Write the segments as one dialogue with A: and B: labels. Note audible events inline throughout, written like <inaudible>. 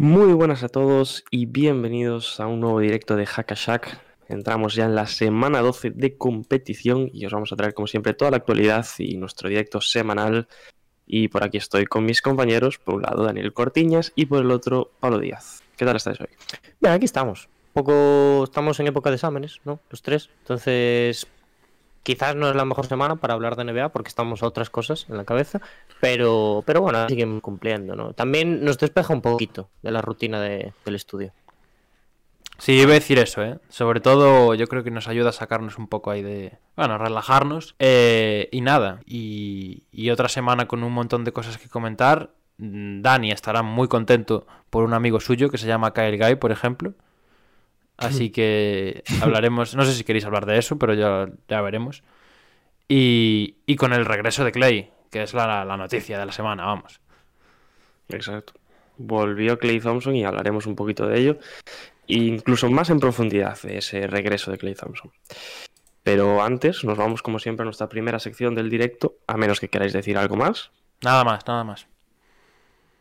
A: Muy buenas a todos y bienvenidos a un nuevo directo de Hackashack. Entramos ya en la semana 12 de competición y os vamos a traer como siempre toda la actualidad y nuestro directo semanal. Y por aquí estoy con mis compañeros, por un lado Daniel Cortiñas y por el otro Pablo Díaz. ¿Qué tal estáis hoy?
B: Bien, aquí estamos. Poco estamos en época de exámenes, ¿no? Los tres. Entonces, quizás no es la mejor semana para hablar de NBA porque estamos a otras cosas en la cabeza, pero, pero bueno, siguen cumpliendo, ¿no? También nos despeja un poquito de la rutina de- del estudio.
C: Sí, iba a decir eso, ¿eh? Sobre todo yo creo que nos ayuda a sacarnos un poco ahí de... Bueno, a relajarnos. Eh, y nada, y, y otra semana con un montón de cosas que comentar. Mm, Dani estará muy contento por un amigo suyo que se llama Kyle Guy, por ejemplo. Así que hablaremos, no sé si queréis hablar de eso, pero ya, ya veremos. Y, y con el regreso de Clay, que es la, la noticia de la semana, vamos.
A: Exacto. Volvió Clay Thompson y hablaremos un poquito de ello. Incluso más en profundidad de ese regreso de Clay Thompson. Pero antes nos vamos como siempre a nuestra primera sección del directo, a menos que queráis decir algo más,
C: Nada más, nada más.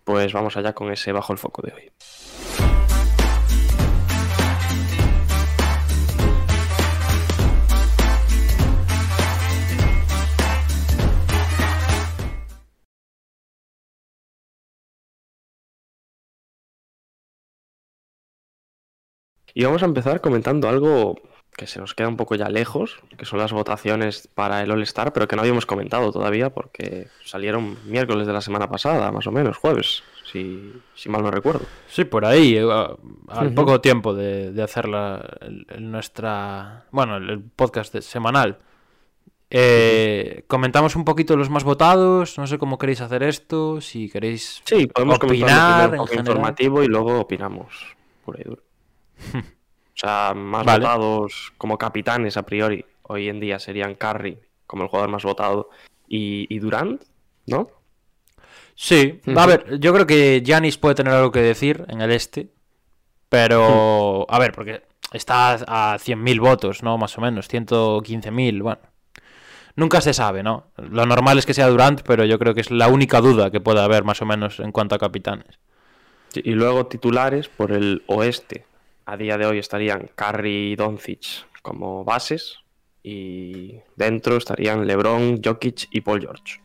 A: pues vamos allá con ese bajo el foco de hoy. Y vamos a empezar comentando algo que se nos queda un poco ya lejos, que son las votaciones para el All-Star, pero que no habíamos comentado todavía porque salieron miércoles de la semana pasada, más o menos, jueves, si, si mal no recuerdo.
C: Sí, por ahí, eh, al poco tiempo de, de hacer la, el- el nuestra, bueno, el, el podcast de- semanal. Eh, Comentamos un poquito los más votados, no sé cómo queréis hacer esto, si queréis
A: Sí, podemos
C: opinar en
A: poco
C: general.
A: informativo y luego opinamos puro y duro. <laughs> O sea, más
C: Vale.
A: votados como capitanes a priori hoy en día serían Curry como el jugador más votado y, y Durant, ¿no?
C: Sí, a ver, yo creo que Giannis puede tener algo que decir en el este, pero, a ver, porque está a 100.000 votos, ¿no? Más o menos, 115.000, bueno. Nunca se sabe, ¿no? Lo normal es que sea Durant, pero yo creo que es la única duda que puede haber más o menos en cuanto a capitanes.
A: Y luego titulares por el oeste. A día de hoy estarían Curry y Doncic como bases y dentro estarían LeBron, Jokic y Paul George.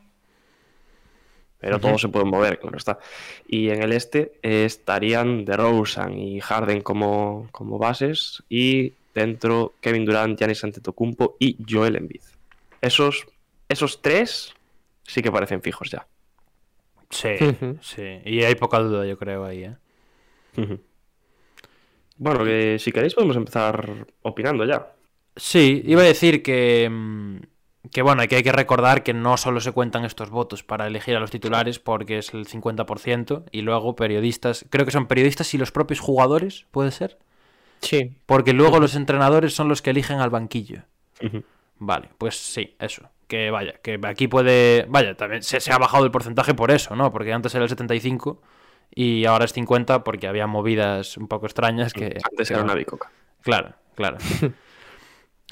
A: Pero todos se pueden mover, claro está. Y en el este eh, estarían DeRozan y Harden como, como bases y dentro Kevin Durant, Giannis Antetokounmpo y Joel Embiid. Esos, esos tres sí que parecen fijos ya.
C: Sí, sí. Y hay poca duda, yo creo, ahí, ¿eh?
A: Bueno, que si queréis podemos empezar opinando ya.
C: Sí, iba a decir que, mm, que bueno, que hay que recordar que no solo se cuentan estos votos para elegir a los titulares porque es el 50% y luego periodistas, creo que son periodistas y los propios jugadores, ¿puede ser?
B: Sí.
C: Porque luego los entrenadores son los que eligen al banquillo. Vale, pues sí, eso. Que vaya, que aquí puede... Vaya, también se, se ha bajado el porcentaje por eso, ¿no? Porque antes era el 75 y ahora es 50 porque había movidas un poco extrañas que...
A: Antes era una bicoca.
C: Claro, claro. <laughs>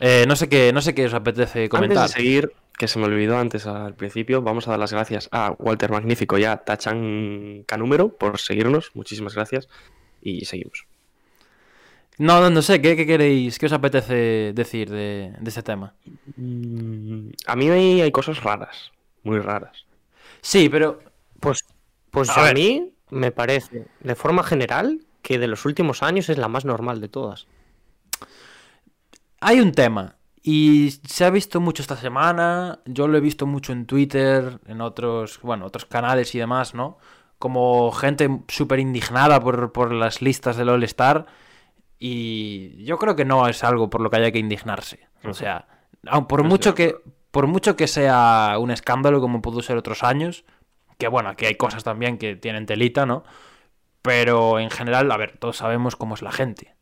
C: Eh, no sé qué, no sé qué os apetece comentar.
A: Antes de seguir, que se me olvidó antes al principio, vamos a dar las gracias a Walter Magnífico y a Tachan Canúmero por seguirnos. Muchísimas gracias. Y seguimos.
C: No, no, no sé, ¿qué, qué queréis? ¿Qué os apetece decir de, de este tema?
A: Mm, A mí hay, hay cosas raras, muy raras.
C: Sí, pero
B: Pues, pues
C: A
B: a,
C: ver.
B: mí me parece, de forma general, que de los últimos años es la más normal de todas.
C: hay un tema. Y se ha visto mucho esta semana. Yo lo he visto mucho en Twitter, en otros, bueno, otros canales y demás, ¿no? Como gente súper indignada por, por las listas del All Star. Y yo creo que no es algo por lo que haya que indignarse. O sea, aun por mucho que, por mucho que sea un escándalo como pudo ser otros años, que bueno, que hay cosas también que tienen telita, ¿no? Pero en general, a ver, todos sabemos cómo es la gente.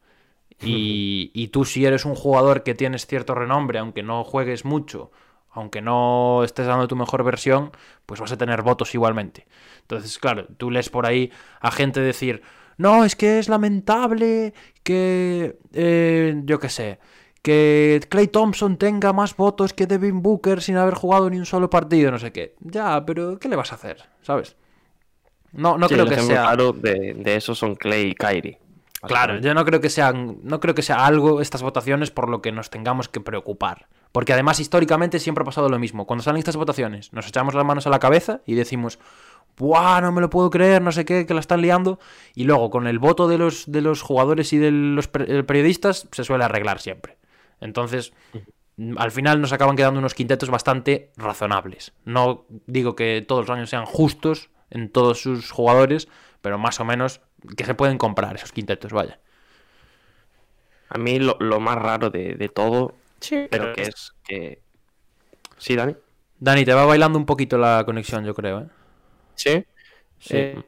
C: Y, <laughs> y tú si eres un jugador que tienes cierto renombre, aunque no juegues mucho, aunque no estés dando tu mejor versión, pues vas a tener votos igualmente. Entonces, claro, tú lees por ahí a gente decir, no, es que es lamentable que, eh, yo qué sé, que Clay Thompson tenga más votos que Devin Booker sin haber jugado ni un solo partido, no sé qué. Ya, pero ¿qué le vas a hacer? ¿Sabes? No, no
A: Sí,
C: creo
A: el
C: que sea...
A: claro de, de eso son Clay y Kyrie.
C: Claro, yo no creo que sean, no creo que sea algo estas votaciones por lo que nos tengamos que preocupar. Porque además históricamente siempre ha pasado lo mismo. Cuando salen estas votaciones, nos echamos las manos a la cabeza y decimos, ¡buah! No me lo puedo creer, no sé qué, que la están liando. Y luego, con el voto de los, de los jugadores y de los per- eh, periodistas, se suele arreglar siempre. Entonces, al final nos acaban quedando unos quintetos bastante razonables. No digo que todos los años sean justos en todos sus jugadores, pero más o menos que se pueden comprar esos quintetos, vaya.
A: A mí lo, lo más raro de, de todo,
B: Sí,
A: pero que es que... Sí, Dani.
C: Dani, te va bailando un poquito la conexión, yo creo, ¿eh?
B: Sí.
C: Sí.
B: Eh,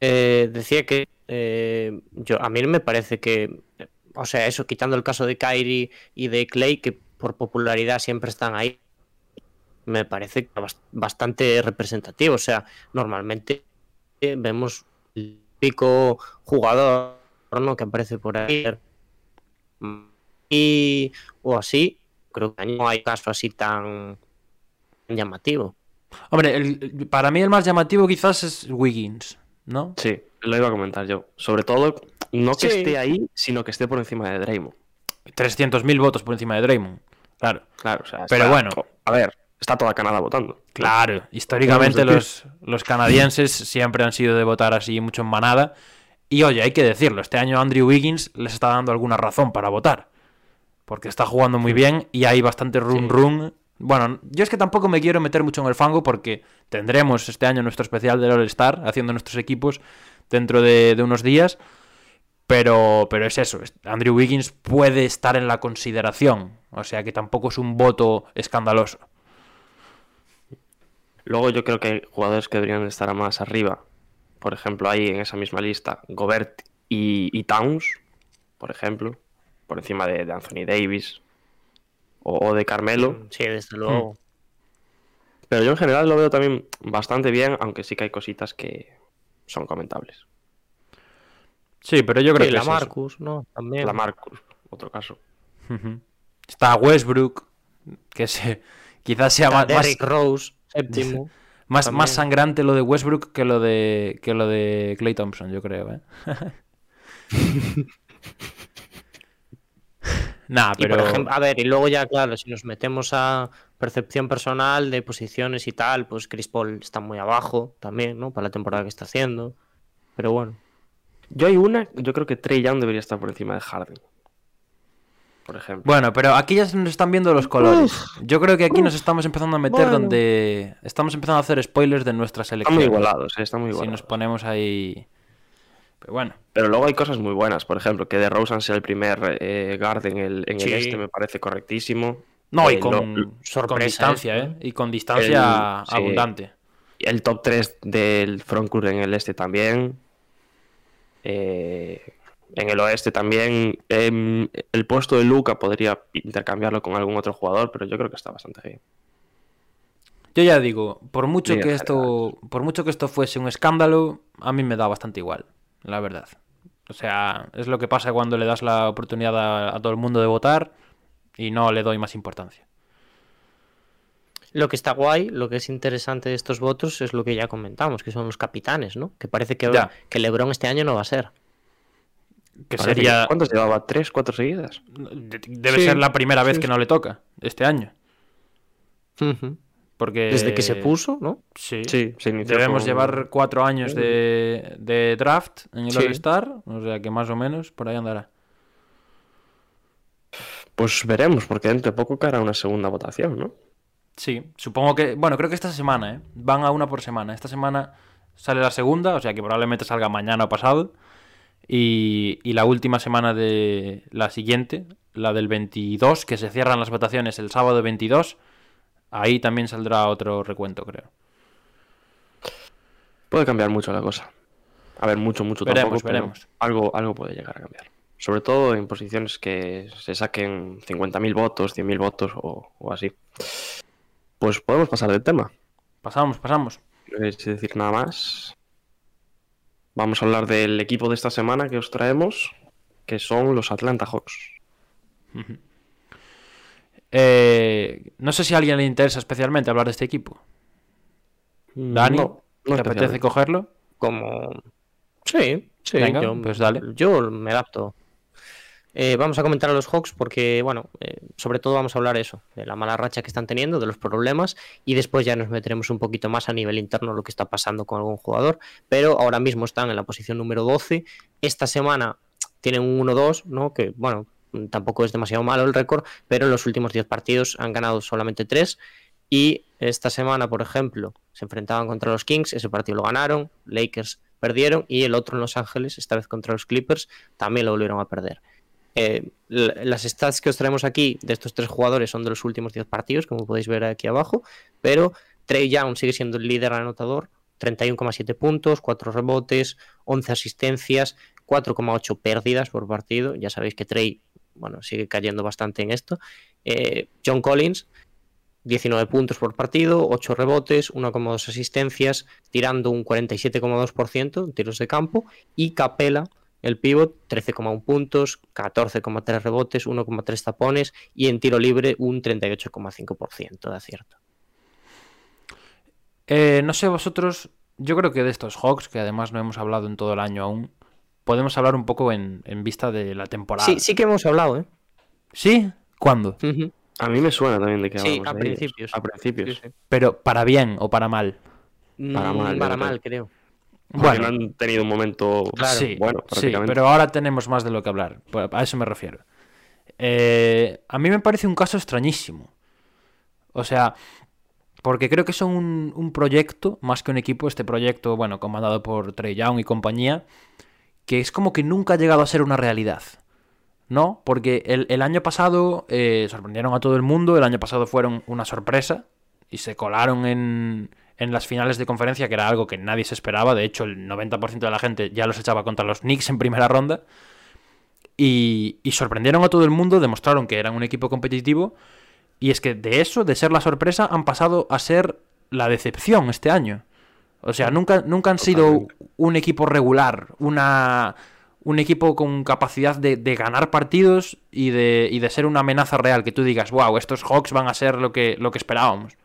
B: eh, decía que eh, yo a mí me parece que, o sea, eso, quitando el caso de Kyrie y de Clay, que por popularidad siempre están ahí, me parece bastante representativo. O sea, normalmente eh, vemos el pico jugador ¿no? que aparece por ahí y o así. Creo que no hay caso así tan llamativo.
C: Hombre, el- para mí el más llamativo quizás es Wiggins, ¿no?
A: Sí, lo iba a comentar yo. Sobre todo, no que
B: Sí.
A: esté ahí, sino que esté por encima de Draymond.
C: 300.000 votos por encima de Draymond. Claro.
A: Claro, o sea,
C: Pero
A: está-
C: bueno.
A: A ver, está toda Canadá votando.
C: Claro, históricamente los, los canadienses siempre han sido de votar así mucho en manada. Y oye, hay que decirlo, este año Andrew Wiggins les está dando alguna razón para votar. Porque está jugando muy bien y hay bastante run run. Bueno, yo es que tampoco me quiero meter mucho en el fango porque tendremos este año nuestro especial del All-Star haciendo nuestros equipos dentro de, de unos días. Pero, pero es eso, es- Andrew Wiggins puede estar en la consideración. O sea que tampoco es un voto escandaloso.
A: Luego yo creo que hay jugadores que deberían estar más arriba. Por ejemplo, ahí en esa misma lista, Gobert y, y Towns, por ejemplo, por encima de, de Anthony Davis o, o de Carmelo.
B: Sí, desde luego.
A: Pero yo en general lo veo también bastante bien, aunque sí que hay cositas que son comentables.
C: Sí, pero yo creo
B: Sí,
C: que
B: la
C: es eso.
B: Marcus, ¿no? También.
A: La Marcus, otro caso.
C: Está Westbrook, que se, <laughs> quizás sea más, más,
B: Derrick Rose, séptimo. <laughs>
C: más,
B: también.
C: más sangrante lo de Westbrook que lo de que lo de Clay Thompson, yo creo, ¿eh? <laughs> nah,
B: Y,
C: pero
B: por ejemplo, a ver, y luego ya, claro, si nos metemos a percepción personal de posiciones y tal, pues Chris Paul está muy abajo también, ¿no? Para la temporada que está haciendo. Pero bueno.
A: Yo hay una, yo creo que Trey Young debería estar por encima de Harden. Por ejemplo.
C: bueno, pero aquí ya se nos están viendo los colores. Yo creo que aquí nos estamos empezando a meter
B: Bueno.
C: donde estamos empezando a hacer spoilers de nuestras
A: Están
C: elecciones.
A: muy igualados, eh, están muy
C: Si
A: igualados.
C: nos ponemos ahí pero bueno,
A: Pero luego hay cosas muy buenas. Por ejemplo, que de Rosen sea el primer eh, guard en el, en el este me parece correctísimo.
C: No, y
A: Eh,
C: con,
A: lo-
C: con
B: sorpresa,
C: distancia,
B: ¿eh?
C: ¿eh? Y con distancia
A: El- sí.
C: abundante.
A: El top 3 del frontcourt en el este también. Eh, en el oeste también. Em, el puesto de Luca podría intercambiarlo con algún otro jugador, pero yo creo que está bastante bien.
C: Yo ya digo, por mucho que esto, por mucho que esto fuese un escándalo, a mí me da bastante igual, la verdad. O sea, es lo que pasa cuando le das la oportunidad a, a todo el mundo de votar y no le doy más importancia.
B: Lo que está guay, lo que es interesante de estos votos es lo que ya comentamos, que son los capitanes, ¿no? Que parece que,
C: Ya.
B: que LeBron este año no va a ser.
C: Que
A: Parece
C: sería
A: ¿Cuántos llevaba? ¿Tres, cuatro seguidas?
C: de- debe
B: Sí,
C: ser la primera vez
B: sí,
C: que no le toca este año, porque
B: Desde que se puso, ¿no?
C: Sí.
A: Sí, se
C: Debemos
A: con-
C: llevar cuatro años de, de draft en el
B: Sí.
C: All-Star, o sea que más o menos por ahí andará.
A: Pues veremos, porque dentro de poco caerá una segunda votación, ¿no?
C: Sí, supongo que. Bueno, creo que esta semana, ¿eh? Van a una por semana. Esta semana sale la segunda, o sea que probablemente salga mañana o pasado. Y, y la última semana de la siguiente, la del 22, que se cierran las votaciones el sábado 22, ahí también saldrá otro recuento, creo.
A: Puede cambiar mucho la cosa. haber mucho, mucho
C: Veremos,
A: tampoco,
C: veremos.
A: Algo, algo puede llegar a cambiar. Sobre todo en posiciones que se saquen 50.000 votos, 100.000 votos o, o así. Pues podemos pasar del tema.
C: Pasamos, pasamos.
A: No queréis decir nada más. Vamos a hablar del equipo de esta semana que os traemos, que son los Atlanta Hawks. <laughs>
C: Eh, no sé si a alguien le interesa especialmente hablar de este equipo. Dani,
A: No, no
C: ¿te apetece cogerlo?
B: Como. Sí, sí.
C: Venga,
B: yo,
C: pues dale.
B: Yo me adapto. Eh, vamos a comentar a los Hawks porque, bueno, eh, sobre todo vamos a hablar eso, de la mala racha que están teniendo, de los problemas, y después ya nos meteremos un poquito más a nivel interno lo que está pasando con algún jugador. Pero ahora mismo están en la posición número 12. Esta semana tienen un 1-2, ¿no? Que, bueno, tampoco es demasiado malo el récord, pero en los últimos 10 partidos han ganado solamente 3. Y esta semana, por ejemplo, se enfrentaban contra los Kings, ese partido lo ganaron, Lakers perdieron y el otro en Los Ángeles, esta vez contra los Clippers, también lo volvieron a perder. Eh, las stats que os traemos aquí de estos tres jugadores son de los últimos 10 partidos, como podéis ver aquí abajo, pero Trey Young sigue siendo el líder anotador, 31,7 puntos, 4 rebotes, 11 asistencias, 4,8 pérdidas por partido. Ya sabéis que Trey, bueno, sigue cayendo bastante en esto. Eh, John Collins, 19 puntos por partido, 8 rebotes, 1,2 asistencias, tirando un 47,2% en tiros de campo. Y Capela, el pivot, 13,1 puntos, 14,3 rebotes, 1,3 tapones y en tiro libre un 38,5% de acierto.
C: Eh, no sé vosotros, yo creo que de estos Hawks, que además no hemos hablado en todo el año aún, podemos hablar un poco en, en vista de la temporada.
B: Sí, sí que hemos hablado, ¿eh?
C: ¿Sí? ¿Cuándo?
A: A mí me suena también de que
B: Sí, a
A: de ellos.
B: principios.
A: A principios.
B: Sí, sí.
C: Pero para bien o para mal.
A: Para
B: Mm,
A: mal, yo
B: para
A: creo.
B: mal, creo.
C: Bueno,
A: no han tenido un momento
C: sí,
A: bueno,
C: sí,
A: prácticamente.
C: pero ahora tenemos más de lo que hablar. Pues, A eso me refiero. Eh, a mí me parece un caso extrañísimo. O sea, porque creo que son un, un proyecto, más que un equipo, este proyecto, bueno, comandado por Trey Young y compañía, que es como que nunca ha llegado a ser una realidad. ¿No? Porque el, el año pasado eh, sorprendieron a todo el mundo, el año pasado fueron una sorpresa y se colaron en, en las finales de conferencia, que era algo que nadie se esperaba. De hecho, el 90% de la gente ya los echaba contra los Knicks en primera ronda. Y, y sorprendieron a todo el mundo, demostraron que eran un equipo competitivo. Y es que de eso, de ser la sorpresa, han pasado a ser la decepción este año. O sea, nunca, nunca han sido un equipo regular, una, un equipo con capacidad de, de ganar partidos y de, y de ser una amenaza real. Que tú digas, wow, estos Hawks van a ser lo que, lo que esperábamos.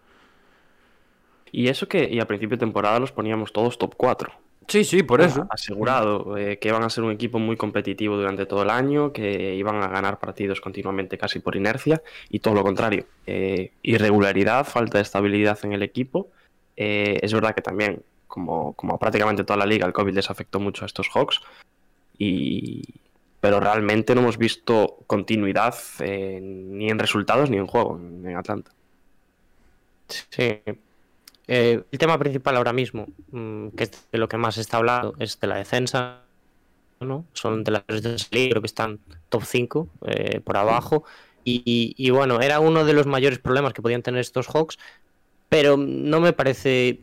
A: Y eso que y a principio de temporada los poníamos todos top 4.
C: Sí, sí, por eso.
A: Asegurado eh, que iban a ser un equipo muy competitivo durante todo el año, que iban a ganar partidos continuamente casi por inercia, y todo lo contrario. eh, irregularidad, falta de estabilidad en el equipo. Eh, es verdad que también, como, como prácticamente toda la liga, el COVID les afectó mucho a estos Hawks. Y... Pero realmente no hemos visto continuidad eh, ni en resultados ni en juego en Atlanta.
B: Sí. Eh, el tema principal ahora mismo, mm, que es de lo que más se está hablando, es de la defensa. Son de las tres de salir, creo que están top 5 eh, por abajo. Y, bueno, era uno de los mayores problemas que podían tener estos Hawks, pero no me parece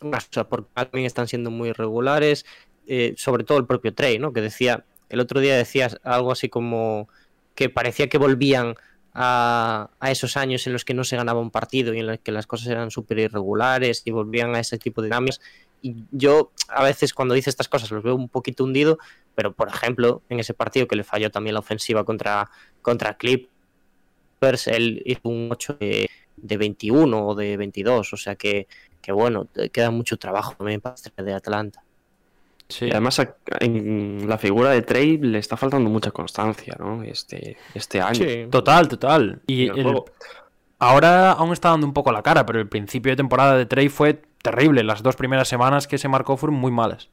B: una cosa, porque también están siendo muy irregulares, eh, sobre todo el propio Trey, ¿no? Que decía, el otro día decías algo así como que parecía que volvían a, a esos años en los que no se ganaba un partido y en los que las cosas eran súper irregulares y volvían a ese tipo de dinámicas. Y yo a veces cuando dice estas cosas los veo un poquito hundido, pero por ejemplo, en ese partido que le falló también la ofensiva contra, contra Clippers, él hizo un 8 de, de 21 o de 22, o sea que, que bueno, queda mucho trabajo también para de Atlanta.
C: Sí.
A: Y además a- en la figura de Trey le está faltando mucha constancia, ¿no? Este, este año.
C: Total, total. Y
A: Y el
C: el-
A: juego.
C: ahora aún está dando un poco la cara, pero el principio de temporada de Trey fue terrible. Las dos primeras semanas que se marcó fueron muy malas.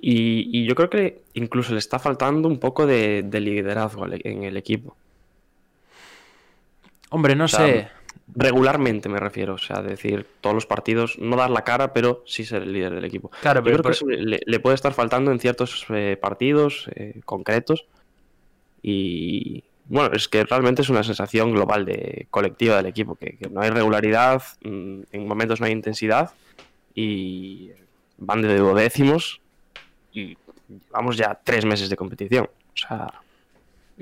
A: Y, y yo creo que incluso le está faltando un poco de, de liderazgo al- en el equipo.
C: Hombre, no
A: sea,
C: sé.
A: Regularmente me refiero, o sea, decir todos los partidos, no dar la cara, pero sí ser el líder del equipo.
C: Claro,
A: Yo
C: pero
A: creo
C: por-
A: que eso le, le puede estar faltando en ciertos eh, partidos eh, concretos. Y bueno, es que realmente es una sensación global de colectiva del equipo, que, que no hay regularidad, mm, en momentos no hay intensidad y van de duodécimos y vamos ya tres meses de competición. O sea,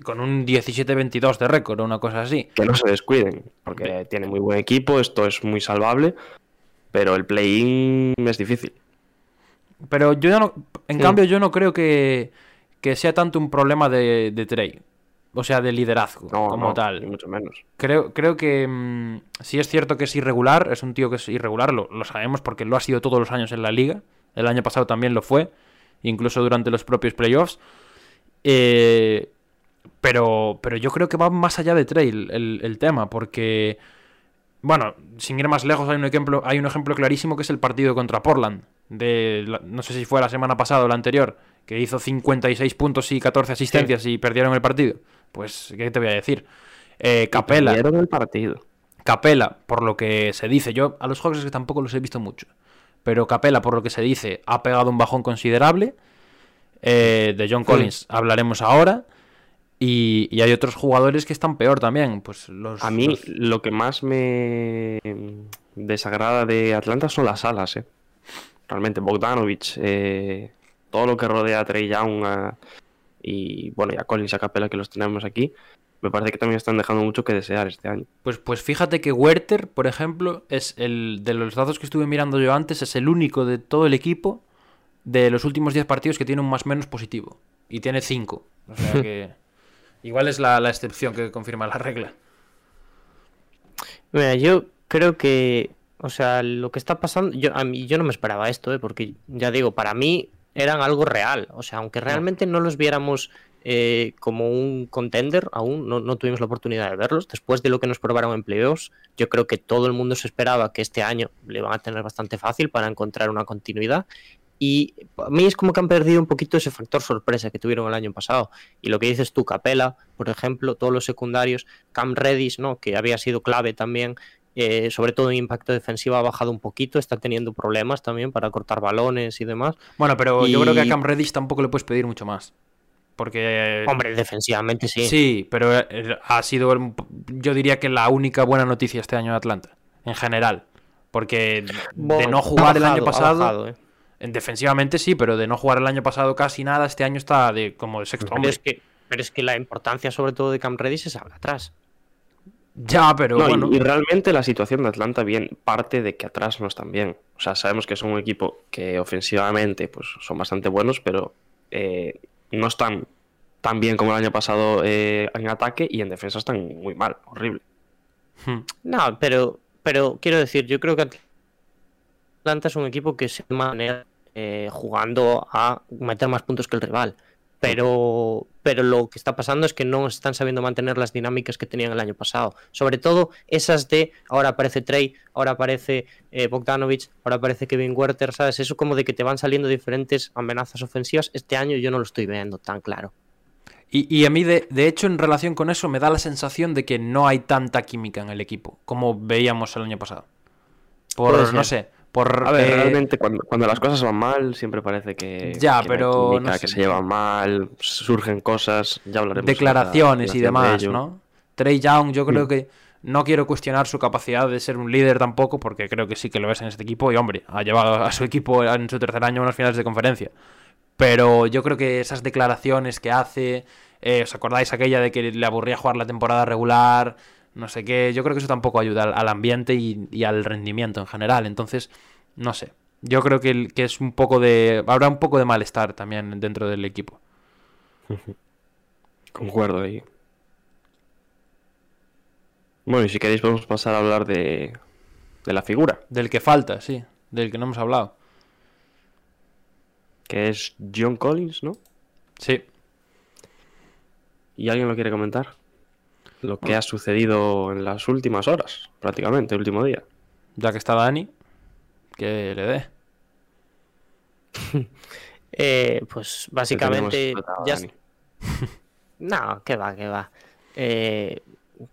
C: con un 17-22 de récord o una cosa así.
A: que no se descuiden, porque tiene muy buen equipo, esto es muy salvable, pero el play-in es difícil.
C: Pero yo ya no. En
B: Sí.
C: cambio, yo no creo que, que sea tanto un problema de, de Trey. O sea, de liderazgo,
A: No,
C: como
A: no,
C: tal.
A: mucho menos.
C: Creo, creo que mm, sí es cierto que es irregular, es un tío que es irregular, lo, lo sabemos porque lo ha sido todos los años en la liga. El año pasado también lo fue, incluso durante los propios playoffs. Eh, pero, pero yo creo que va más allá de Trey el, el- tema, porque, bueno, sin ir más lejos, hay un ejemplo, hay un ejemplo clarísimo que es el partido contra Portland. De, la- no sé si fue la semana pasada o la anterior, que hizo 56 puntos y 14 asistencias y perdieron el partido. Pues, ¿qué te voy a decir? Eh, Capela.
A: Perdieron el partido.
C: Capela, por lo que se dice, yo a los juegos es que tampoco los he visto mucho, pero Capela, por lo que se dice, ha pegado un bajón considerable. Eh, de John Collins hablaremos ahora. Y, y hay otros jugadores que están peor también. Pues los,
A: A mí
C: los-
A: lo que más me desagrada de Atlanta son las alas, ¿eh? Realmente, Bogdanovich, eh, todo lo que rodea a Trey Young a- y, bueno, y a Collins y a Capela que los tenemos aquí, me parece que también están dejando mucho que desear este año.
C: pues, pues fíjate que Werther, por ejemplo, es el de los datos que estuve mirando yo antes, es el único de todo el equipo de los últimos 10 partidos que tiene un más menos positivo. Y tiene 5. O sea que <laughs> igual es la, la excepción que confirma la regla.
B: Mira, yo creo que, o sea, lo que está pasando, yo, a mí, yo no me esperaba esto, ¿eh? porque ya digo, para mí eran algo real. O sea, aunque realmente no los viéramos eh, como un contender, aún no, no tuvimos la oportunidad de verlos. Después de lo que nos probaron en playoffs, yo creo que todo el mundo se esperaba que este año le van a tener bastante fácil para encontrar una continuidad. Y a mí es como que han perdido un poquito ese factor sorpresa que tuvieron el año pasado. Y lo que dices tú, Capela, por ejemplo, todos los secundarios, Cam Redis, ¿no? que había sido clave también, eh, sobre todo en impacto defensivo, ha bajado un poquito, está teniendo problemas también para cortar balones y demás.
C: Bueno, pero yo creo que a Cam Reddish tampoco le puedes pedir mucho más. Porque.
B: Hombre, defensivamente sí.
C: Sí, pero eh, ha sido, yo diría que la única buena noticia este año de Atlanta, en general. Porque de
B: Bueno,
C: no jugar el año pasado,
B: bajado, ¿eh?
C: En- defensivamente sí, pero de no jugar el año pasado casi nada, este año está de como de sexto
B: Pero
C: hombre.
B: es, que, pero es que la importancia sobre todo de Cam Redis es atrás.
C: Ya, pero
A: No,
C: bueno.
A: y, realmente la situación de Atlanta bien parte de que atrás no están bien. O sea, sabemos que son un equipo que ofensivamente pues, son bastante buenos, pero eh, no están tan bien como el año pasado eh, en ataque y en defensa están muy mal, horrible.
C: Hmm.
B: No, pero, pero quiero decir, yo creo que Atlanta es un equipo que se manera eh, jugando a meter más puntos que el rival. Pero, pero lo que está pasando es que no están sabiendo mantener las dinámicas que tenían el año pasado. Sobre todo esas de ahora aparece Trey, ahora aparece eh, Bogdanovich, ahora aparece Kevin Werther, ¿sabes? Eso como de que te van saliendo diferentes amenazas ofensivas. Este año yo no lo estoy viendo tan claro.
C: Y, y a mí, de, de hecho, en relación con eso, me da la sensación de que no hay tanta química en el equipo, como veíamos el año pasado. Por, no sé, por...
A: A ver,
C: eh,
A: realmente cuando, cuando las cosas van mal siempre parece que,
C: Ya,
A: que
C: pero
A: química,
C: no
A: que se llevan mal, surgen cosas, ya hablaremos.
C: declaraciones y
A: de
C: demás. ¿no? Trey Young, yo creo
A: Mm.
C: que no quiero cuestionar su capacidad de ser un líder tampoco, porque creo que sí que lo es en este equipo. Y hombre, ha llevado a su equipo en su tercer año a unas finales de conferencia. Pero yo creo que esas declaraciones que hace, eh, ¿os acordáis aquella de que le aburría jugar la temporada regular? No sé qué, yo creo que eso tampoco ayuda al, al ambiente y, y al rendimiento en general. Entonces, no sé. Yo creo que, el- que es un poco de. Habrá un poco de malestar también dentro del equipo. <laughs>
A: Concuerdo ahí. Bueno, y si queréis podemos pasar a hablar de, de la figura,
C: Del que falta, sí. Del que no hemos hablado.
A: que es John Collins, ¿no?
C: Sí.
A: ¿Y alguien lo quiere comentar? Lo que ha sucedido en las últimas horas, prácticamente, el último día.
C: Ya que está Dani, que le dé. <laughs>
B: Eh, pues básicamente ya. <laughs> No, que va, que va. Eh,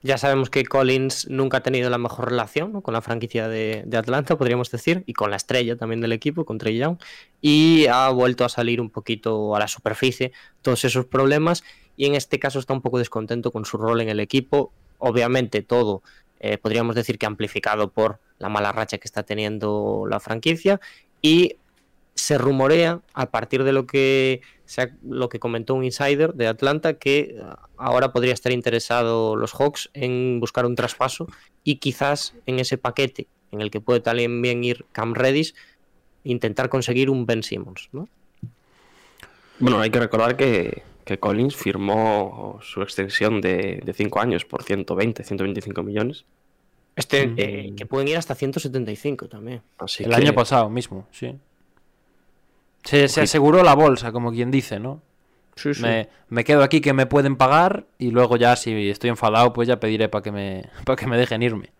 B: ya sabemos que Collins nunca ha tenido la mejor relación ¿no? con la franquicia de, de Atlanta, podríamos decir, y con la estrella también del equipo, con Trey Young, y ha vuelto a salir un poquito a la superficie todos esos problemas, y en este caso está un poco descontento con su rol en el equipo. Obviamente todo, eh, podríamos decir que amplificado por la mala racha que está teniendo la franquicia, y se rumorea, a partir de lo que, se lo que comentó un insider de Atlanta, que eh, ahora podría estar interesado los Hawks en buscar un traspaso y quizás en ese paquete en el que puede también ir Cam Reddish, intentar conseguir un Ben Simmons, ¿no?
A: Bueno, hay que recordar que, que Collins firmó su extensión de 5 años por 120, 125 millones.
B: Este, mm. eh, que pueden ir hasta 175 también.
C: Así el año pasado mismo, sí. Se, aseguró la bolsa, como quien dice, ¿no? Sí, sí. Me, quedo aquí que me pueden pagar y luego ya si estoy enfadado pues ya pediré para que me <laughs> para que me dejen irme.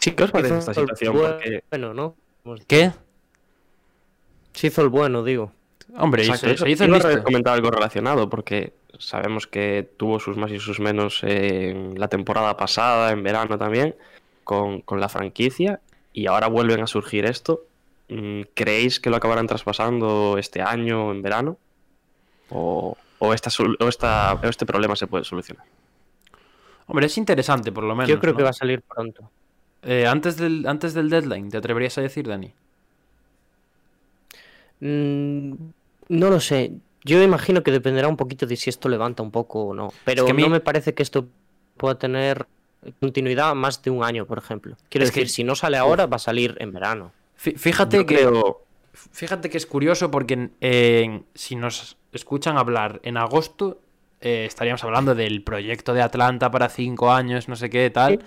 A: Sí, ¿qué os parece esta situación?
B: Bueno, ¿no?
C: ¿Qué?
B: Se hizo el bueno, digo.
A: Hombre, se, hizo el comentar algo relacionado porque sabemos que tuvo sus más y sus menos en la temporada pasada, en verano también, con, con la franquicia y ahora vuelven a surgir esto. Mm, ¿Creéis que lo acabarán traspasando este año, en verano? ¿O, o, esta, o, esta, este problema se puede solucionar?
C: Hombre, es interesante por lo menos.
B: Yo creo que va a salir pronto.
C: Eh, antes, del, antes del deadline, ¿te atreverías a decir, Dani?
B: Mm, no lo sé. Yo imagino que dependerá un poquito de si esto levanta un poco o no. Pero no me parece que esto pueda tener continuidad más de un año, por ejemplo. Quiero decir, si no sale ahora, va a salir en verano.
C: Fíjate que. Fíjate que es curioso porque si nos escuchan hablar en agosto, eh, estaríamos hablando del proyecto de Atlanta para cinco años, no sé qué, tal.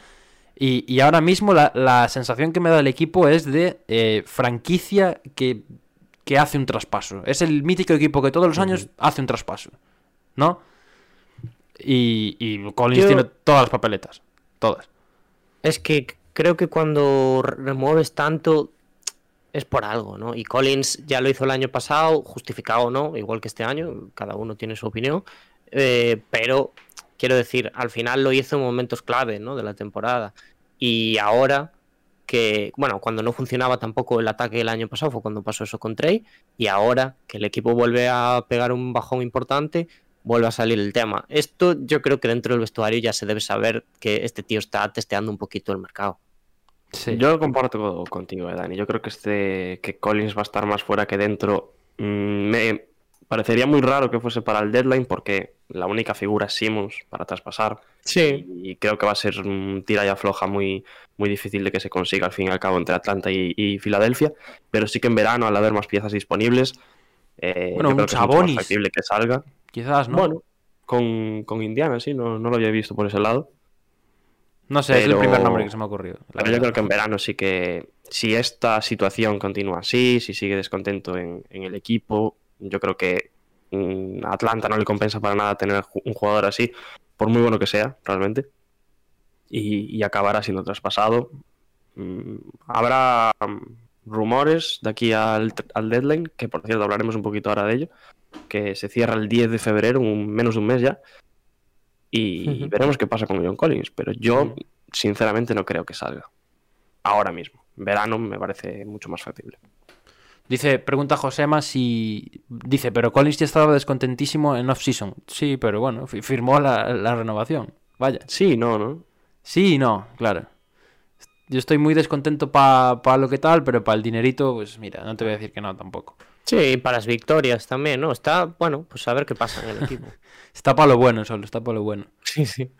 C: Y, ahora mismo la, sensación que me da el equipo es de eh, franquicia que que hace un traspaso. Es el mítico equipo que todos los años hace un traspaso. ¿No? Y, y Collins tiene todas las papeletas. Todas.
B: Es que creo que cuando remueves tanto es por algo, ¿no? Y Collins ya lo hizo el año pasado, justificado no, igual que este año, cada uno tiene su opinión, eh, pero quiero decir, al final lo hizo en momentos clave, ¿no? De la temporada. Y ahora que, bueno, cuando no funcionaba tampoco el ataque el año pasado fue cuando pasó eso con Trey, y ahora que el equipo vuelve a pegar un bajón importante, vuelve a salir el tema. Esto yo creo que dentro del vestuario ya se debe saber que este tío está testeando un poquito el mercado.
A: Sí. Yo comparto contigo, Dani. Yo creo que este que Collins va a estar más fuera que dentro. Mm, me parecería muy raro que fuese para el deadline porque la única figura es Simmons para traspasar.
B: Sí.
A: Y creo que va a ser un tira y afloja muy, muy difícil de que se consiga al fin y al cabo entre Atlanta y, Filadelfia. Pero sí que en verano, al haber más piezas disponibles,
C: eh, bueno, un Sabonis.
A: Que es que salga.
C: Quizás, ¿no?
A: Bueno, con, Indiana, sí, no, no, lo había visto por ese lado.
C: No sé, es el primer nombre que se me ha ocurrido.
A: Pero yo creo que en verano sí que, si esta situación continúa así, si sigue descontento en, en el equipo, yo creo que mm, Atlanta no le compensa para nada tener un jugador así, por muy bueno que sea, realmente. Y, acabará siendo traspasado. Mm, habrá mm, rumores de aquí al, deadline, que por cierto hablaremos un poquito ahora de ello, que se cierra el 10 de febrero, un, menos de un mes ya. Y veremos qué pasa con John Collins. Pero yo, sinceramente, no creo que salga. Ahora mismo. Verano me parece mucho más factible.
C: Dice, pregunta Josema si. Dice, pero Collins ya estaba descontentísimo en off-season. Sí, pero bueno, firmó la, renovación. Vaya.
A: Sí, no, ¿no?
C: Sí, no, claro. Yo estoy muy descontento para lo que tal, pero para el dinerito, pues mira, no te voy a decir que no tampoco.
B: Sí, para las victorias también, ¿no? Está, bueno, pues a ver qué pasa en el equipo. <laughs>
C: está para lo bueno solo, está para lo bueno.
B: Sí, sí.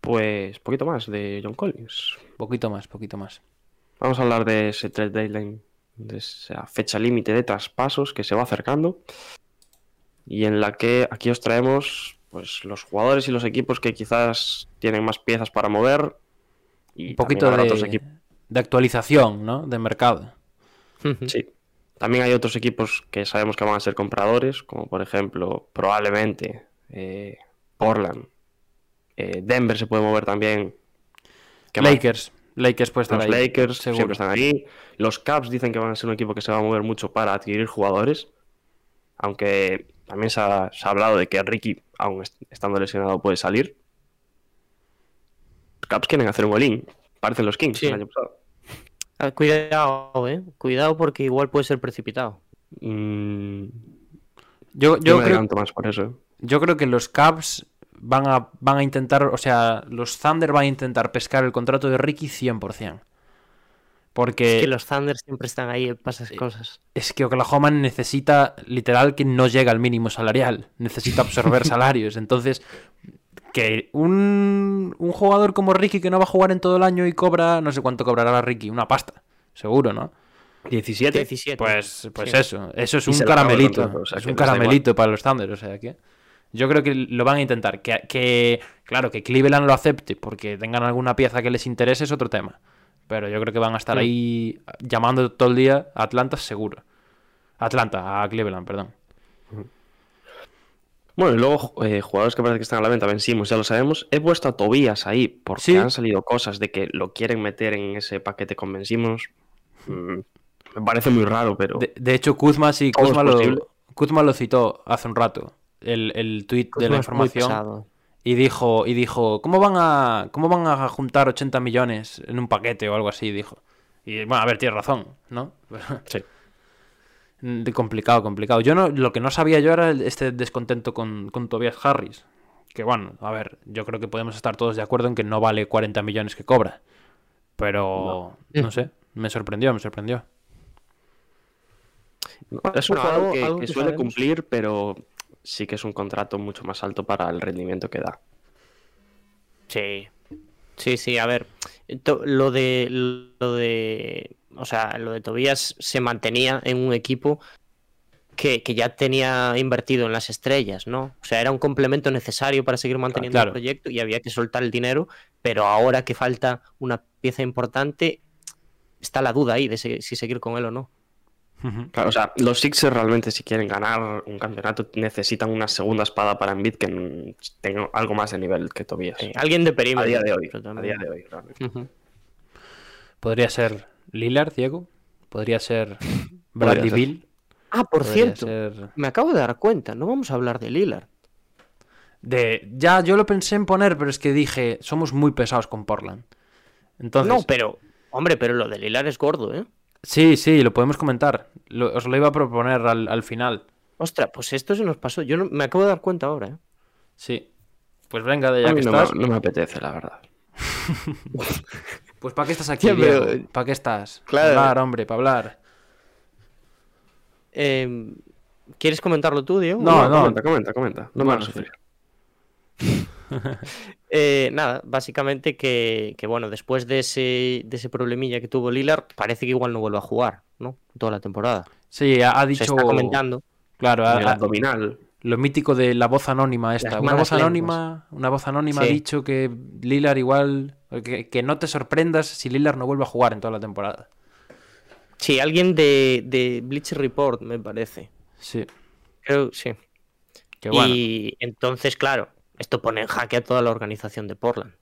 A: Pues poquito más de John Collins.
C: Poquito más, poquito más.
A: Vamos a hablar de ese trade deadline, de esa fecha límite de traspasos que se va acercando y en la que aquí os traemos pues los jugadores y los equipos que quizás tienen más piezas para mover
C: y un poquito de, de actualización, ¿no? De mercado.
A: Sí. También hay otros equipos que sabemos que van a ser compradores, como por ejemplo, probablemente eh, Portland. Eh, Denver se puede mover también.
C: Lakers. Lakers puede estar
A: Los Lakers siempre están ahí. Los Caps dicen que van a ser un equipo que se va a mover mucho para adquirir jugadores. Aunque también se ha, hablado de que Ricky, aún estando lesionado, puede salir. Los Caps quieren hacer un golín. Parecen los Kings el año pasado.
B: Ah, cuidado, eh. Cuidado porque igual puede ser precipitado.
A: Mm,
C: yo, yo,
A: creo, más por eso.
C: Yo creo que los Caps van a, van a intentar, o sea, los Thunder van a intentar pescar el contrato de Ricky 100%. Porque
B: Que los Thunder siempre están ahí para esas cosas.
C: es que Oklahoma necesita literal que no llega al mínimo salarial. Necesita absorber <laughs> salarios. Entonces, que un, un jugador como Ricky que no va a jugar en todo el año y cobra, no sé cuánto cobrará Ricky, una pasta. Seguro, ¿no?
A: 17.
B: 17.
C: Pues, pues
B: Sí.
C: eso, eso es
A: Y
C: un caramelito.
A: contrato, o sea,
C: es un caramelito para los Thunder, o sea que. Yo creo que lo van a intentar. Que, que, claro, que Cleveland lo acepte porque tengan alguna pieza que les interese es otro tema. Pero yo creo que van a estar ahí llamando todo el día a Atlanta seguro. Atlanta, a Cleveland, perdón.
A: Bueno, y luego eh, jugadores que parece que están a la venta, Ben Simmons, ya lo sabemos. He puesto a Tobías ahí porque
C: Sí.
A: han salido cosas de que lo quieren meter en ese paquete con Ben Simmons. Mm, me parece muy raro, pero
C: De, de hecho, Kuzma sí, Kuzma lo, Kuzma lo citó hace un rato. El, el tweet de la información. Y dijo, y dijo, ¿cómo van a cómo van a juntar 80 millones en un paquete o algo así? Dijo. Y bueno, a ver, tienes razón, ¿no? <laughs>
A: sí.
C: De complicado, complicado. Yo no, lo que no sabía yo era este descontento con, con Tobias Harris. Que bueno, a ver, yo creo que podemos estar todos de acuerdo en que no vale 40 millones que cobra. Pero no, sé, me sorprendió, me sorprendió.
A: Es un jugador que, suele cumplir, pero sí que es un contrato mucho más alto para el rendimiento que da.
B: Sí. Sí, sí, a ver. Lo de. Lo de. O sea, lo de Tobías se mantenía en un equipo que, que ya tenía invertido en las estrellas, ¿no? O sea, era un complemento necesario para seguir manteniendo
C: Claro.
B: el proyecto y había que soltar el dinero, pero ahora que falta una pieza importante, está la duda ahí de si seguir con él o no.
A: Claro, o sea, los Sixers realmente si quieren ganar un campeonato necesitan una segunda espada para Embiid que tenga algo más de nivel que Tobias.
B: Sí, alguien de
A: A
B: perímetro.
A: día de hoy. A día de hoy, realmente.
C: Podría ser Lillard, Diego. Podría ser <laughs> Bradley. Bill.
B: Ah, por
C: Podría
B: cierto,
C: ser-
B: me acabo de dar cuenta, no vamos a hablar de Lillard.
C: De, ya, yo lo pensé en poner, pero es que dije, somos muy pesados con Portland. Entonces,
B: No, pero, hombre, pero lo de Lillard es gordo, ¿eh?
C: Sí, sí, lo podemos comentar. Lo- os lo iba a proponer al, al final.
B: Ostras, pues esto se nos pasó. Yo no- me acabo de dar cuenta ahora, ¿eh?
C: Sí. Pues venga, de
A: A
C: ya
A: mí
C: que
A: no, me,
C: estás.
A: no me apetece, la verdad. <laughs>
C: Pues ¿para qué estás aquí, Diego? ¿Para qué estás?
B: Claro.
C: Para hablar, hombre, para hablar.
B: Eh, ¿Quieres comentarlo tú, Diego?
C: No, no.
A: Comenta, comenta, comenta. No me
C: Bueno,
A: hagas sufrir. <laughs>
B: Eh, nada, básicamente que, que, bueno, después de ese, de ese problemilla que tuvo Lillard, parece que igual no vuelve a jugar, ¿no? Toda la temporada.
C: Sí, ha, ha
B: Se
C: dicho.
B: está comentando.
C: Claro,
A: En
C: ha-
A: el
C: ha-
A: abdominal.
C: lo mítico de la voz anónima esta. Una voz anónima, una voz anónima ha dicho que Lillard igual. Que, que no te sorprendas si Lillard no vuelve a jugar en toda la temporada.
B: Sí, alguien de, de Bleacher Report, me parece.
C: Sí.
B: Creo, sí.
C: Que bueno.
B: Y entonces, claro, esto pone en jaque a toda la organización de Portland.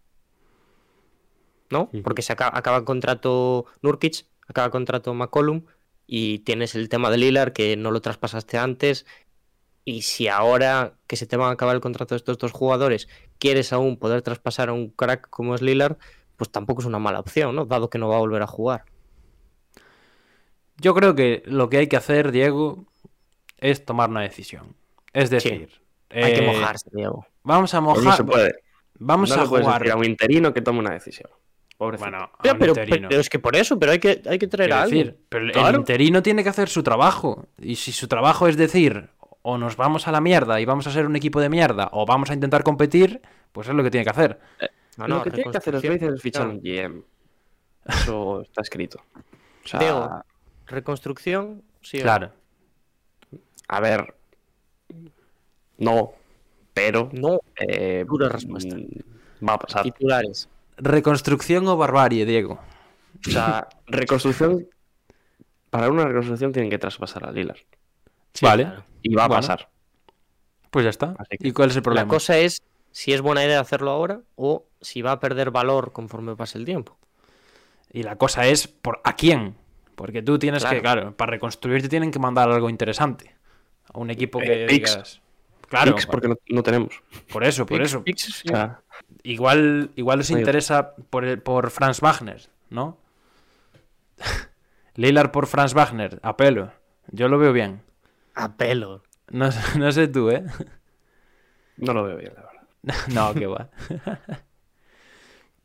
B: ¿No? Porque se acaba, acaba el contrato Nurkic, acaba el contrato McCollum y tienes el tema de Lillard que no lo traspasaste antes. Y si ahora que se te va a acabar el contrato de estos dos jugadores, quieres aún poder traspasar a un crack como es Lillard, pues tampoco es una mala opción, ¿no? Dado que no va a volver a jugar.
C: Yo creo que lo que hay que hacer, Diego, es tomar una decisión. Es decir,
B: Hay que
C: eh,
B: mojarse, Diego.
C: Vamos a
A: Pues no
C: mojar.
A: se puede.
C: Vamos
A: no
C: a
A: puedes
C: jugar.
A: decir a un interino que tome una decisión. Pobrecito.
C: Bueno, a
B: Ya,
C: un
B: pero,
C: interino.
B: pero es que por eso, pero hay que, hay que traer
C: Quiero
B: a alguien.
C: decir, pero el
B: Claro.
C: interino tiene que hacer su trabajo. Y si su trabajo es decir, o nos vamos a la mierda y vamos a ser un equipo de mierda, o vamos a intentar competir, pues es lo que tiene que hacer.
B: No,
A: lo
B: no,
A: que tiene que hacer es fichar un GM. Eso está escrito. O sea,
B: Diego. Reconstrucción, sí. o no?
C: Claro.
A: a ver. No, pero.
B: No,
A: eh,
B: Dura respuesta.
A: mm, Va a pasar.
B: titulares.
C: Reconstrucción o barbarie, Diego.
A: O sea, reconstrucción. Para una reconstrucción tienen que traspasar a Lillard.
C: vale.
B: claro.
A: Y va a
C: Bueno.
A: pasar.
C: Pues ya está.
A: Que-
C: ¿Y cuál es el
B: La
C: problema?
B: cosa es si es buena idea hacerlo ahora o si va a perder valor conforme pase el tiempo.
C: Y la cosa es, ¿por ¿a quién? Porque tú tienes que,
B: Claro.
C: para reconstruir te tienen que mandar algo interesante. A un equipo que
A: Eh,
C: digas... Claro,
A: Picks porque no, no tenemos.
C: por eso, por
B: Picks-
C: eso.
B: picks,
C: Igual, igual os
A: Oye.
C: interesa por, el- por Franz Wagner, ¿no? <laughs> Lillard por Franz Wagner, a pelo. Yo lo veo bien.
B: A pelo.
C: No, sé- <laughs> no sé tú, ¿eh?
A: no lo veo bien, la verdad. <laughs>
C: No, qué va.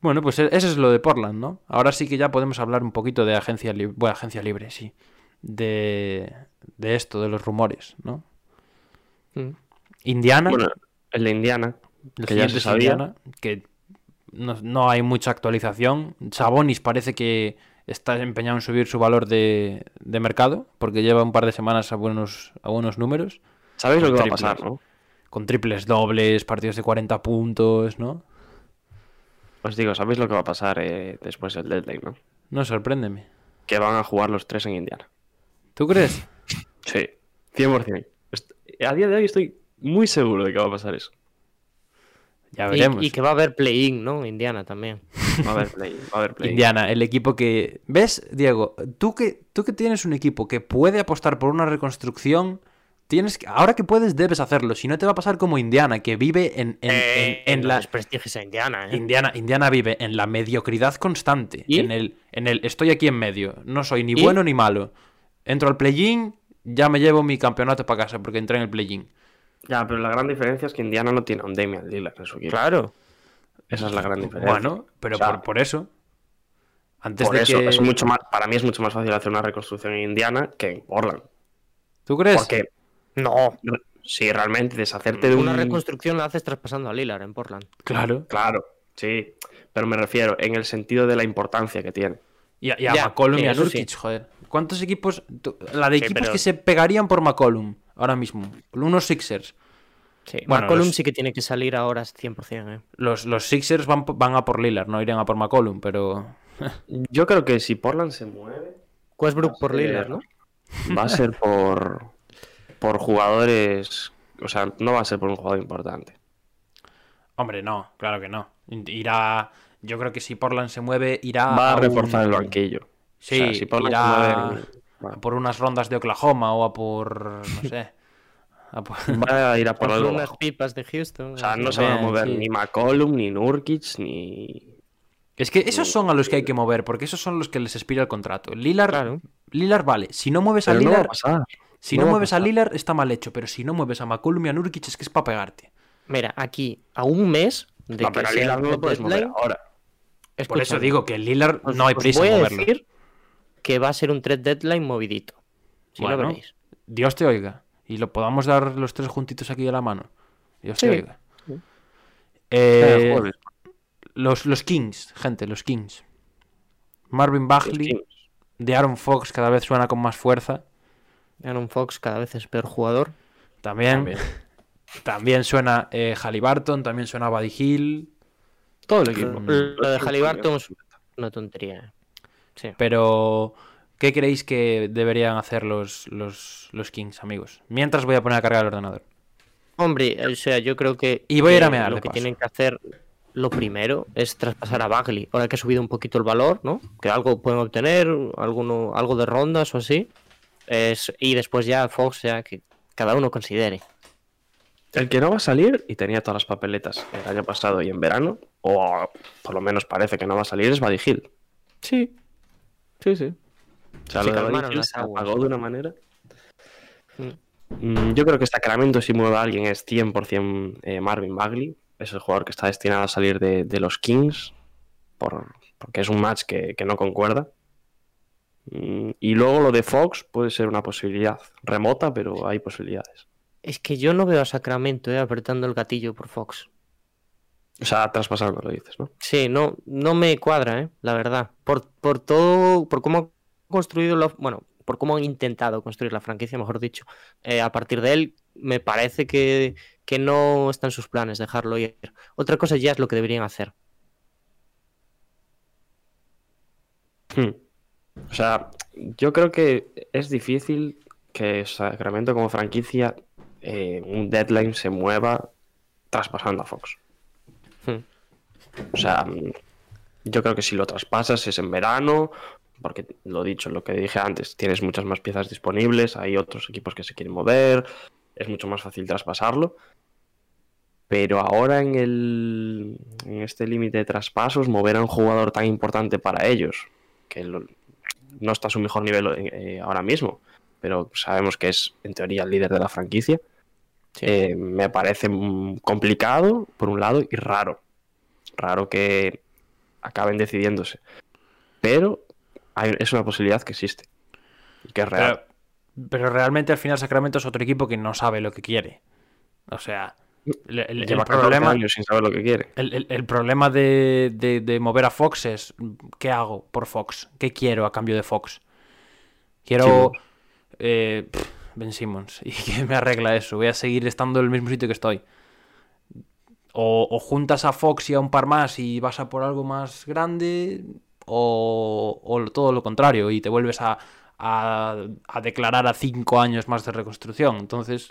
C: Bueno, pues e- eso es lo de Portland, ¿no? Ahora sí que ya podemos hablar un poquito de agencia libre. Bueno, agencia libre, sí. De, de esto, de los rumores, ¿no?
B: Mm.
C: Indiana,
A: Bueno, el de Indiana,
C: el
A: que ya se sabía.
C: Indiana, que no, no hay mucha actualización. Sabonis parece que está empeñado en subir su valor de, de mercado, porque lleva un par de semanas a buenos, a buenos números,
A: ¿Sabéis lo que va a pasar, no?
C: con triples dobles, partidos de 40 puntos, ¿no?
A: Os digo, ¿sabéis lo que va a pasar eh, después del deadline, no?
C: No, sorpréndeme.
A: Que van a jugar los tres en Indiana.
C: ¿Tú crees? <laughs>
A: Sí, 100%. Est- A día de hoy estoy muy seguro de que va a pasar eso.
C: Ya
B: Y,
C: veremos.
B: y que va a haber play-in, ¿no? Indiana también.
A: Va a haber play, va a haber play.
C: Indiana, el equipo que... ¿Ves, Diego? Tú que, tú que tienes un equipo que puede apostar por una reconstrucción, tienes que... ahora que puedes debes hacerlo. Si no te va a pasar como Indiana, que vive en, en, en- en
B: no
C: la...
B: Indiana, ¿eh?
C: Indiana, Indiana vive en la mediocridad constante.
B: ¿Y?
C: En el, en el estoy aquí en medio. No soy ni
B: ¿Y?
C: bueno ni malo. Entro al play-in, ya me llevo mi campeonato para casa porque entré en el play-in.
A: Ya, pero la gran diferencia es que Indiana no tiene a un Damian Lillard en su equipo.
B: Claro.
A: Esa es la gran diferencia.
C: Bueno, pero
A: O sea,
C: por, por eso. Antes
A: por
C: de
A: eso
C: que...
A: es mucho más, para mí es mucho más fácil hacer una reconstrucción en Indiana que en Portland.
C: ¿Tú crees?
A: Porque
B: No.
A: si realmente deshacerte de
B: Una
A: un...
B: reconstrucción la haces traspasando a Lillard en Portland.
C: Claro.
A: Claro, sí. Pero me refiero en el sentido de la importancia que tiene.
C: Y a, y a
B: Ya,
C: McCollum
B: sí,
C: y a Nurkic,
B: sí.
C: joder. ¿Cuántos equipos? La de
B: Sí,
C: equipos
B: pero-
C: que se pegarían por McCollum ahora mismo. Unos Sixers.
B: Sí.
C: Bueno,
B: McCollum
C: los-
B: sí que tiene que salir ahora 100%, ¿eh?
C: Los, los Sixers van, van a por Lillard, no irían a por McCollum, pero. <laughs>
A: Yo creo que si Portland se mueve,
B: Westbrook por. Lillard, ¿no?
A: va a ser <laughs> por, por jugadores... O sea, no va a ser por un jugador importante.
C: Hombre, no, claro que no. Irá. Yo creo que si Portland se mueve, irá.
A: Va a reforzar el banquillo.
C: Sí,
A: O sea, si mueve,
C: a por unas rondas de Oklahoma o a por. No sé. a por- <laughs>
A: va a ir a por
B: Por
A: algo
B: unas pipas de Houston.
A: O sea, no se van a mover
C: sí.
A: ni McCollum, ni Nurkic, ni...
C: Es que esos son a los que hay que mover, porque esos son los que les expira el contrato. Lillard,
B: Claro.
C: Lillard vale. Si no mueves a
A: Pero a pasar.
C: Si
A: No a
C: mueves a
A: pasar.
C: Lillard está mal hecho, pero si no mueves a McCollum y a Nurkic es que es para pegarte.
B: Mira, aquí, a un mes de
A: No,
B: que
A: pero a Lillard no lo puedes mover ahora.
C: Por eso digo que Lillard
B: os-
C: no hay prisa en
B: a
C: moverlo.
B: decir que va a ser un trade deadline movidito. Si lo
C: Bueno,
B: veréis.
C: Dios te oiga. Y lo podamos dar los tres juntitos aquí de la mano. Dios
B: Sí.
C: te oiga.
B: Sí.
C: Eh,
A: Eh,
C: los, los Kings, gente, los Kings. Marvin Bagley, de Aaron Fox cada vez suena con más fuerza.
B: Aaron Fox cada vez es peor jugador.
C: También,
A: También. <laughs>
C: también suena eh, Halliburton, también suena Buddy Hill.
A: Todo el equipo.
B: Lo de Halliburton es una tontería. Sí.
C: Pero, ¿qué creéis que deberían hacer los, los, los Kings, amigos? Mientras voy a poner a cargar el ordenador.
B: Hombre, o sea, yo creo que.
C: Y voy a ir a mear,
B: Lo
C: de
B: que
C: paso.
B: tienen que hacer, lo primero, es traspasar a Bagley. Ahora que ha subido un poquito el valor, ¿no? Que algo pueden obtener, alguno, algo de rondas o así. Es, y después ya Fox, ya que cada uno considere.
A: El que no va a salir, y tenía todas las papeletas el año pasado y en verano, o por lo menos parece que no va a salir, es Buddy Hill.
B: Sí. Sí, sí.
A: O sea,
B: Se
A: lo de
B: calmaron
A: Buddy Hill
B: las
A: se
B: aguas.
A: apagó de una manera.
B: Mm.
A: Mm, Yo creo que Sacramento, si mueve a alguien, es 100% eh, Marvin Bagley. Es el jugador que está destinado a salir de, de los Kings, por, porque es un match que, que no concuerda. Mm, Y luego lo de Fox puede ser una posibilidad remota, pero hay posibilidades.
B: Es que yo no veo a Sacramento eh, apretando el gatillo por Fox.
A: O sea, traspasando, lo dices, ¿no?
B: Sí, no, no me cuadra, ¿eh? la verdad. Por, por todo, por cómo han construido, la, bueno, por cómo han intentado construir la franquicia, mejor dicho. eh, a partir de él, me parece que, que no están sus planes dejarlo ir. Otra cosa ya es lo que deberían hacer.
A: Hmm. O sea, yo creo que es difícil que Sacramento como franquicia eh, un deadline se mueva traspasando a Fox. O sea, mm, yo creo que si lo traspasas es en verano, porque lo dicho, lo que dije antes, tienes muchas más piezas disponibles, hay otros equipos que se quieren mover, es mucho más fácil traspasarlo. Pero ahora en el en este límite de traspasos, mover a un jugador tan importante para ellos, que no está a su mejor nivel eh, ahora mismo, pero sabemos que es en teoría el líder de la franquicia, eh, me parece mm, complicado por un lado y raro. Raro que acaben decidiéndose. Pero hay- es una posibilidad que existe. Y que es real.
C: Pero, pero realmente al final Sacramento es otro equipo que no sabe lo que quiere. O sea, el,
A: Lleva 14
C: problema,
A: años sin saber lo que quiere.
C: el, el- problema de, de- de mover a Fox es ¿qué hago por Fox? ¿Qué quiero a cambio de Fox? Quiero eh, pff, Ben Simmons <laughs> y que me arregla eso. Voy a seguir estando en el mismo sitio que estoy. O, o juntas a Fox y a un par más y vas a por algo más grande, o, o todo lo contrario, y te vuelves a, a, a declarar a cinco años más de reconstrucción. Entonces,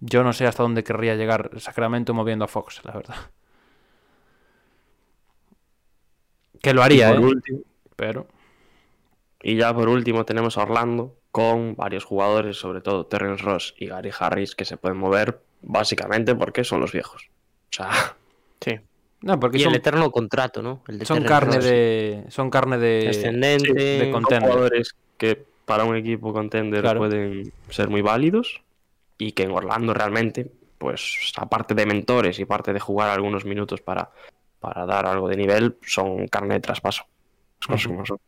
C: yo no sé hasta dónde querría llegar Sacramento moviendo a Fox, la verdad. Que lo haría, ¿eh?
A: último,
C: Pero.
A: y ya por último tenemos a Orlando con varios jugadores, sobre todo Terrence Ross y Gary Harris, que se pueden mover básicamente porque son los viejos. O sea,
B: Sí.
C: No, porque
B: Y
C: son,
B: el eterno contrato, ¿no? El de
C: son carne
B: Ross.
C: de. Son carne de.
B: Descendente.
C: de
A: son
C: contender.
A: jugadores que para un equipo contender
C: Claro.
A: pueden ser muy válidos y que en Orlando realmente, pues aparte de mentores y parte de jugar algunos minutos para, para dar algo de nivel, son carne de traspaso. Las cosas como son.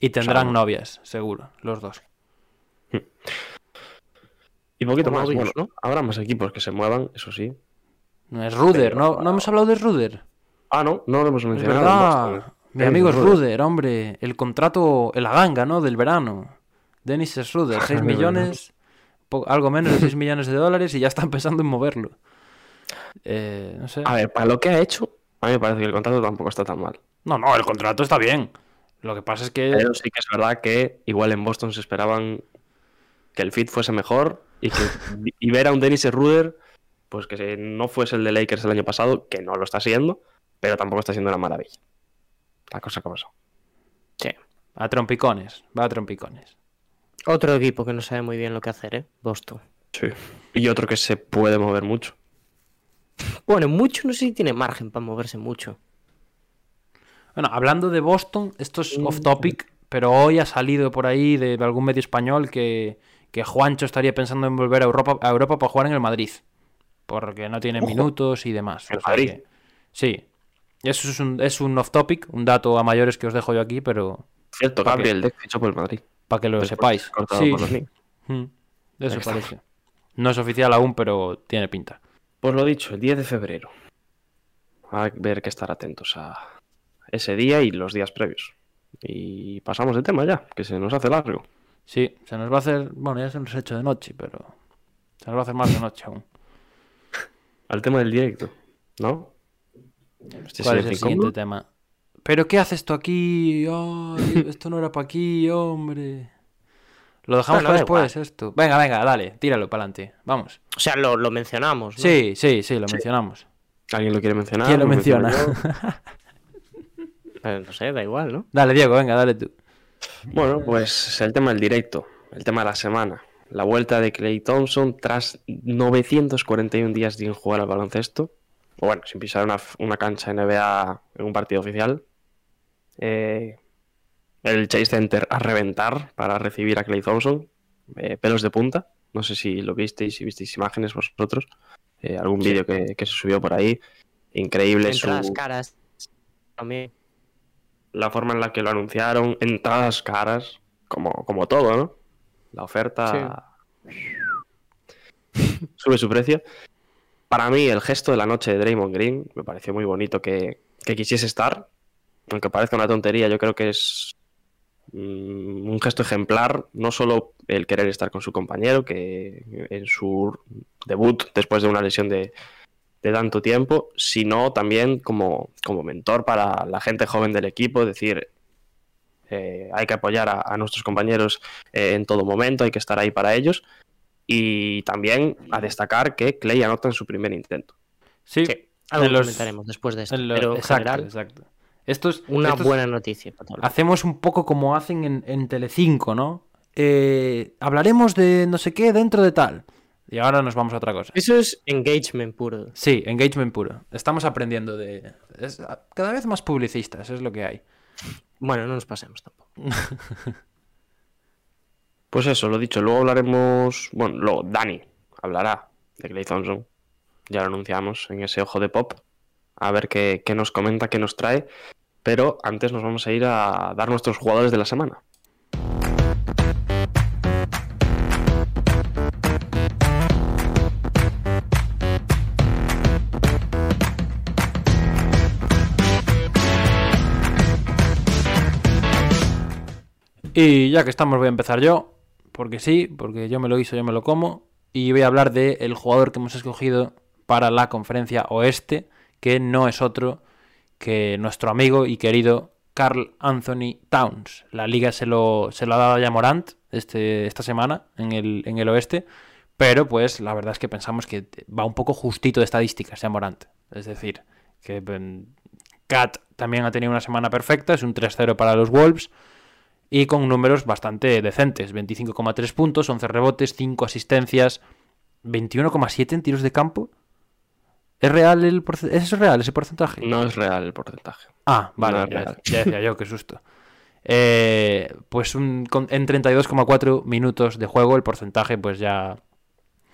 C: Y tendrán
A: sea,
C: novias, seguro, los dos. <laughs>
A: Y poquito más, bueno, habrá más equipos que se muevan, eso sí.
C: No es Ruder,
A: Pero-
C: ¿no? ¿No hemos hablado de Ruder?
A: Ah, no, no lo hemos
C: Es
A: mencionado.
C: verdad.
A: Boston.
C: Mi amigo es. Ruder, hombre. El contrato, la ganga, ¿no? Del verano. Dennis Schroeder, 6 <laughs> millones, algo menos de 6 millones de dólares y ya están pensando en moverlo. Eh, no sé.
A: A ver, para lo que ha hecho, a mí me parece que el contrato tampoco está tan mal.
C: No, no, el contrato está bien. Lo que pasa es que...
A: Pero sí que es verdad que igual en Boston se esperaban que el fit fuese mejor y que y ver a un Dennis Ruder, pues que no fuese el de Lakers el año pasado, que no lo está siendo, pero tampoco está siendo una maravilla. La cosa que pasó.
B: Sí.
C: A trompicones, va a trompicones.
B: Otro equipo que no sabe muy bien lo que hacer, ¿eh? Boston.
A: Sí. Y otro que se puede mover mucho.
B: Bueno, mucho, no sé si tiene margen para moverse mucho.
C: Bueno, hablando de Boston, esto es off topic, pero hoy ha salido por ahí de algún medio español que, que Juancho estaría pensando en volver a Europa, a Europa para jugar en el Madrid. Porque no tiene minutos y demás.
A: ¿El
C: O sea
A: Madrid?
C: que- sí. Eso es un, es un off topic, un dato a mayores que os dejo yo aquí, pero
A: Cierto. Gabriel Deck fichó por el Madrid.
C: para que lo
A: Después
C: sepáis. Sí. Mm, eso parece. No es oficial aún, pero tiene pinta.
A: Pues lo dicho, el 10 de febrero. A ver que estar atentos a ese día y los días previos. Y pasamos de tema ya, que se nos hace largo.
C: Sí, se nos va a hacer. Bueno, ya se nos ha hecho de noche, pero. Se nos va a hacer más de noche aún.
A: Al tema del directo, ¿no? Este
C: ¿Cuál es el siguiente tema? ¿Pero qué haces tú aquí? Ay, <laughs> esto no era para aquí, hombre. Lo dejamos para después, esto. Venga, venga, dale, tíralo para adelante. Vamos.
B: O sea, lo, lo mencionamos. ¿no?
C: Sí, sí, sí, lo mencionamos.
A: ¿Alguien lo quiere mencionar?
C: ¿Quién lo menciona?
A: yo? <laughs>
B: Pero no sé, da igual, ¿no?
C: dale, Diego, venga, dale tú.
A: Bueno, pues el tema del directo, el tema de la semana. La vuelta de Clay Thompson tras 941 días sin jugar al baloncesto. O bueno, sin pisar una, una cancha NBA en un partido oficial. Eh, el Chase Center a reventar para recibir a Clay Thompson. Eh, pelos de punta. No sé si lo visteis, si visteis imágenes vosotros. Eh, algún vídeo que, que se subió por ahí. Increíble su,
B: caras también.
A: La forma en la que lo anunciaron, entradas caras, como, como todo, ¿no? La oferta <laughs> sube su precio. Para mí, el gesto de la noche de Draymond Green me pareció muy bonito que, que quisiese estar. Aunque parezca una tontería, yo creo que es mm, un gesto ejemplar, no solo el querer estar con su compañero, que en su debut después de una lesión de, de tanto tiempo, sino también como, como mentor para la gente joven del equipo, es decir, eh, hay que apoyar a, a nuestros compañeros eh, en todo momento, hay que estar ahí para ellos. Y también a destacar que Clay anota en su primer intento.
C: Sí,
B: Sí, algo
C: los-
B: comentaremos después de esto. pero
C: exacto,
B: general,
C: exacto. Esto es
B: una
C: esto es-
B: buena noticia. para
C: Hacemos un poco como hacen en, en Telecinco, ¿no? Eh, hablaremos de no sé qué dentro de tal. Y ahora nos vamos a otra cosa.
B: Eso es engagement puro.
C: Sí, engagement puro. Estamos aprendiendo de... es- cada vez más publicistas, es lo que hay.
B: Bueno, no nos pasemos tampoco. <laughs>
A: Pues eso, lo dicho, luego hablaremos, bueno, luego Dani hablará de Clay Thompson, ya lo anunciamos en ese ojo de pop, a ver qué, qué nos comenta, qué nos trae. Pero antes nos vamos a ir a dar nuestros jugadores de la semana.
C: Y ya que estamos, voy a empezar yo, porque sí, porque yo me lo hizo, yo me lo como, y voy a hablar del el jugador que hemos escogido para la conferencia oeste, que no es otro que nuestro amigo y querido Carl Anthony Towns. La liga se lo, se lo ha dado ya Morant este, esta semana en el, en el oeste, pero pues la verdad es que pensamos que va un poco justito de estadísticas ya Morant. Es decir, que Cat también ha tenido una semana perfecta, es un 3-0 para los Wolves y con números bastante decentes, 25,3 puntos, 11 rebotes, 5 asistencias, 21,7 en tiros de campo. ¿Es real el? ¿Es real ese porcentaje?
A: No es real el porcentaje.
C: Ah, vale,
A: No
C: ya, decía yo, qué susto. Eh, pues un- con- en 32,4 minutos de juego el porcentaje pues ya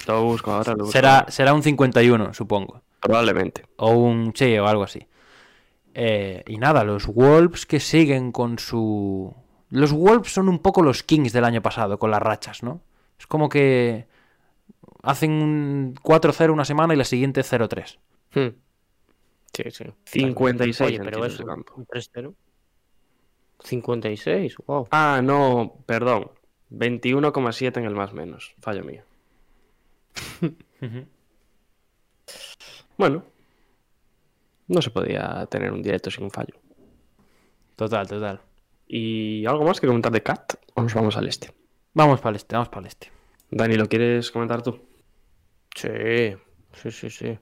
A: Lo busco ahora, lo busco
C: será, será un 51, supongo.
A: Probablemente.
C: O un sí, o algo así. Eh, y nada, los Wolves que siguen con su... Los Wolves son un poco los Kings del año pasado, con las rachas, ¿no? Es como que hacen un 4-0 una semana y la siguiente 0-3.
B: Hmm. Sí, sí.
A: 56
B: Oye, pero es
A: de
B: un,
A: campo.
B: un 3-0. 56, wow.
A: Ah, no, perdón. 21,7 en el más menos. Fallo mío. <laughs> bueno. No se podía tener un directo sin un fallo.
C: Total, total.
A: ¿Y algo más que comentar de Cat? ¿O nos vamos al este?
C: Vamos para el este, vamos para el este.
A: Dani, ¿lo quieres comentar tú?
B: Sí, sí, sí, sí.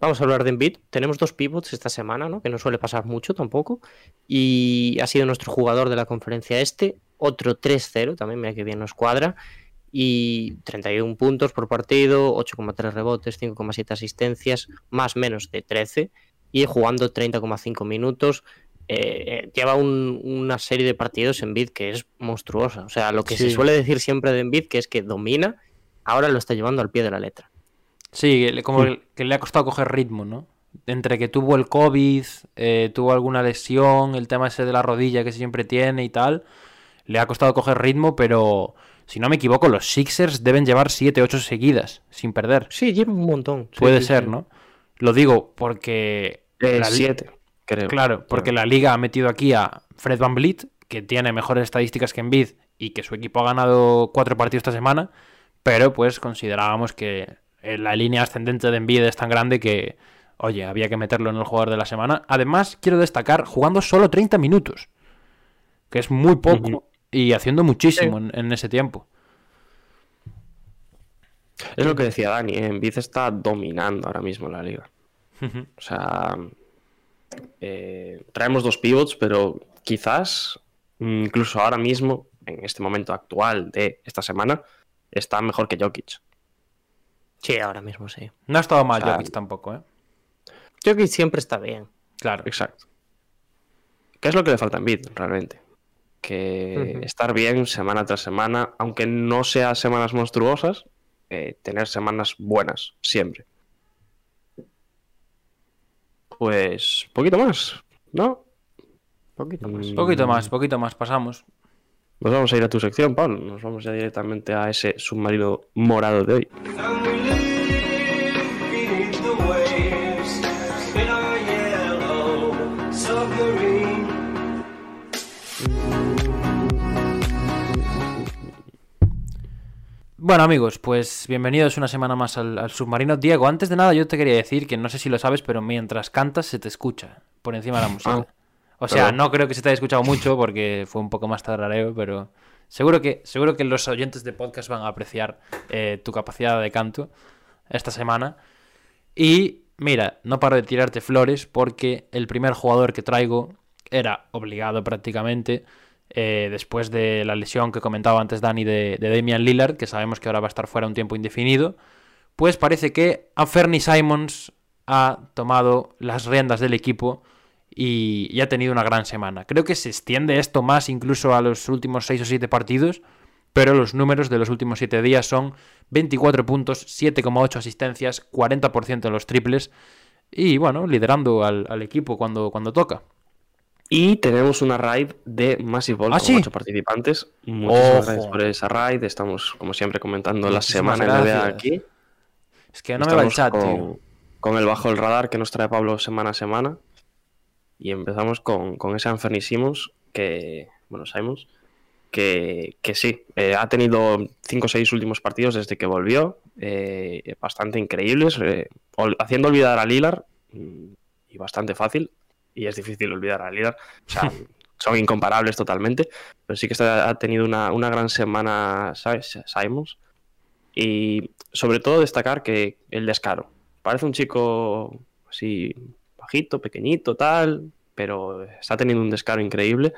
B: Vamos a hablar de Embiid. Tenemos dos pivots esta semana, ¿no? Que no suele pasar mucho tampoco. Y ha sido nuestro jugador de la conferencia este. Otro 3-0, también mira que bien nos cuadra. Y 31 puntos por partido, 8,3 rebotes, 5,7 asistencias, más menos de 13. Y jugando 30,5 minutos. Eh, lleva un- una serie de partidos en Embiid que es monstruosa. O sea, lo que se suele decir siempre de Embiid, que es que domina, ahora lo está llevando al pie de la letra.
C: Sí, que le- como que le ha costado coger ritmo, ¿no? Entre que tuvo el COVID, eh, tuvo alguna lesión, el tema ese de la rodilla que siempre tiene y tal, le ha costado coger ritmo, pero si no me equivoco, los Sixers deben llevar 7-8 seguidas, sin perder.
B: Sí, lleva un montón.
C: Puede
B: sí,
C: ser,
B: sí.
C: ¿no? Lo digo porque...
A: Eh,
C: la
A: 7, creo.
C: Claro, porque la liga ha metido aquí a Fred Van Vliet, que tiene mejores estadísticas que Embiid y que su equipo ha ganado cuatro partidos esta semana, pero pues considerábamos que eh, la línea ascendente de Embiid es tan grande que, oye, había que meterlo en el jugador de la semana. Además, quiero destacar, jugando solo 30 minutos, que es muy poco y haciendo muchísimo en, en ese tiempo.
A: Es lo que decía Dani, ¿eh? Embiid está dominando ahora mismo la liga. O sea, eh, traemos dos pivots, pero quizás mm, incluso ahora mismo, en este momento actual de esta semana, está mejor que Jokic.
B: Sí, ahora mismo sí.
C: No ha estado mal
A: O sea,
C: Jokic tampoco, ¿eh?
B: Que siempre está bien.
C: Claro.
A: Exacto. ¿Qué es lo que le falta a Embiid realmente? Que estar bien semana tras semana, aunque no sea semanas monstruosas, eh, tener semanas buenas siempre. Pues poquito más, ¿no?
B: Poquito más.
A: Mm,
C: Poquito más, poquito más, pasamos.
A: Nos vamos a ir a tu sección, Pablo. Nos vamos ya directamente a ese submarino morado de hoy.
C: Bueno amigos, pues bienvenidos una semana más al, al submarino. Diego, antes de nada yo te quería decir que no sé si lo sabes, pero mientras cantas se te escucha por encima de la música.
A: Ah,
C: o sea, no creo que se te haya escuchado mucho porque fue un poco más tarareo, pero seguro que, seguro que los oyentes de podcast van a apreciar eh, tu capacidad de canto esta semana. Y mira, no paro de tirarte flores porque el primer jugador que traigo era obligado prácticamente eh, después de la lesión que comentaba antes Dani de, Damian Lillard, que sabemos que ahora va a estar fuera un tiempo indefinido, pues parece que a Fernie Simons ha tomado las riendas del equipo y, y ha tenido una gran semana. Creo que se extiende esto más incluso a los últimos 6 o 7 partidos, pero los números de los últimos 7 días son 24 puntos, 7,8 asistencias, 40% en los triples y bueno, liderando al, al equipo cuando, cuando toca.
A: Y tenemos una raid de Massive Ball
C: ¿Ah,
A: con
C: sí?
A: ocho participantes. Muchísimas gracias por esa raid. Estamos, como siempre, comentando la semana NBA aquí.
C: Es que no me va el chat,
A: con,
C: tío.
A: con el bajo el radar que nos trae Pablo semana a semana. Y empezamos con, con ese Anthony Simmons, que, bueno, Simons, que, que sí, eh, ha tenido 5 o 6 últimos partidos desde que volvió, eh, bastante increíbles, eh, haciendo olvidar a Lillard, mm, y bastante fácil, y es difícil olvidar a Lillard, o sea, <laughs> son incomparables totalmente, pero sí que está- ha tenido una, una gran semana Si- Simons, y sobre todo destacar que el descaro. Parece un chico así bajito, pequeñito, tal, pero está teniendo un descaro increíble,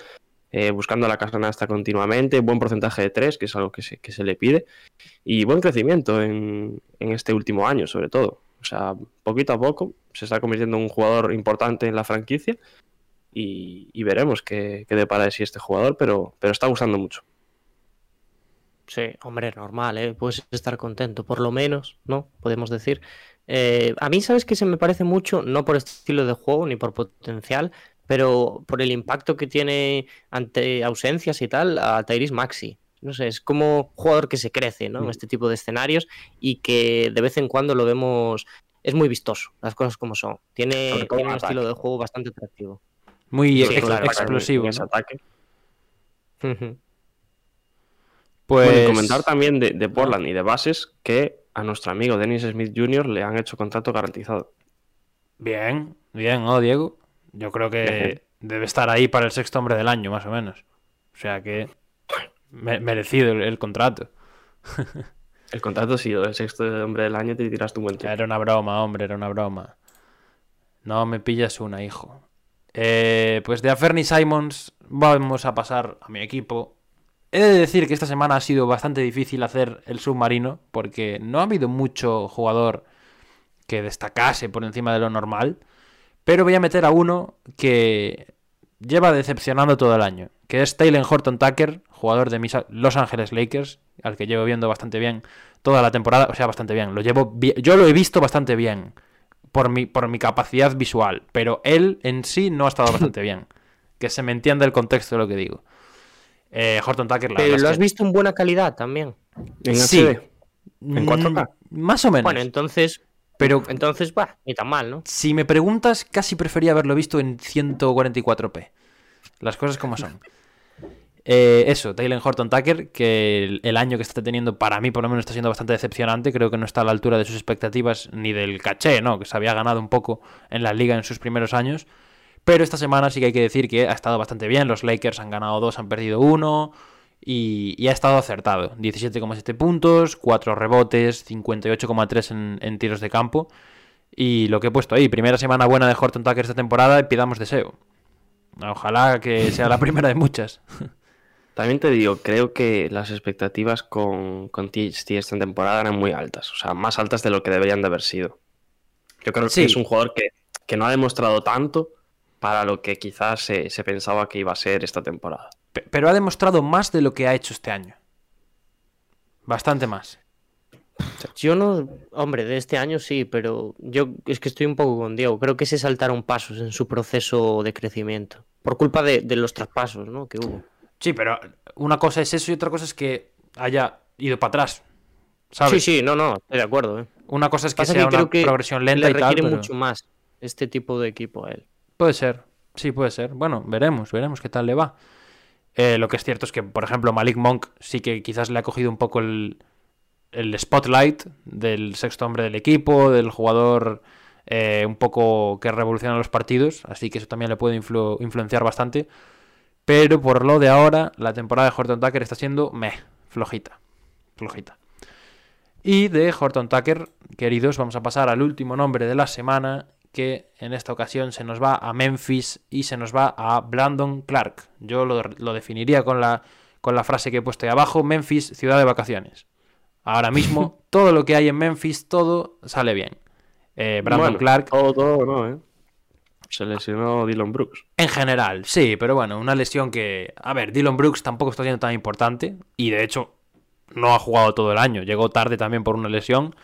A: eh, buscando la canasta continuamente, buen porcentaje de tres, que es algo que se, que se le pide, y buen crecimiento en, en este último año, sobre todo. O sea, poquito a poco se está convirtiendo en un jugador importante en la franquicia y, veremos qué, qué depara de sí este jugador, pero, pero está gustando mucho.
B: Sí, hombre, normal, ¿eh? Puedes estar contento, por lo menos, ¿no? Podemos decir. Eh, a mí, ¿sabes que se me parece mucho? No por estilo de juego ni por potencial, pero por el impacto que tiene ante ausencias y tal a Tyrese Maxi. No sé, es como jugador que se crece, ¿no? En
A: Mm.
B: este tipo de escenarios y que de vez en cuando lo vemos. Es muy vistoso, las cosas como son. Tiene, un estilo de juego bastante atractivo.
C: Muy
B: Sí,
C: ex-
B: claro,
C: explosivo.
A: En ese
C: ¿no?
A: ataque.
C: Pues
A: Bueno, y comentar también de, de Portland y de bases que a nuestro amigo Dennis Smith Jr. le han hecho contrato garantizado.
C: Bien, bien, ¿no, Diego? Yo creo que debe estar ahí para el sexto hombre del año, más o menos. O sea que merecido el, el contrato.
A: El contrato ha sido el sexto hombre del año, te tiraste un buen tiempo.
C: Era una broma, hombre, era una broma. No me pillas una, hijo. Eh, pues de Aferni Simons vamos a pasar a mi equipo. He de decir que esta semana ha sido bastante difícil hacer el submarino porque no ha habido mucho jugador que destacase por encima de lo normal. Pero voy a meter a uno que lleva decepcionando todo el año, que es Taylor Horton Tucker, jugador de mis Los Angeles Lakers, al que llevo viendo bastante bien toda la temporada, o sea, bastante bien, lo llevo bi- yo lo he visto bastante bien por mi, por mi capacidad visual, pero él en sí no ha estado bastante bien, <laughs> que se me entienda el contexto de lo que digo. Eh, Horton Tucker, la
B: Pero lo has
C: que-
B: visto en buena calidad también.
A: En
C: Sí.
A: HD, en 4K.
C: Mm, Más o menos.
B: Bueno, entonces.
C: Pero-
B: Entonces, va, ni tan mal, ¿no?
C: Si me preguntas, casi prefería haberlo visto en 144p. Las cosas como son. <laughs> Eh, eso, Taylor Horton Tucker, que el, el año que está teniendo, para mí por lo menos está siendo bastante decepcionante. Creo que no está a la altura de sus expectativas ni del caché, ¿no? Que se había ganado un poco en la liga en sus primeros años. Pero esta semana sí que hay que decir que ha estado bastante bien. Los Lakers han ganado dos, han perdido uno. Y, y ha estado acertado. 17,7 puntos, 4 rebotes, 58,3 en, en tiros de campo. Y lo que he puesto ahí, primera semana buena de Horton Tucker esta temporada y pidamos deseo. Ojalá que sea la <laughs> primera de muchas. <laughs>
A: También te digo, creo que las expectativas con, con THT esta temporada eran muy altas, o sea, más altas de lo que deberían de haber sido. Yo creo
C: Sí.
A: que es un jugador que, que no ha demostrado tanto para lo que quizás se, se pensaba que iba a ser esta temporada.
C: Pe- Pero ha demostrado más de lo que ha hecho este año. Bastante más.
B: Yo no, hombre, de este año sí, pero yo es que estoy un poco con Diego. Creo que se saltaron pasos en su proceso de crecimiento. Por culpa de, de los traspasos, ¿no? Que hubo.
C: Sí, pero una cosa es eso y otra cosa es que haya ido para atrás. ¿Sabes?
B: Sí, sí, no, no, estoy de acuerdo. ¿eh?
C: Una cosa es que
B: Pasa
C: sea
B: que
C: una
B: que
C: progresión lenta
B: le
C: y tal.
B: requiere
C: pero-
B: mucho más este tipo de equipo a él.
C: Puede ser, sí, puede ser. Bueno, veremos, veremos qué tal le va. Eh, lo que es cierto es que, por ejemplo, Malik Monk sí que quizás le ha cogido un poco el, el spotlight del sexto hombre del equipo, del jugador eh, un poco que revoluciona los partidos, así que eso también le puede influ- influenciar bastante. Pero por lo de ahora, la temporada de Horton Tucker está siendo meh, flojita, flojita. Y de Horton Tucker, queridos, vamos a pasar al último nombre de la semana, que en esta ocasión se nos va a Memphis y se nos va a Brandon Clark. Yo lo, lo definiría con la, con la frase que he puesto ahí abajo, Memphis, ciudad de vacaciones. Ahora mismo, <laughs> todo lo que hay en Memphis, todo sale bien. Eh, Brandon
A: Bueno,
C: Clark,
A: Todo, todo, no, ¿eh? Se lesionó Dylan Brooks.
C: en general, sí, pero bueno, una lesión que... A ver, Dylan Brooks tampoco está siendo tan importante y de hecho no ha jugado todo el año, llegó tarde también por una lesión.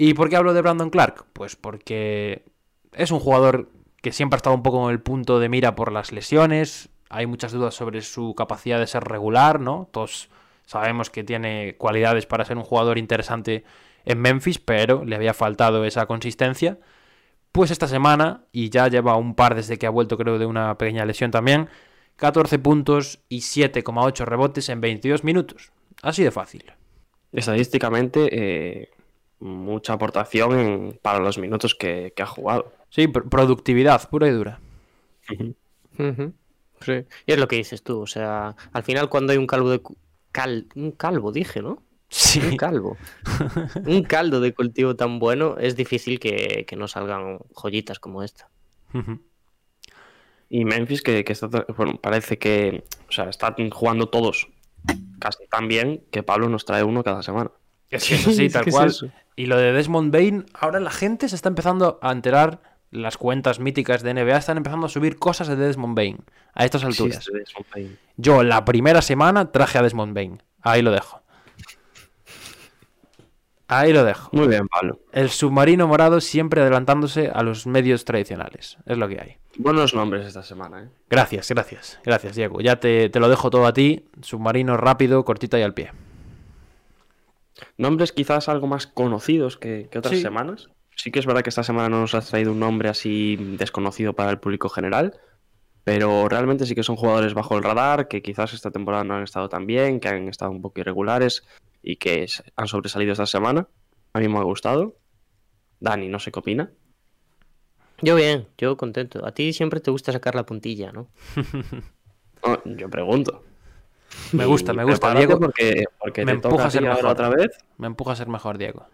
C: ¿Y por qué hablo de Brandon Clark? Pues porque es un jugador que siempre ha estado un poco en el punto de mira por las lesiones. Hay muchas dudas sobre su capacidad de ser regular, ¿no? Todos sabemos que tiene cualidades para ser un jugador interesante en Memphis, pero le había faltado esa consistencia. Pues esta semana, y ya lleva un par desde que ha vuelto creo de una pequeña lesión también, 14 puntos y 7,8 rebotes en 22 minutos. Así de fácil.
A: Estadísticamente, eh, mucha aportación en- para los minutos que, que ha jugado.
C: Sí, pr- productividad pura y dura.
B: Sí. Y es lo que dices tú, o sea, al final cuando hay un calvo de... Cal... Un calvo, dije, ¿no? Un
C: Sí.
B: calvo. <laughs> un caldo de cultivo tan bueno, es difícil que, que no salgan joyitas como esta.
A: Y Memphis, que, que está, bueno, parece que o sea, están jugando todos casi tan bien que Pablo nos trae uno cada semana. <laughs>
C: Es que Es tal
B: que
C: cual. Y lo de Desmond Bain, ahora la gente se está empezando a enterar, las cuentas míticas de NBA están empezando a subir cosas de Desmond Bain a estas alturas.
A: Sí.
C: Yo la primera semana traje a Desmond Bain. Ahí lo dejo. Ahí lo dejo.
A: Muy bien, Pablo.
C: El submarino morado siempre adelantándose a los medios tradicionales. Es lo que hay.
A: Buenos nombres esta semana, ¿eh?
C: Gracias, gracias. Gracias, Diego. Ya te, te lo dejo todo a ti. Submarino rápido, cortita y al pie.
A: Nombres quizás algo más conocidos que, que otras
C: Sí.
A: semanas. Sí que es verdad que esta semana no nos has traído un nombre así desconocido para el público general, pero realmente sí que son jugadores bajo el radar, que quizás esta temporada no han estado tan bien, que han estado un poco irregulares y que han sobresalido esta semana. A mí me ha gustado. Dani, no sé qué opina.
B: Yo bien, yo contento. A ti siempre te gusta sacar la puntilla, ¿no? <laughs>
A: No, yo pregunto.
C: Me gusta, me gusta, Diego.
A: Porque, porque
C: Me empuja a ser mejor.
A: otra vez.
C: Me empuja a ser mejor, Diego.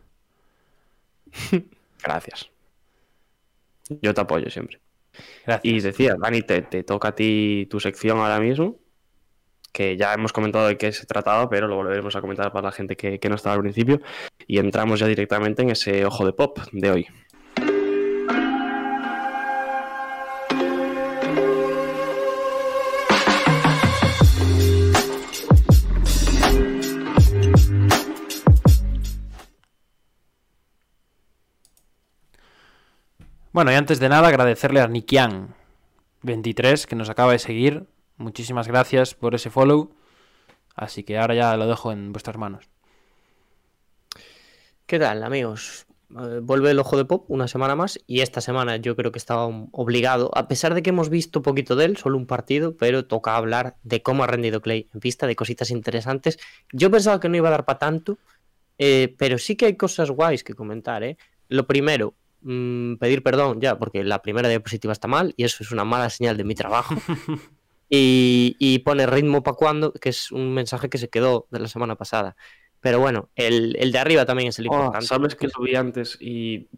C: <laughs>
A: Gracias. Yo te apoyo siempre.
C: Gracias.
A: Y decía, Dani, te, te toca a ti tu sección ahora mismo, que ya hemos comentado de qué se trataba, pero lo volveremos a comentar para la gente que, que no estaba al principio. Y entramos ya directamente en ese ojo de pop de hoy.
C: Bueno, y antes de nada, agradecerle a Nikian23 que nos acaba de seguir. Muchísimas gracias por ese follow. Así que ahora ya lo dejo en vuestras manos.
B: ¿Qué tal, amigos? Eh, vuelve el ojo de pop una semana más y esta semana yo creo que estaba obligado, a pesar de que hemos visto poquito de él, solo un partido, pero toca hablar de cómo ha rendido Clay en pista, de cositas interesantes. Yo pensaba que no iba a dar para tanto, eh, pero sí que hay cosas guays que comentar, ¿eh? Lo primero, mm, pedir perdón ya, porque la primera diapositiva está mal y eso es una mala señal de mi trabajo. <laughs> y, y pone ritmo para cuando, que es un mensaje que se quedó de la semana pasada. Pero bueno, el, el de arriba también es el
A: Oh,
B: importante.
A: Sabes que lo vi antes y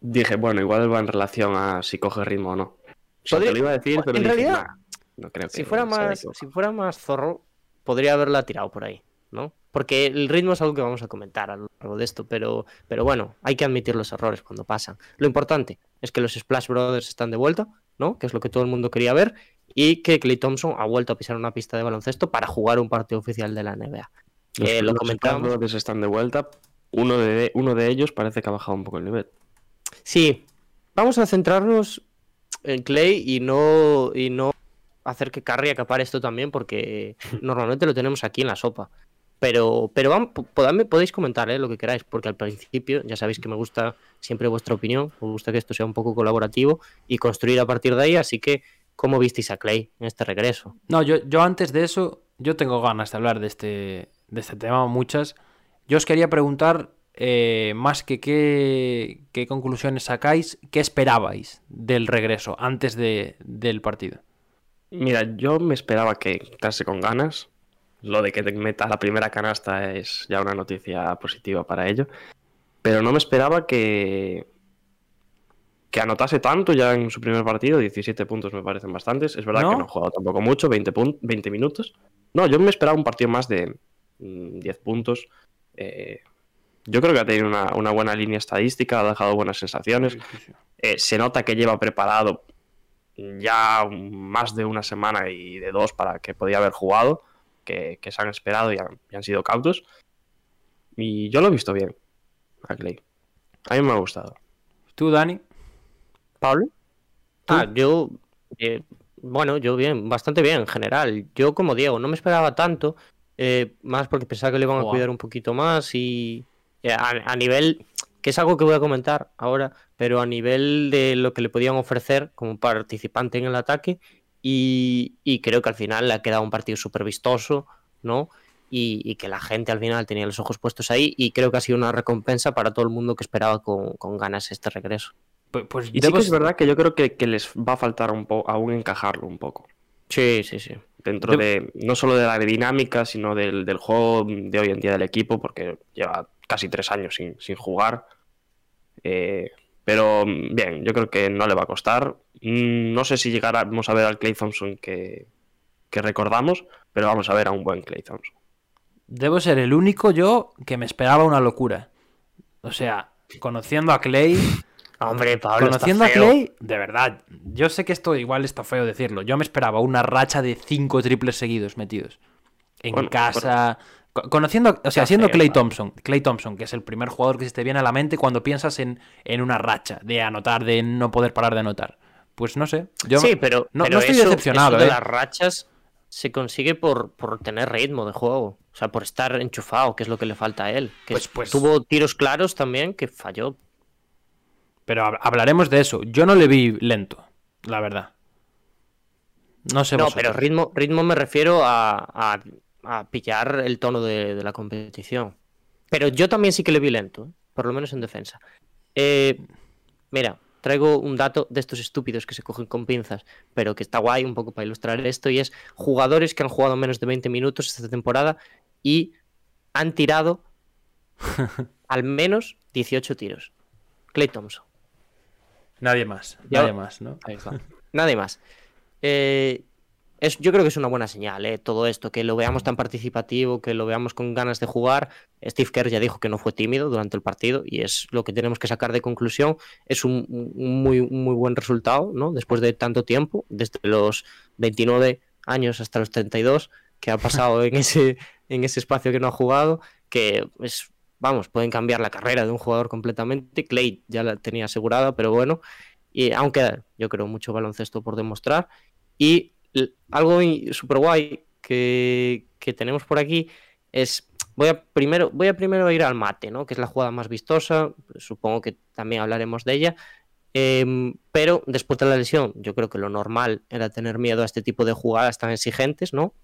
A: dije, bueno, igual va en relación a si coge ritmo o no. O sea, te lo iba a decir, pero
B: en
A: dije,
B: realidad,
A: "Nah, no creo que
B: Si fuera, más,
A: equivocado".
B: si fuera más zorro, podría haberla tirado por ahí, ¿no? Porque el ritmo es algo que vamos a comentar a lo largo de esto, pero, pero bueno, hay que admitir los errores cuando pasan. Lo importante es que los Splash Brothers están de vuelta, ¿no? Que es lo que todo el mundo quería ver, y que Clay Thompson ha vuelto a pisar una pista de baloncesto para jugar un partido oficial de la NBA.
A: Los,
B: Eh, lo
A: los
B: comentábamos.
A: Splash Brothers están de vuelta. Uno de, uno de ellos parece que ha bajado un poco el nivel.
B: Sí, vamos a centrarnos en Clay y no, y no hacer que Curry acapare esto también, porque <laughs> normalmente lo tenemos aquí en la sopa. Pero, pero podame- podéis comentar ¿eh? lo que queráis, porque al principio ya sabéis que me gusta siempre vuestra opinión, me gusta que esto sea un poco colaborativo y construir a partir de ahí, así que, ¿cómo visteis a Clay en este regreso?
C: No, yo, yo antes de eso, yo tengo ganas de hablar de este, de este tema, muchas. Yo os quería preguntar, eh, más que qué, qué conclusiones sacáis, ¿qué esperabais del regreso antes de, del partido?
A: Mira, yo me esperaba que entrase con ganas. Lo de que te meta la primera canasta es ya una noticia positiva para ello. Pero no me esperaba que, que anotase tanto ya en su primer partido. 17 puntos me parecen bastantes. Es verdad
C: ¿No?
A: que no ha jugado tampoco mucho, 20, pun- 20 minutos. No, yo me esperaba un partido más de mm, 10 puntos. Eh, yo creo que ha tenido una, una buena línea estadística, ha dejado buenas sensaciones. Eh, se nota que lleva preparado ya más de una semana y de dos para que podía haber jugado, que, que se han esperado y han, y han sido cautos. Y yo lo he visto bien, a Clay. A mí me ha gustado.
C: ¿Tú, Dani?
B: ¿Pablo? Ah, yo, eh, bueno, yo bien, bastante bien en general. Yo como Diego, no me esperaba tanto, eh, más porque pensaba que le iban a cuidar un poquito más y eh, a, a nivel, que es algo que voy a comentar ahora, pero a nivel de lo que le podían ofrecer como participante en el ataque y, y creo que al final le ha quedado un partido súper vistoso, ¿no? Y, y que la gente al final tenía los ojos puestos ahí y creo que ha sido una recompensa para todo el mundo que esperaba con, con ganas este regreso.
C: Pu- Pues
A: Y sí
C: debo-
A: que es verdad que yo creo que, que les va a faltar un poco aún encajarlo un poco.
B: Sí, sí, sí.
A: Dentro
C: Debo-
A: de, no solo de la dinámica, sino del, del juego de hoy en día del equipo, porque lleva casi tres años sin, sin jugar. Eh, pero mm, bien, yo creo que no le va a costar. Mm, No sé si llegáramos a ver al Clay Thompson que, que recordamos, pero vamos a ver a un buen Clay Thompson.
C: Debo ser el único yo que me esperaba una locura. O sea, conociendo a Clay, <laughs>
B: Hombre, Pablo, está
C: conociendo a. Clay, de verdad, yo sé que esto igual está feo decirlo. Yo me esperaba una racha de cinco triples seguidos metidos. En
A: Bueno,
C: casa. Conociendo, o sea,
B: Está
C: siendo Clay. Thompson, Clay Thompson, que es el primer jugador que se te viene a la mente cuando piensas en, en una racha de anotar, de no poder parar de anotar. Pues no sé. Yo
B: sí, pero,
C: no,
B: pero
C: no estoy
B: eso-
C: decepcionado,
B: eso de
C: ¿eh?
B: las rachas se consigue por, por tener ritmo de juego. O sea, por estar enchufado, que es lo que le falta a él. Que
C: Pues-
B: es-
C: pues-
B: tuvo tiros claros también que falló.
C: Pero hab- hablaremos de eso. Yo no le vi lento, la verdad. No sé
B: No,
C: vosotros.
B: pero ritmo, ritmo me refiero a, a- a pillar el tono de, de la competición. Pero yo también sí que le vi lento, ¿eh? por lo menos en defensa. Eh, mira, traigo un dato de estos estúpidos que se cogen con pinzas, pero que está guay un poco para ilustrar esto, y es jugadores que han jugado menos de 20 minutos esta temporada y han tirado <laughs> al menos 18 tiros. Clay Thompson.
C: Nadie más, nadie más, ¿no?
B: Nadie más. Eh, es, yo creo que es una buena señal, eh, todo esto, que lo veamos tan participativo, que lo veamos con ganas de jugar. Steve Kerr ya dijo que no fue tímido durante el partido y es lo que tenemos que sacar de conclusión. Es un, un muy, un muy buen resultado, ¿no? Después de tanto tiempo, desde los 29 años hasta los 32, que ha pasado en ese, en ese espacio que no ha jugado, que es, vamos, pueden cambiar la carrera de un jugador completamente. Clay ya la tenía asegurada, pero bueno, y aún queda, yo creo, mucho baloncesto por demostrar. Y algo súper guay que, que tenemos por aquí es. Voy a, primero, voy a primero ir al mate, ¿no? Que es la jugada más vistosa. Supongo que también hablaremos de ella. Em, pero después de la lesión, yo creo que lo normal era tener miedo a este tipo de jugadas tan exigentes, ¿no?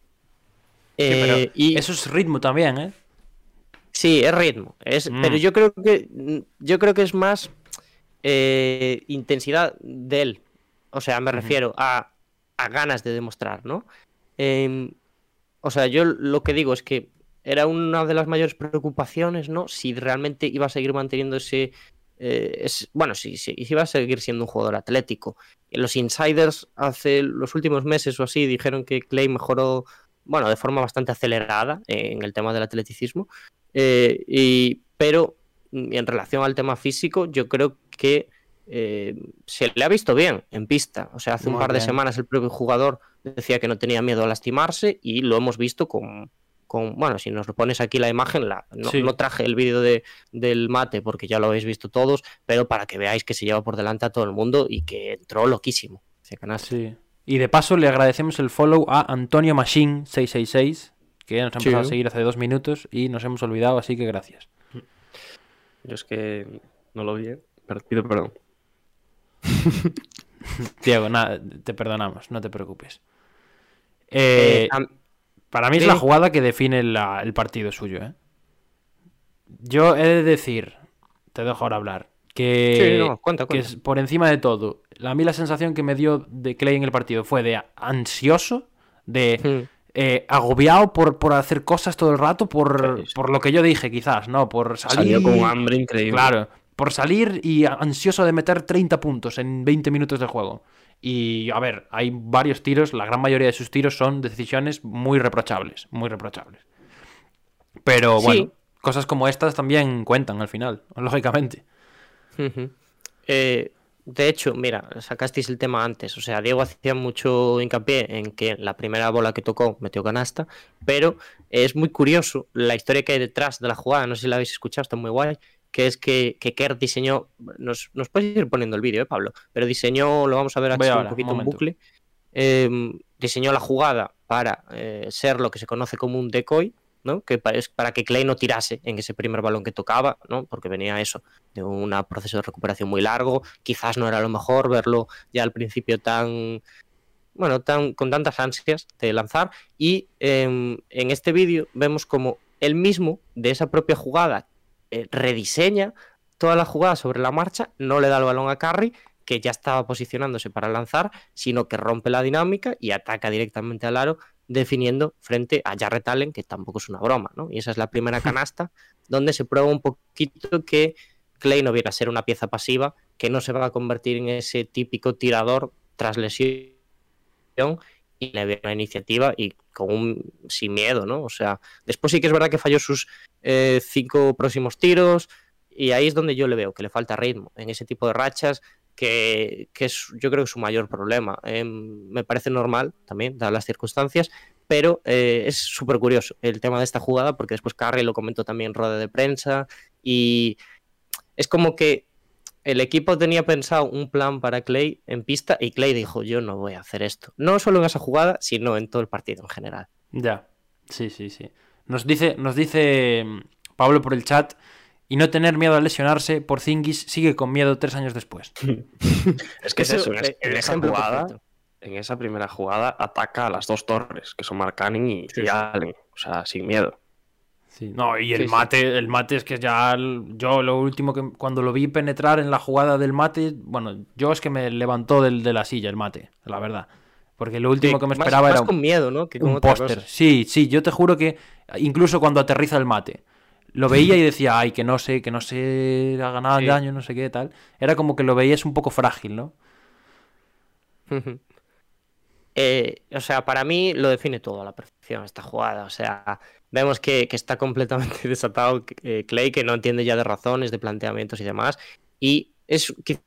C: Sí, pero
B: Eh, y
C: Eso es ritmo también, ¿eh?
B: Sí, es ritmo. Es,
C: Mm.
B: Pero yo creo que yo creo que es más eh, intensidad de él. O sea, me refiero a, a ganas de demostrar, ¿no? Em, o sea, yo lo que digo es que era una de las mayores preocupaciones, ¿no? Si realmente iba a seguir manteniendo ese. eh, bueno, si, si, si iba a seguir siendo un jugador atlético. Los insiders hace los últimos meses o así dijeron que Clay mejoró, bueno, de forma bastante acelerada en el tema del atleticismo. Eh, y, pero en relación al tema físico, yo creo que eh, se le ha visto bien en pista. O sea, hace un par de semanas el propio jugador decía que no tenía miedo a lastimarse y lo hemos visto con, con bueno, si nos lo pones aquí la imagen, la, no,
C: Sí.
B: no traje el vídeo de, del mate porque ya lo habéis visto todos, pero para que veáis que se lleva por delante a todo el mundo y que entró loquísimo. ese.
C: Sí. Y de paso le agradecemos el follow a Antonio Machine 666, que nos ha empezado
B: Sí.
C: a seguir hace dos minutos y nos hemos olvidado, así que gracias.
A: Yo es que no lo vi, ¿eh? pero pido perdón. <laughs>
C: Diego, nada, te perdonamos, no te preocupes. Eh,
B: Eh,
C: Para mí es la jugada que define la- el partido suyo, ¿eh? Yo he de decir, te dejo ahora hablar, que,
B: Sí, no, cuenta,
C: que es por encima de todo, a mí la sensación que me dio de Clay en el partido fue de ansioso, de
B: Mm.
C: eh, agobiado por, por hacer cosas todo el rato, por,
A: Sí,
C: por lo que yo dije quizás, ¿no? Por salir...
A: Salió con hambre increíble.
C: Claro, por salir y ansioso de meter 30 puntos en 20 minutos de juego. Y a ver, hay varios tiros, la gran mayoría de sus tiros son decisiones muy reprochables, muy reprochables. Pero
B: Sí.
C: bueno, cosas como estas también cuentan al final, <laughs> lógicamente.
B: Eh, de hecho, mira, sacasteis el tema antes. O sea, Diego hacía mucho hincapié en que la primera bola que tocó metió canasta, pero es muy curioso la historia que hay detrás de la jugada. No sé si la habéis escuchado, está muy guay. Que es que, que Kerr diseñó, nos, nos puedes ir poniendo el vídeo, ¿eh, Pablo? Pero diseñó, lo vamos a ver aquí un poquito
C: un
B: en bucle, eh, diseñó la jugada para eh, ser lo que se conoce como un decoy, ¿no? Que pa- es para que Clay no tirase en ese primer balón que tocaba, ¿no? Porque venía eso, de un proceso de recuperación muy largo, quizás no era lo mejor verlo ya al principio tan, bueno, tan, con tantas ansias de lanzar. Y em, en este vídeo vemos como él mismo, de esa propia jugada, eh, rediseña toda la jugada sobre la marcha, no le da el balón a Curry, que ya estaba posicionándose para lanzar, sino que rompe la dinámica y ataca directamente al aro, definiendo frente a Jarrett Allen, que tampoco es una broma, ¿no? Y esa es la primera <laughs> canasta donde se prueba un poquito que Clay no viene a ser una pieza pasiva, que no se va a convertir en ese típico tirador tras lesión y le ve una iniciativa y con un sin miedo, ¿no? O sea, después sí que es verdad que falló sus eh, cinco próximos tiros y ahí es donde yo le veo que le falta ritmo en ese tipo de rachas que, que es yo creo que es su mayor problema. Eh, me parece normal también, dadas las circunstancias, pero eh, es súper curioso el tema de esta jugada porque después Carrey lo comentó también en rueda de prensa y es como que el equipo tenía pensado un plan para Clay en pista y Clay dijo yo no voy a hacer esto. No solo en esa jugada, sino en todo el partido en general.
C: Ya, sí, sí, sí. Nos dice, nos dice mm, Pablo por el chat, y no tener miedo a lesionarse, por Zingis sigue con miedo tres años después. <laughs>
A: Es que es
B: Eso,
A: en, es- en
B: el
A: esa jugada,
B: perfecto.
A: en esa primera jugada, ataca a las dos torres, que son Mark Canning y,
B: Sí,
A: y. Allen. O sea, sin miedo.
C: Sí, No, y el
B: Sí, sí.
C: mate, el mate es que ya el- yo lo último que cuando lo vi penetrar en la jugada del mate, bueno, yo es que me levantó del, de la silla el mate, la verdad. Porque lo último
B: Sí,
C: que me esperaba
B: más
C: era
B: con miedo, ¿no? Que con
C: un póster. Sí, sí, yo te juro que incluso cuando aterriza el mate, lo <laughs> veía y decía, ay, que no sé, que no nada de
B: Sí.
C: daño, no sé qué, tal. Era como que lo veías un poco frágil, ¿no? <laughs>
B: Eh, o sea, para mí lo define todo a la perfección esta jugada. O sea, vemos que, que está completamente <laughs> desatado eh, Clay, que no entiende ya de razones, de planteamientos y demás. Y es quizá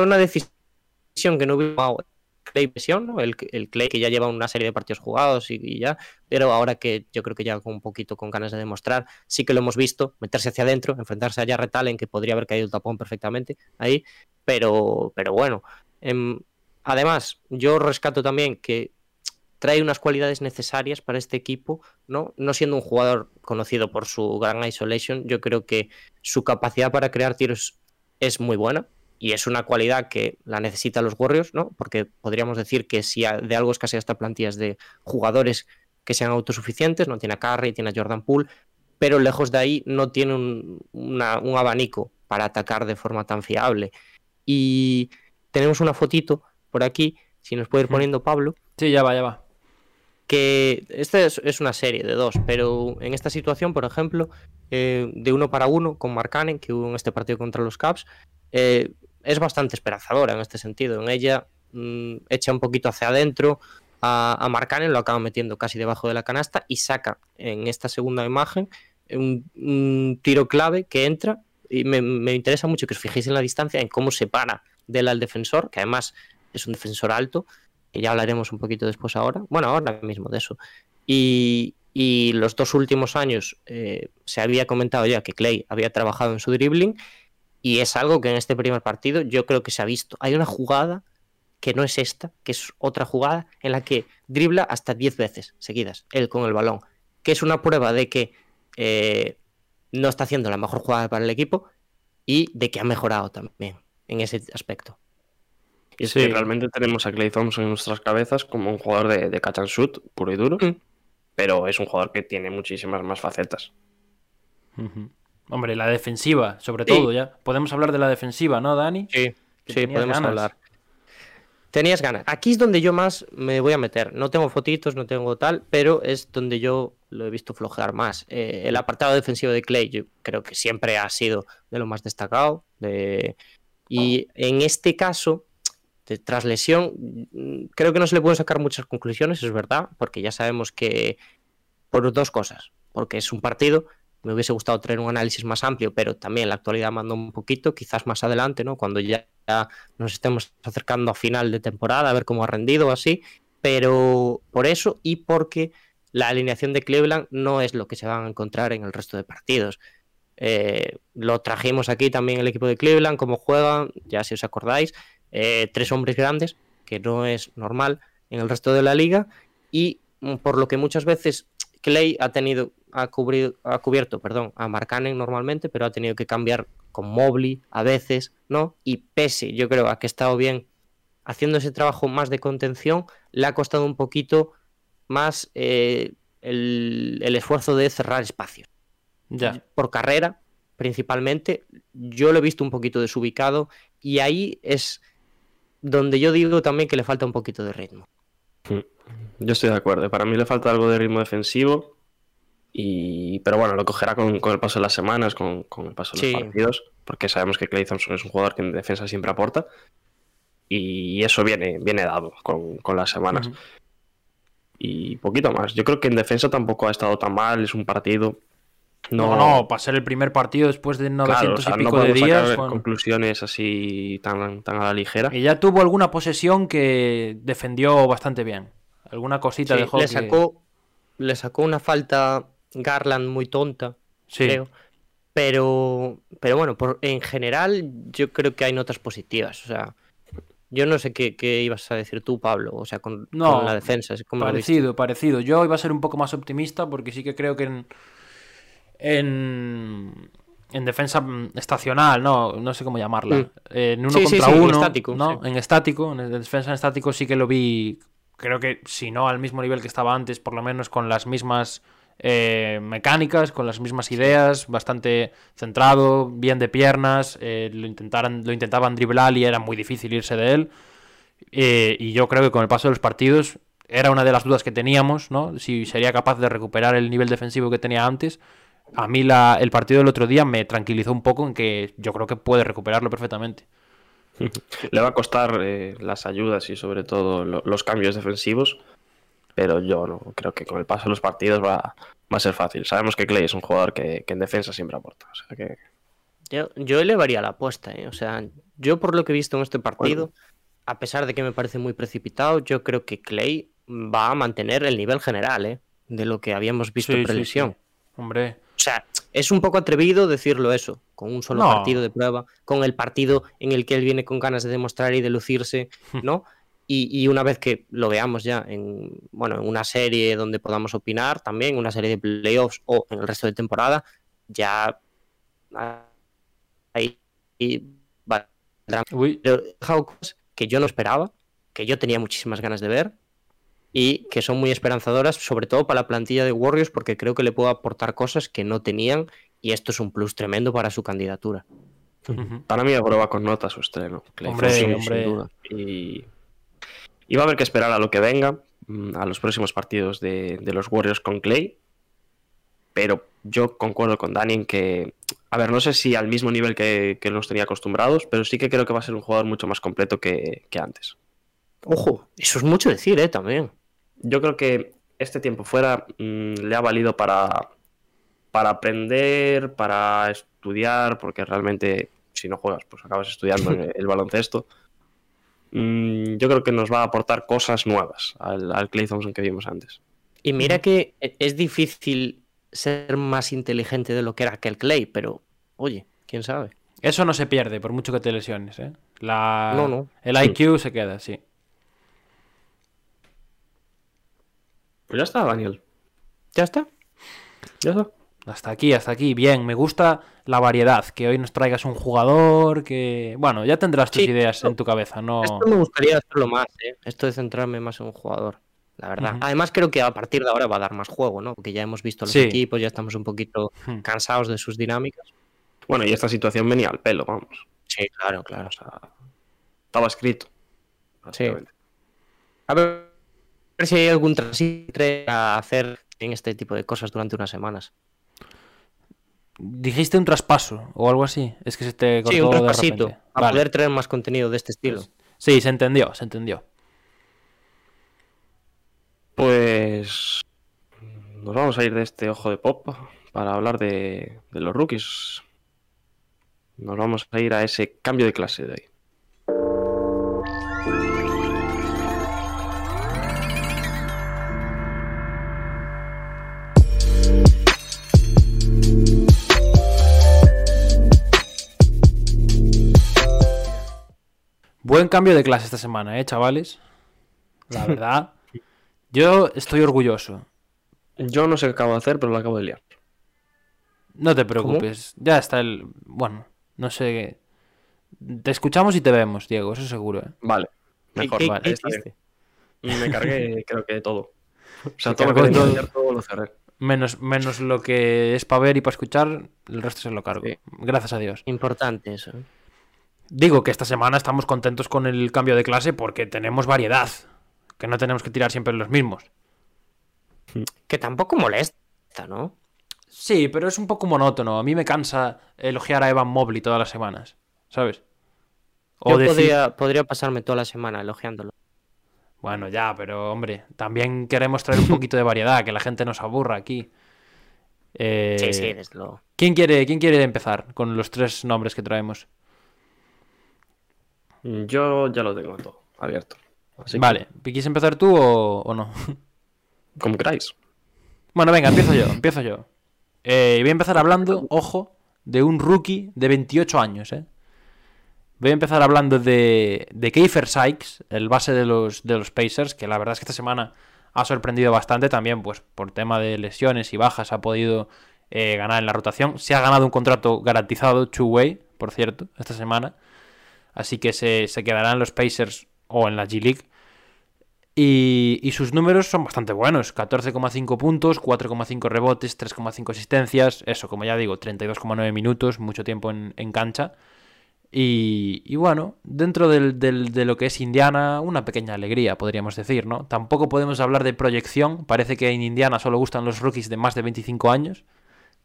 B: una decisión que no hubiera tomado Clay presión, ¿no? El, el Clay que ya lleva una serie de partidos jugados y, y ya, pero ahora que yo creo que ya un poquito con ganas de demostrar, sí que lo hemos visto, meterse hacia adentro, enfrentarse a Jarrett Allen, que podría haber caído el tapón perfectamente ahí, pero, pero bueno. em, además, yo rescato también que trae unas cualidades necesarias para este equipo, ¿no? No siendo un jugador conocido por su gran isolation, yo creo que su capacidad para crear tiros es muy buena y es una cualidad que la necesitan los Warriors, ¿no? Porque podríamos decir que si de algo escasea esta plantilla es de jugadores que sean autosuficientes, no tiene a Curry, tiene a Jordan Poole, pero lejos de ahí no tiene un, una- un abanico para atacar de forma tan fiable. Y tenemos una fotito por aquí, si nos puede ir poniendo Pablo,
C: Sí, ya va, ya va.
B: Que esta es, una serie de dos, pero en esta situación, por ejemplo, eh, de uno para uno con Mark Cannon, que hubo en este partido contra los Caps, eh, es bastante esperanzadora en este sentido. En ella mm, echa un poquito hacia adentro a, a Mark Cannon, lo acaba metiendo casi debajo de la canasta y saca en esta segunda imagen un, un tiro clave que entra. Y me, me interesa mucho que os fijéis en la distancia, en cómo separa de él al defensor, que además es un defensor alto, que ya hablaremos un poquito después ahora. Bueno, ahora mismo de eso. Y, los dos últimos años eh, se había comentado ya que Clay había trabajado en su dribbling y es algo que en este primer partido yo creo que se ha visto. Hay una jugada que no es esta, que es otra jugada en la que dribla hasta 10 veces seguidas, él con el balón, que es una prueba de que eh, no está haciendo la mejor jugada para el equipo y de que ha mejorado también en ese aspecto.
A: Y es
C: Sí.
A: que realmente tenemos a Clay Thompson en nuestras cabezas como un jugador de, de catch and shoot, puro y duro,
B: Mm.
A: pero es un jugador que tiene muchísimas más facetas.
C: Hombre, la defensiva, sobre
B: Sí.
C: todo, ya. Podemos hablar de la defensiva, ¿no, Dani?
B: Sí, sí, podemos
C: ganas.
B: hablar. Tenías ganas. Aquí es donde yo más me voy a meter. No tengo fotitos, no tengo tal, pero es donde yo lo he visto flojear más. Eh, el apartado defensivo de Clay, yo creo que siempre ha sido de lo más destacado. de- Y en este caso, de- tras lesión, creo que no se le pueden sacar muchas conclusiones, es verdad, porque ya sabemos que por dos cosas. Porque es un partido, me hubiese gustado traer un análisis más amplio, pero también la actualidad manda un poquito, quizás más adelante, ¿no? Cuando ya, ya nos estemos acercando a final de temporada, a ver cómo ha rendido o así. Pero por eso y porque la alineación de Cleveland no es lo que se van a encontrar en el resto de partidos. Eh, lo trajimos aquí también el equipo de Cleveland, cómo juegan, ya si os acordáis. Eh, tres hombres grandes, que no es normal en el resto de la liga. Y mm, por lo que muchas veces Clay ha tenido, ha, cubrido, ha cubierto, perdón, a Marcanen normalmente, pero ha tenido que cambiar con Mobley a veces, ¿no? Y pese, yo creo, a que ha estado bien haciendo ese trabajo más de contención, le ha costado un poquito más eh, el, el esfuerzo de cerrar espacios.
C: Ya.
B: por carrera, principalmente. Yo lo he visto un poquito desubicado y ahí es donde yo digo también que le falta un poquito de ritmo.
A: Yo estoy de acuerdo. Para mí le falta algo de ritmo defensivo. Y... Pero bueno, lo cogerá con, con el paso de las semanas, con, con el paso de
B: Sí.
A: los partidos. Porque sabemos que Clay Thompson es un jugador que en defensa siempre aporta. Y eso viene, viene dado con, con las semanas. Y poquito más. Yo creo que en defensa tampoco ha estado tan mal. Es un partido.
C: No, no, para ser el primer partido después de 900
A: Claro, o sea,
C: y
A: no
C: pico de
A: podemos
C: días.
A: sacar
C: bueno.
A: conclusiones así tan, tan a la ligera.
C: Y ya tuvo alguna posesión que defendió bastante bien. Alguna cosita
B: Sí,
C: dejó
B: le
C: que-
B: sacó le sacó una falta Garland muy tonta,
C: Sí.
B: creo. Pero, pero bueno, por, en general yo creo que hay notas positivas. O sea, yo no sé qué, qué ibas a decir tú, Pablo. O sea, con,
C: No,
B: con la defensa.
C: Parecido, parecido. Yo iba a ser un poco más optimista porque sí que creo que en. En, en defensa estacional, no, no sé cómo llamarla.
B: Mm.
C: Eh, En uno
B: Sí, sí,
C: contra
B: sí, en
C: uno.
B: estático,
C: ¿no?
B: sí.
C: En estático, en defensa en estático sí que lo vi. Creo que si no al mismo nivel que estaba antes, por lo menos con las mismas eh, mecánicas, con las mismas ideas, bastante centrado, bien de piernas. eh, lo, intentaran, lo intentaban driblar y era muy difícil irse de él. Y yo creo que con el paso de los partidos era una de las dudas que teníamos, ¿no? Si sería capaz de recuperar el nivel defensivo que tenía antes. A mí la- el partido del otro día me tranquilizó un poco en que yo creo que puede recuperarlo perfectamente. <laughs>
A: Le va a costar eh, las ayudas y sobre todo lo- los cambios defensivos, pero yo no creo que con el paso de los partidos va, va a ser fácil. Sabemos que Clay es un jugador que, que en defensa siempre aporta. O sea que
B: Yo, yo elevaría la apuesta, ¿eh? O sea, yo por lo que he visto en este partido, a pesar de que me parece muy precipitado, yo creo que Clay va a mantener el nivel general, ¿eh? De lo que habíamos visto
C: Sí,
B: en
C: sí,
B: prelesión.
C: sí. Hombre,
B: sea, es un poco atrevido decirlo eso, con un solo
C: No.
B: partido de prueba, con el partido en el que él viene con ganas de demostrar y de lucirse, ¿no? Y, y una vez que lo veamos ya en, bueno, en una serie donde podamos opinar, también una serie de playoffs o en el resto de temporada, ya ahí va.
C: uy,
B: Pero que yo no esperaba, que yo tenía muchísimas ganas de ver y que son muy esperanzadoras, sobre todo para la plantilla de Warriors, porque creo que le puedo aportar cosas que no tenían y esto es un plus tremendo para su candidatura.
A: para mí aprueba con nota su estreno.
C: Hombre,
A: sin duda. Y, y va a haber que esperar a lo que venga, mm, a los próximos partidos de, de los Warriors con Clay. Pero yo concuerdo con Dani en que, a ver, no sé si al mismo nivel que, que nos tenía acostumbrados, pero sí que creo que va a ser un jugador mucho más completo que, que antes.
B: Ojo, eso es mucho decir, ¿eh? También.
A: Yo creo que este tiempo fuera mm, le ha valido para, para aprender, para estudiar, porque realmente si no juegas, pues acabas estudiando el, <laughs> el baloncesto. Mm, yo creo que nos va a aportar cosas nuevas al, al Clay Thompson que vimos antes.
B: Y mira que e- es difícil ser más inteligente de lo que era aquel Clay, pero oye, quién sabe.
C: Eso no se pierde, por mucho que te lesiones, ¿eh? La...
B: No, no.
C: El IQ se queda, sí.
A: Pues ya está, Daniel.
B: Ya está.
A: Ya está.
C: Hasta aquí, hasta aquí. Bien, me gusta la variedad. Que hoy nos traigas un jugador que... Bueno, ya tendrás tus
B: Sí,
C: ideas
B: esto-
C: en tu cabeza, ¿no?
B: Esto me gustaría hacerlo más, ¿eh? Esto de centrarme más en un jugador, la verdad. Además creo que a partir de ahora va a dar más juego, ¿no? Porque ya hemos visto los
C: Sí.
B: equipos, ya estamos un poquito cansados de sus dinámicas.
A: Bueno, y esta situación venía al pelo, vamos.
B: Sí, claro, claro.
A: O sea, estaba escrito.
B: Sí.
A: básicamente.
B: A ver, ver si hay algún transitre a hacer en este tipo de cosas durante unas semanas.
C: Dijiste un traspaso o algo así. Es que se te cortó
B: Sí, un traspasito. A
C: Vale.
B: poder traer más contenido de este estilo.
C: Sí, se entendió, se entendió.
A: Pues nos vamos a ir de este ojo de pop para hablar de, de los rookies. Nos vamos a ir a ese cambio de clase de hoy.
C: Buen cambio de clase esta semana, ¿eh, chavales? La <laughs> verdad. Yo estoy orgulloso.
A: Yo no sé qué acabo de hacer, pero lo acabo de liar.
C: No te preocupes. Ya está el... Bueno, no sé... Te escuchamos y te vemos, Diego, eso seguro, ¿eh?
A: Vale, mejor,
B: ¿Qué-
A: vale.
B: qué
A: me cargué, <laughs> creo que todo. O sea,
C: Se
A: todo lo que tenía
C: todo.
A: lo cerré.
C: Menos, menos lo que es para ver y para escuchar, el resto se lo cargo.
A: Sí.
C: Gracias a Dios.
B: Importante eso. ¿eh?
C: Digo que esta semana estamos contentos con el cambio de clase porque tenemos variedad. Que no tenemos que tirar siempre los mismos.
B: Que tampoco molesta, ¿no?
C: Sí, pero es un poco monótono. A mí me cansa elogiar a Evan Mobley todas las semanas. ¿Sabes? O
B: Yo
C: decir-
B: podría, podría pasarme toda la semana elogiándolo.
C: Bueno, ya, pero hombre, también queremos traer un poquito de variedad, que la gente nos aburra aquí. Eh,
B: Sí, sí, desde luego.
C: ¿quién, quiere, ¿Quién quiere empezar con los tres nombres que traemos?
A: Yo ya lo tengo todo abierto. Así que,
C: Vale, ¿quieres empezar tú o, o no? <laughs>
A: como queráis.
C: Bueno, venga, empiezo yo, empiezo yo. Eh, voy a empezar hablando, ojo, de un rookie de 28 años, ¿eh? Voy a empezar hablando de, de Kiefer Sykes, el base de los, de los Pacers, que la verdad es que esta semana ha sorprendido bastante también, pues por tema de lesiones y bajas ha podido eh, ganar en la rotación. Se ha ganado un contrato garantizado, two-way, por cierto, esta semana. Así que se, se quedará en los Pacers o en la G-League. Y, y sus números son bastante buenos. 14,5 puntos, 4,5 rebotes, 3,5 asistencias. Eso, como ya digo, 32,9 minutos, mucho tiempo en, en cancha. Y, y bueno, dentro del- del- de lo que es Indiana, una pequeña alegría, podríamos decir, ¿no? Tampoco podemos hablar de proyección. Parece que en Indiana solo gustan los rookies de más de 25 años.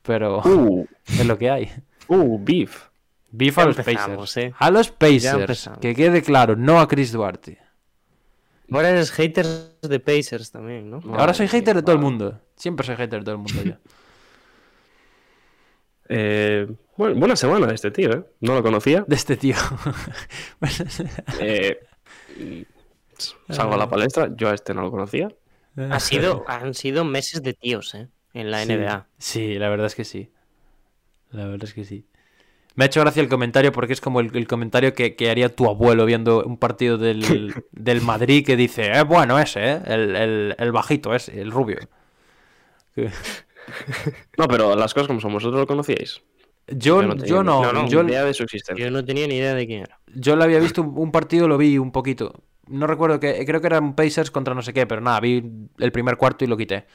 C: Pero
A: Uh, <laughs>
C: es lo que hay.
A: uh, beef.
C: Beef a los Pacers.
B: ¿eh?
C: A los Pacers. Que quede claro, no a Chris Duarte.
B: Ahora eres haters de Pacers también, ¿no?
C: Ahora soy hater de todo el mundo. Siempre soy hater de todo el mundo yo. <laughs>
A: Eh, bueno, buena semana de este tío, ¿eh? No lo conocía.
C: De este tío. <laughs>
A: Eh, salgo a la palestra, yo a este no lo conocía.
B: Ha sido, han sido meses de tíos, ¿eh? En la
C: Sí.
B: NBA.
C: Sí, la verdad es que sí. La verdad es que sí. Me ha hecho gracia el comentario porque es como el, el comentario que, que haría tu abuelo viendo un partido del, <laughs> del Madrid que dice, es bueno ese, ¿eh? El, el- el bajito ese, el rubio. <laughs>
A: No, pero las cosas como son, ¿vosotros lo conocíais?
C: Yo,
A: no tenía
C: yo
A: ni-
C: no,
B: no, no,
C: yo,
A: ni idea de su existencia.
B: Yo no tenía ni idea de quién era.
C: yo lo había visto un, un partido, lo vi un poquito. No recuerdo que, creo que eran Pacers contra no sé qué, pero nada, vi el primer cuarto y lo quité.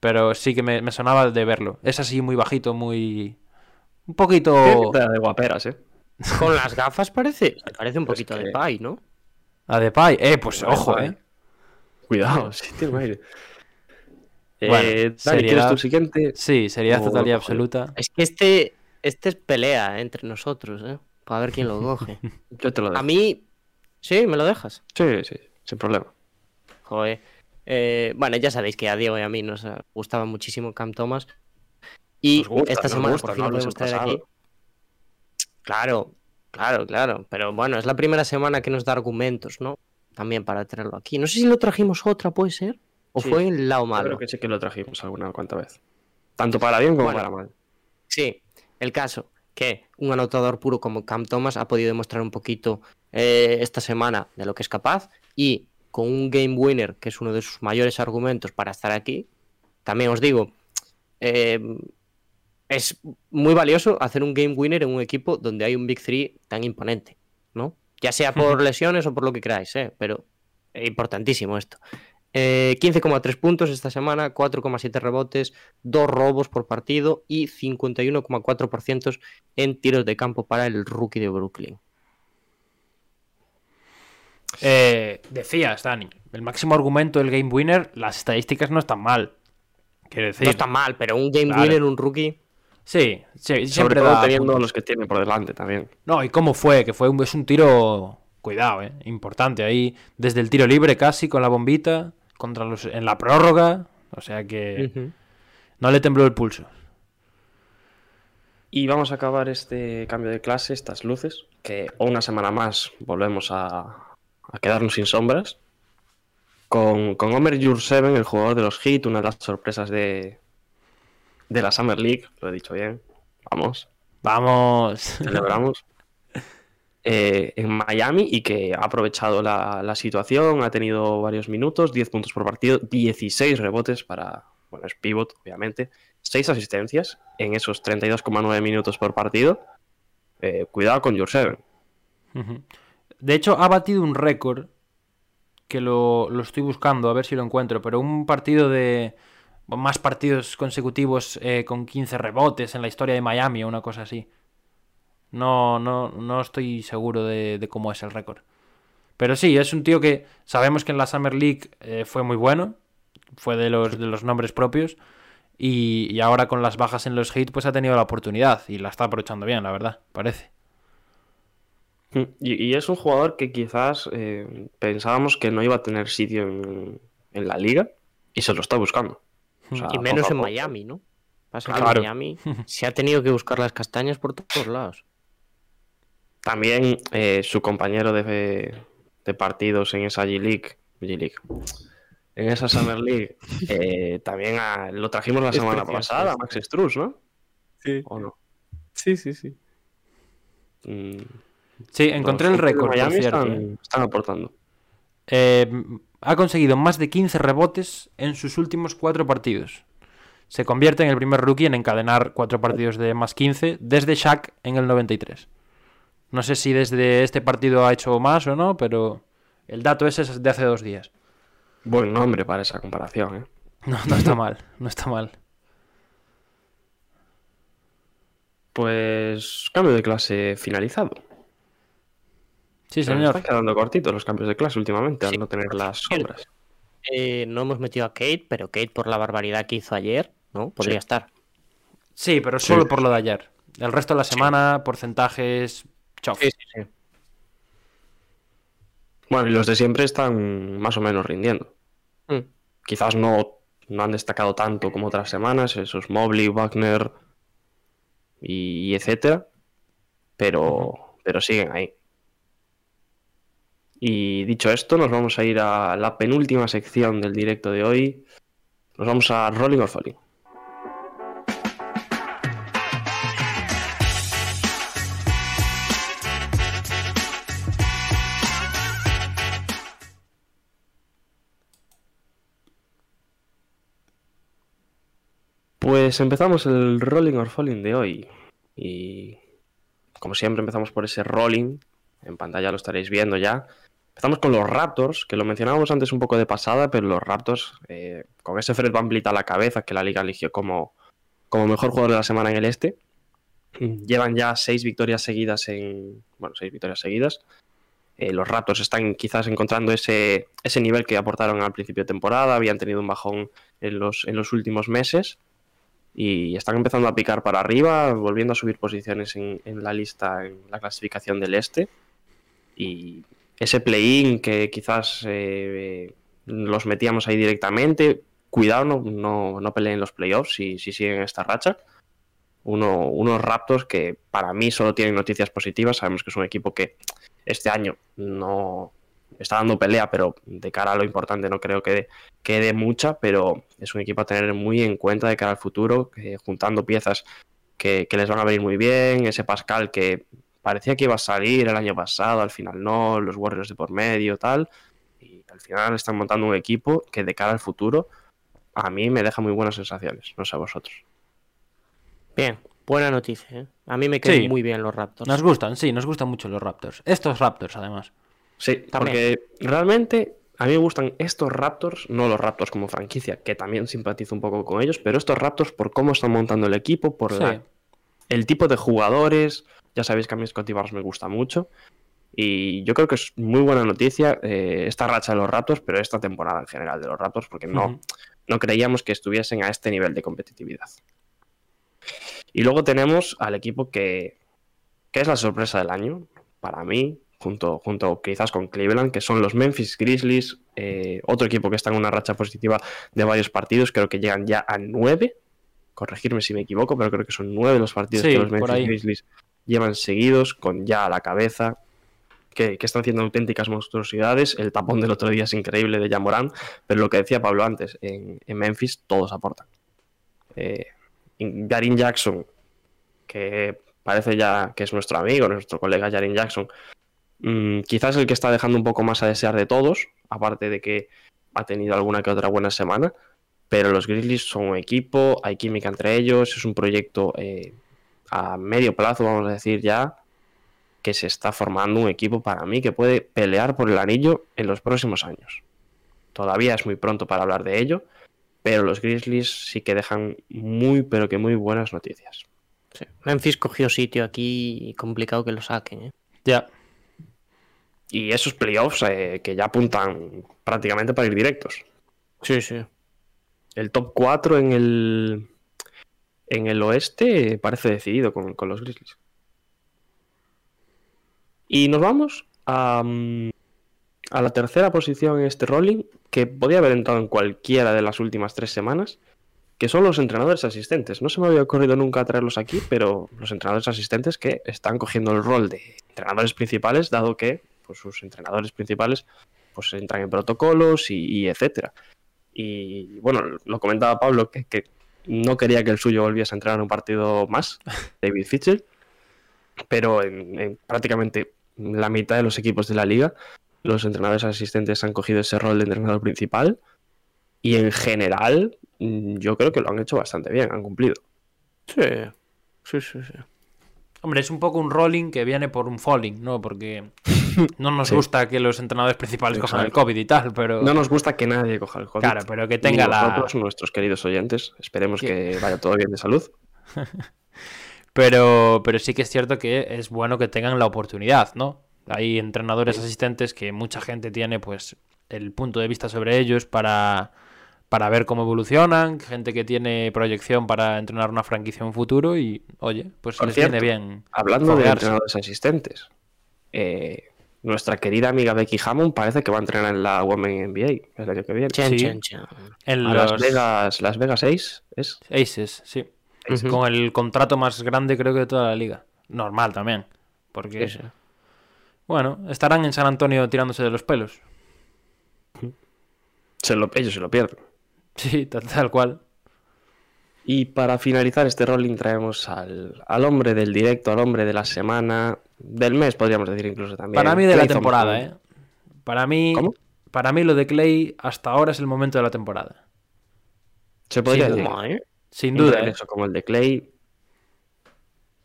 C: Pero sí que me, me sonaba de verlo. Es así muy bajito, muy... Un poquito...
A: De guaperas, ¿eh? <laughs>
B: Con las gafas parece, parece un
A: Pues
B: poquito
A: que-
B: de Pai, ¿no?
C: A Depay. Eh, pues ojo, eh.
A: Cuidado, <laughs> sí tiene un aire. Eh,
C: Bueno,
A: Dani, ¿quieres tu siguiente?
C: Sí, sería
A: Oh,
C: total y absoluta.
B: Es que este, este es pelea entre nosotros, ¿eh? Para ver quién lo coge. <laughs>
A: Yo te lo dejo.
B: A mí, sí, me lo dejas.
A: Sí, sí, sin problema.
B: Joder. Eh, bueno, ya sabéis que a Diego y a mí nos gustaba muchísimo Cam Thomas. Y
A: gusta,
B: esta semana
A: gusta,
B: por fin
A: no
B: lo podemos
A: en
B: aquí. Claro, claro, claro. Pero bueno, es la primera semana que nos da argumentos, ¿no? También para traerlo aquí. No sé si lo trajimos otra, ¿puede ser? ¿O
A: Sí,
B: fue el lado
A: Yo
B: malo?
A: creo que sí que lo trajimos alguna cuanta vez. Tanto para bien como
B: Bueno.
A: para mal.
B: Sí, el caso que un anotador puro como Cam Thomas ha podido demostrar un poquito eh, esta semana de lo que es capaz y con un game winner, que es uno de sus mayores argumentos para estar aquí, también os digo, eh, es muy valioso hacer un game winner en un equipo donde hay un Big Three tan imponente, ¿no? Ya sea por lesiones o por lo que queráis, ¿eh? pero es importantísimo esto. Eh, 15,3 puntos esta semana, 4,7 rebotes, 2 robos por partido y 51,4% en tiros de campo para el rookie de Brooklyn.
C: Eh, decías, Dani, el máximo argumento del Game Winner, las estadísticas no están mal. Quiero decir,
B: No está mal, pero un game
C: Claro.
B: winner, un rookie.
C: Sí, sí,
A: Sobre
C: siempre
A: todo
C: da
A: teniendo
C: puntos.
A: los que tiene por delante también.
C: No, y cómo fue, que fue un, es un tiro, cuidado, eh, importante ahí, desde el tiro libre casi con la bombita, contra los, en la prórroga, o sea que no le tembló el pulso.
A: Y vamos a acabar este cambio de clase, estas luces, que una semana más volvemos a, a quedarnos sin sombras. Con, con Homer Jurseven, el jugador de los Heat, una de las sorpresas de, de la Summer League, lo he dicho bien. Vamos,
C: Vamos. <laughs>
A: celebramos. eh, en Miami y que ha aprovechado la, la situación, ha tenido varios minutos, 10 puntos por partido, 16 rebotes para, bueno, es pivot, obviamente, 6 asistencias en esos 32,9 minutos por partido. Eh, cuidado con Your Seven.
C: De hecho, ha batido un récord que lo, lo estoy buscando, a ver si lo encuentro, pero un partido de más partidos consecutivos eh, con 15 rebotes en la historia de Miami o una cosa así. No, no, no estoy seguro de, cómo es el récord. Pero sí, es un tío que sabemos que en la Summer League eh, fue muy bueno, fue de los, de los nombres propios, y, y ahora con las bajas en los hits, pues ha tenido la oportunidad y la está aprovechando bien, la verdad, parece.
A: Y, y es un jugador que quizás eh, pensábamos que no iba a tener sitio en, en la liga y se lo está buscando. O sea,
B: Y menos en. Miami, ¿no? Pasa que
A: Claro.
B: en Miami <laughs> se ha tenido que buscar las castañas por todos lados.
A: También eh, su compañero de, de partidos en esa G-League, G-League, en esa Summer League, <laughs> eh, también a- lo trajimos la
B: Es
A: semana
B: precioso,
A: pasada. Max Struz, ¿no?
B: Sí,
A: ¿O no?
B: sí, sí. sí.
A: Mm,
C: Sí, encontré el récord, por
A: Miami
C: cierto.
A: están, están aportando.
C: Eh, ha conseguido más de 15 rebotes en sus últimos cuatro partidos. Se convierte en el primer rookie en encadenar cuatro partidos de más 15 desde Shaq en el 93. No sé si desde este partido ha hecho más o no, pero el dato ese es de hace dos días.
A: Buen nombre para esa comparación, ¿eh? <laughs>
C: No, no está mal, no está mal.
A: Pues cambio de clase finalizado.
C: Sí,
A: nos
C: señor.
A: están quedando cortitos los cambios de clase últimamente al no tener las sombras.
B: Eh, no hemos metido a Kate, pero Kate por la barbaridad que hizo ayer, ¿no? Podría
A: Sí.
B: estar.
C: Sí, pero
A: Sí.
C: solo por lo de ayer. El resto de la semana, porcentajes, chof.
B: Sí, sí, sí.
A: Bueno, y los de siempre están más o menos rindiendo.
B: Mm.
A: Quizás no, no han destacado tanto como otras semanas, esos Mobley, Wagner y, y etcétera, pero, pero siguen ahí. Y dicho esto, nos vamos a ir a la penúltima sección del directo de hoy. Nos vamos a Rolling or Falling. Pues empezamos el Rolling or Falling de hoy. Y como siempre empezamos por ese Rolling. En pantalla lo estaréis viendo ya. Empezamos con los Raptors, que lo mencionábamos antes un poco de pasada, pero los Raptors, eh, con ese Fred Van a la cabeza que la liga eligió como, como mejor jugador de la semana en el este, llevan ya seis victorias seguidas en. Bueno, seis victorias seguidas. Eh, los Raptors están quizás encontrando ese, ese nivel que aportaron al principio de temporada, habían tenido un bajón en los, en los últimos meses y están empezando a picar para arriba, volviendo a subir posiciones en, en la lista, en la clasificación del este. Y ese play-in que quizás eh, los metíamos ahí directamente, cuidado, no, no, no peleen los playoffs si, si siguen esta racha. Uno, unos Raptors que para mí solo tienen noticias positivas. Sabemos que es un equipo que este año no está dando pelea, pero de cara a lo importante no creo que que dé mucha, pero es un equipo a tener muy en cuenta de cara al futuro, que juntando piezas que les van a venir muy bien. Ese Pascal que parecía que iba a salir el año pasado, al final no, los Warriors de por medio, tal. Y al final están montando un equipo que de cara al futuro a mí me deja muy buenas sensaciones, no sé a vosotros.
B: Bien, buena noticia, ¿eh? A mí me quedan
C: Sí.
B: muy bien los Raptors.
C: Nos gustan, sí, nos gustan mucho los Raptors. Estos Raptors, además.
A: Sí,
B: También.
A: porque realmente a mí me gustan estos Raptors, no los Raptors como franquicia, que también simpatizo un poco con ellos, pero estos Raptors por cómo están montando el equipo, por
C: Sí.
A: la- el tipo de jugadores. Ya sabéis que a mí Scotty Barnes me gusta mucho. Y yo creo que es muy buena noticia eh, esta racha de los Raptors, pero esta temporada en general de los Raptors, porque no, no creíamos que estuviesen a este nivel de competitividad. Y luego tenemos al equipo que, que es la sorpresa del año, para mí, junto, junto quizás con Cleveland, que son los Memphis Grizzlies, eh, otro equipo que está en una racha positiva de varios partidos, creo que llegan ya a nueve, corregirme si me equivoco, pero creo que son nueve los partidos
C: Sí,
A: que los Memphis. Grizzlies llevan seguidos, con ya a la cabeza, que, que están haciendo auténticas monstruosidades. El tapón del otro día es increíble de Yamorán, pero lo que decía Pablo antes, en, en Memphis todos aportan. Eh, Jackson, que parece ya que es nuestro amigo, nuestro colega Jaren Jackson, mm, quizás el que está dejando un poco más a desear de todos, aparte de que ha tenido alguna que otra buena semana, pero los Grizzlies son un equipo, hay química entre ellos, es un proyecto eh, a medio plazo, vamos a decir ya, que se está formando un equipo para mí que puede pelear por el anillo en los próximos años. Todavía es muy pronto para hablar de ello, pero los Grizzlies sí que dejan muy, pero que muy buenas noticias.
B: Sí. Memphis cogió sitio aquí y complicado que lo saquen. ¿eh?
C: Ya.
A: Y esos playoffs eh, que ya apuntan prácticamente para ir directos.
B: Sí, sí.
A: El top 4 en el, en el oeste parece decidido con, con los Grizzlies. Y nos vamos a, mm, a la tercera posición en este rolling, que podía haber entrado en cualquiera de las últimas tres semanas, que son los entrenadores asistentes. No se me había ocurrido nunca traerlos aquí, pero los entrenadores asistentes que están cogiendo el rol de entrenadores principales, dado que pues, sus entrenadores principales pues entran en protocolos y, y etcétera. Y bueno, lo comentaba Pablo que, que no quería que el suyo volviese a entrenar un partido más, <laughs> David Fitchell, pero en, en prácticamente la mitad de los equipos de la liga, los entrenadores asistentes han cogido ese rol de entrenador principal y en general mm, yo creo que lo han hecho bastante bien, han cumplido.
B: Sí, sí, sí. sí.
C: Hombre, es un poco un rolling que viene por un falling, ¿no? Porque <laughs> no nos
A: Sí.
C: gusta que los entrenadores principales cojan el. COVID y tal, pero...
A: No nos gusta que nadie coja el COVID.
C: Claro, pero que
A: Ni
C: tenga la...
A: nosotros, nuestros queridos oyentes, esperemos
C: que
A: vaya todo bien de salud. <laughs>
C: Pero, pero sí que es cierto que es bueno que tengan la oportunidad, ¿no? Hay entrenadores asistentes que mucha gente tiene pues el punto de vista sobre ellos para, para ver cómo evolucionan, gente que tiene proyección para entrenar una franquicia en un futuro y, oye, pues
A: Por
C: les
A: cierto,
C: viene bien.
A: Hablando de entrenadores asistentes, eh, nuestra querida amiga Becky Hammond parece que va a entrenar en la Women NBA el año que viene.
B: Chan,
C: Sí.
B: chan, chan.
C: En
A: A
C: los
A: Las Vegas, Las Vegas 6 es.
C: Aces, sí. Con el contrato más grande creo que de toda la liga. Normal también. Porque,
B: Sí, sí.
C: bueno, estarán en San Antonio tirándose de los pelos.
A: Se lo, ellos se lo pierden.
C: Sí, tal, tal cual.
A: Y para finalizar este rolling traemos al, al hombre del directo, al hombre de la semana, del mes podríamos decir incluso también.
C: Para mí de la temporada,
A: Thompson.
C: ¿eh? Para mí,
A: ¿Cómo?
C: para mí lo de Clay hasta ahora es el momento de la temporada.
A: Se podría
C: Sin
A: decir.
B: Toma, ¿eh?
C: Sin duda, ¿eh?
A: regreso como el de Clay.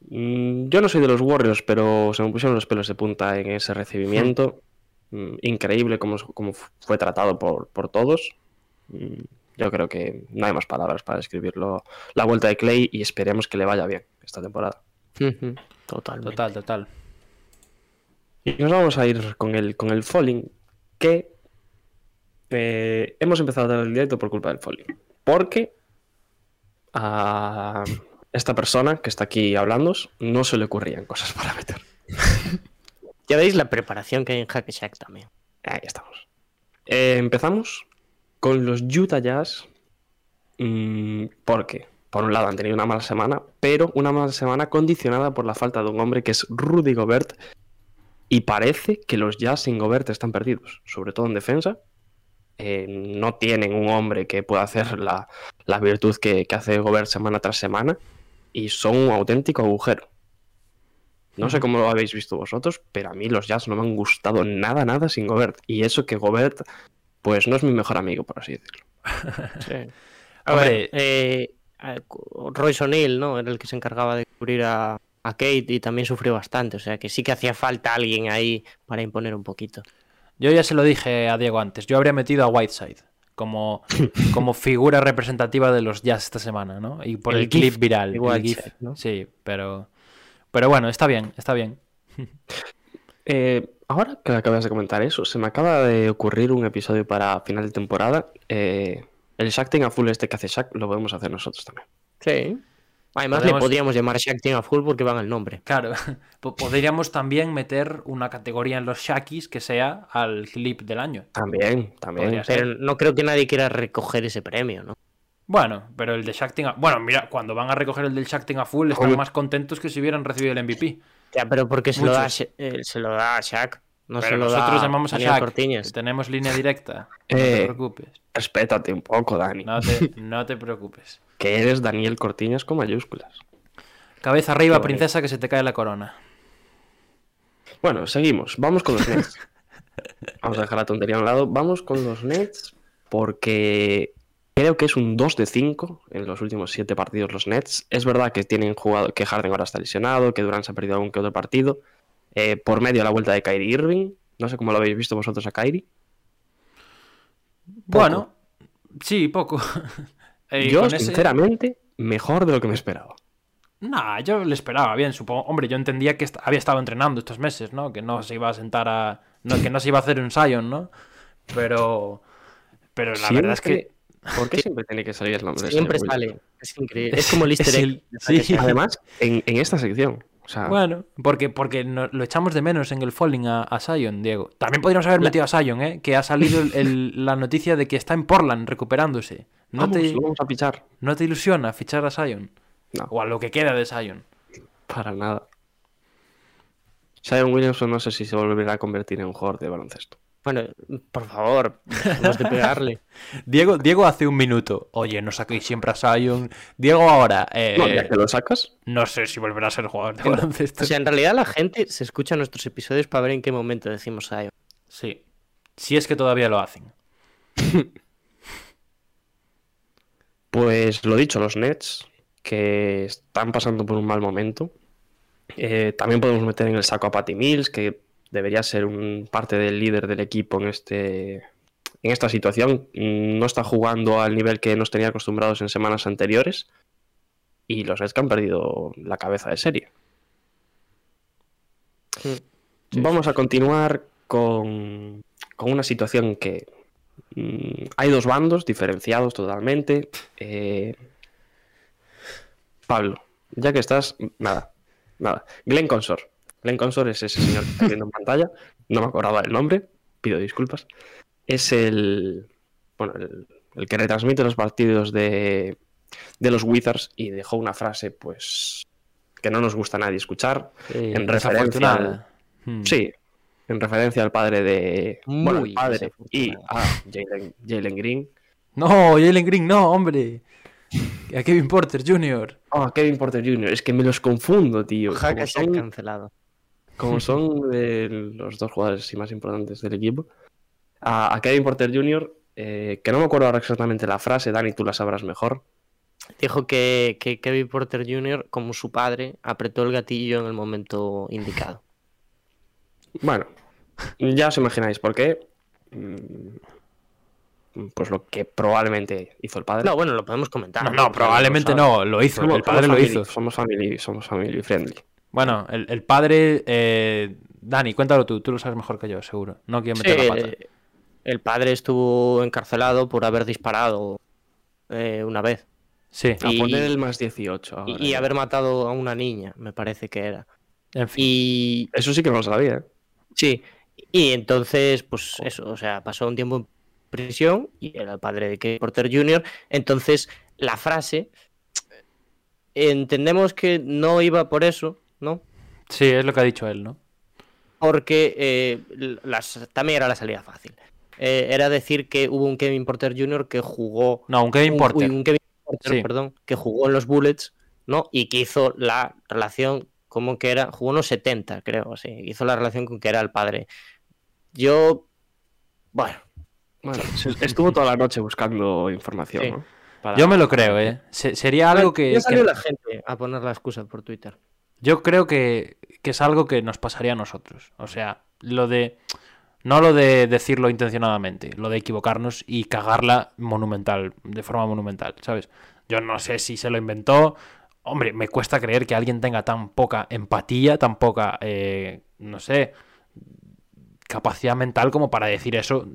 A: Mm, Yo no soy de los Warriors, pero se me pusieron los pelos de punta en ese recibimiento. Mm, Increíble cómo, cómo fue tratado por, por todos. Yo creo que no hay más palabras para describirlo. La vuelta de Clay y esperemos que le vaya bien esta temporada.
B: Totalmente.
C: Total, total.
A: Y nos vamos a ir con el, con el falling, que eh, hemos empezado a dar el directo por culpa del falling. Porque a esta persona que está aquí hablando no se le ocurrían cosas para meter. <laughs>
B: Ya veis la preparación que hay en Hack Shack también.
A: Ahí estamos. Eh, empezamos con los Utah Jazz. mm, porque, por un lado, han tenido una mala semana, pero una mala semana condicionada por la falta de un hombre que es Rudy Gobert. Y parece que los Jazz sin Gobert están perdidos, sobre todo en defensa. Eh, no tienen un hombre que pueda hacer la, la virtud que, que hace Gobert semana tras semana. Y son un auténtico agujero. No sé cómo lo habéis visto vosotros, pero a mí los Jazz no me han gustado nada, nada sin Gobert. Y eso que Gobert, pues no es mi mejor amigo, por así decirlo. <laughs>
B: Sí. A
C: Hombre.
B: ver, eh, Royce O'Neill, ¿no? Era el que se encargaba de cubrir a, a Kate y también sufrió bastante. O sea que sí que hacía falta alguien ahí para imponer un poquito.
C: Yo ya se lo dije a Diego antes. Yo habría metido a Whiteside como, <laughs> como figura representativa de los Jazz esta semana, ¿no? Y por el,
B: El
C: clip
B: GIF
C: viral.
B: de
C: el
B: Whiteside,
C: GIF.
B: ¿no?
C: Sí, pero. Pero bueno, está bien, está bien.
A: Eh, ahora que acabas de comentar eso, se me acaba de ocurrir un episodio para final de temporada. Eh, el Shacking a full este que hace Shaq lo podemos hacer nosotros también.
B: Sí. Además
C: Podemos-
B: le podríamos llamar Shack Team a full porque van el nombre.
C: Claro, <laughs> po- podríamos también meter una categoría en los Shakis que sea al clip del año.
A: También, también.
C: Podría ser.
B: Pero no creo que nadie quiera recoger ese premio, ¿no?
C: Bueno, pero el de Shacking a... Bueno, mira, cuando van a recoger el del Shacking a full están más contentos que si hubieran recibido el MVP.
B: Ya, pero porque se lo, da, eh, se lo da a Shaq. No
C: pero
B: se lo
C: nosotros
B: da
C: llamamos a
B: Daniel
C: Shaq.
B: Cortiñas.
C: Tenemos línea directa. No te
A: Eh.
C: preocupes.
A: Respétate un poco, Dani.
C: No te, <laughs> no te preocupes.
A: Que eres Daniel Cortiñas con mayúsculas.
C: Cabeza arriba,
A: Qué bonito.
C: princesa, que se te cae la corona.
A: Bueno, seguimos. Vamos con los Nets. Vamos a dejar la tontería a un lado. Vamos con los Nets porque creo que es un 2 de 5 en los últimos 7 partidos los Nets. Es verdad que tienen jugado, que Harden ahora está lesionado, que Durant se ha perdido algún que otro partido. Eh, por medio de la vuelta de Kyrie Irving. No sé cómo lo habéis visto vosotros a Kyrie.
C: Bueno, sí, poco. <laughs> Eh,
A: Yo,
C: ese-
A: sinceramente, mejor de lo que me esperaba.
C: Nah, yo le esperaba bien, supongo. Hombre, yo entendía que est- había estado entrenando estos meses, ¿no? Que no se iba a sentar a. No, que no se iba a hacer un Sion, ¿no? Pero. Pero la verdad es que.
A: ¿Por qué siempre tiene que salir el nombre? de
B: Siempre sale. Es increíble. Es como el <laughs> easter
C: Es
B: egg.
C: el- sí.
A: Además, en, en esta sección. O sea,
C: Bueno, porque, porque no- lo echamos de menos en el Falling a, a Sion, Diego. También podríamos haber metido a Sion, ¿eh? Que ha salido el- el- <laughs> la noticia de que está en Portland recuperándose. ¿No,
A: vamos,
C: te,
A: lo vamos a pichar.
C: ¿No te ilusiona fichar a Sion?
A: No.
C: O a lo que queda de Sion.
A: Para nada. Zion Williamson no sé si se volverá a convertir en un jugador de baloncesto.
B: Bueno, por favor, dejemos de pegarle. <laughs>
C: Diego, Diego hace un minuto. Oye, no saquéis siempre a Sion. Diego ahora. eh,
A: No, ya que lo sacas,
C: no sé si volverá a ser jugador de baloncesto.
B: O sea, en realidad la gente se escucha nuestros episodios para ver en qué momento decimos a
C: Sí. Si es que todavía lo hacen. <laughs>
A: pues lo dicho, los Nets, que están pasando por un mal momento. Eh, también podemos meter en el saco a Patty Mills, que debería ser un parte del líder del equipo en este en esta situación. Mm, No está jugando al nivel que nos tenía acostumbrados en semanas anteriores. Y los Nets que han perdido la cabeza de serie. Vamos a continuar con, con una situación que mm, hay dos bandos diferenciados totalmente. Eh, Pablo, ya que estás, nada, nada. Glenn Consor. Glenn Consor es ese señor que está viendo en pantalla. No me acordaba del nombre, pido disculpas. Es el, bueno, el, el que retransmite los partidos de, de los Wizards y dejó una frase, pues, que no nos gusta a nadie escuchar. En referencia
C: Desafortunada. Hmm.
A: Sí, en referencia al padre de. bueno,
B: Muy
A: el padre y a Jalen, Jalen Green.
C: No, Jalen Green, no, hombre. A Kevin Porter Jr.
A: Ah, Kevin Porter Jr. Es que me los confundo, tío.
B: Jaca se ha
A: son,
B: cancelado.
A: Como <laughs> son de los dos jugadores más importantes del equipo. A, a Kevin Porter Jr., eh, que no me acuerdo ahora exactamente la frase, Dani, tú la sabrás mejor.
B: Dijo que, que Kevin Porter Jr., como su padre, apretó el gatillo en el momento indicado. <laughs>
A: Bueno, ya os imagináis por qué. Mm, Pues lo que probablemente hizo el padre.
B: No, bueno, lo podemos comentar.
C: No, no, probablemente no, lo hizo.
A: Somos-
C: El padre lo
A: family-
C: hizo.
A: Somos family, somos family friendly.
C: Bueno, el, el padre. eh, Dani, cuéntalo tú, tú lo sabes mejor que yo, seguro. No quiero
B: Sí,
C: meter la pata.
B: eh, el padre estuvo encarcelado por haber disparado eh, una vez
C: Sí,
A: A
B: Y-
A: poner el más 18 ahora.
B: y, y haber matado a una niña, me parece que era.
C: en fin.
B: Y
A: Eso sí que no lo sabía. ¿eh?
B: sí, y entonces, pues eso, o sea, pasó un tiempo en prisión y era el padre de Kevin Porter Jr. Entonces, la frase, entendemos que no iba por eso, ¿no?
C: Sí, es lo que ha dicho él, ¿no?
B: porque eh, las, también era la salida fácil. Eh, era decir que hubo un Kevin Porter Jr. que jugó.
C: No, un Kevin
B: un-
C: Porter.
B: uy, un Kevin Porter,
C: Sí.
B: perdón, que jugó en los Bullets, ¿no? Y que hizo la relación como que era. Jugó en los 70, creo, sí. Hizo la relación con que era el padre. Yo. Bueno,
A: Bueno, estuvo toda la noche buscando información.
B: Sí.
A: ¿no? Para-
C: Yo me lo creo, ¿eh? Se- sería algo que.
B: ya salió
C: que-
B: la gente a poner la excusa por Twitter.
C: Yo creo que, que es algo que nos pasaría a nosotros. O sea, lo de. No lo de decirlo intencionadamente, lo de equivocarnos y cagarla monumental, de forma monumental, ¿sabes? Yo no sé si se lo inventó. Hombre, me cuesta creer que alguien tenga tan poca empatía, tan poca, eh, no sé, capacidad mental como para decir eso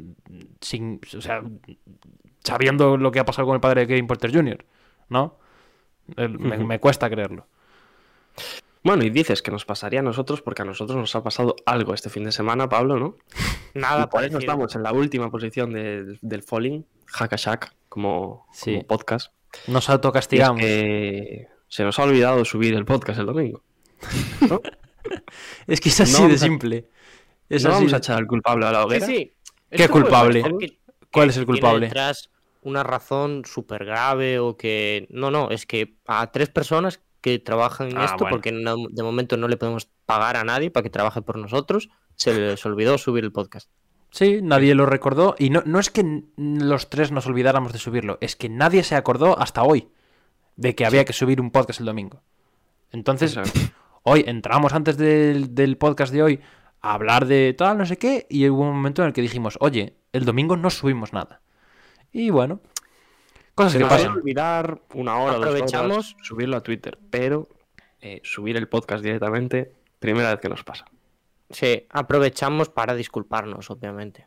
C: sin, o sea, sabiendo lo que ha pasado con el padre de Kevin Porter Jr., ¿no? Me cuesta creerlo.
A: Bueno, y dices que nos pasaría a nosotros porque a nosotros nos ha pasado algo este fin de semana, Pablo, ¿no? <laughs>
B: Nada
A: y por eso estamos en la última posición del, del Falling, Hackashack, como,
C: Sí.
A: como podcast.
C: Nos
A: es
C: autocastigamos.
A: que se nos ha olvidado subir el podcast el domingo. <laughs>
C: Es que es así
A: No
C: de simple. Es
A: no
C: así
A: vamos
C: de-
A: a echar al culpable a la hoguera.
B: sí.
C: ¿Qué
B: Esto
C: culpable?
B: que-
C: ¿Cuál
B: que
C: es el
B: tiene
C: culpable?
B: detrás una razón súper grave o que. No, no, es que a tres personas que trabajan en
C: Ah,
B: esto,
C: bueno.
B: porque no- de momento no le podemos pagar a nadie para que trabaje por nosotros. Se les olvidó subir el podcast.
C: Sí, nadie lo recordó. Y no, no es que los tres nos olvidáramos de subirlo, es que nadie se acordó hasta hoy de que había que subir un podcast el domingo. Entonces,
A: Exacto.
C: hoy entramos antes del, del podcast de hoy a hablar de tal, no sé qué, y hubo un momento en el que dijimos, oye, el domingo no subimos nada. Y bueno, cosas
A: Se
C: que pasan.
A: olvidar una hora, dos
B: Aprovechamos.
A: horas, subirlo a Twitter, pero eh, subir el podcast directamente, primera vez que nos pasa.
B: Sí, aprovechamos para disculparnos, obviamente.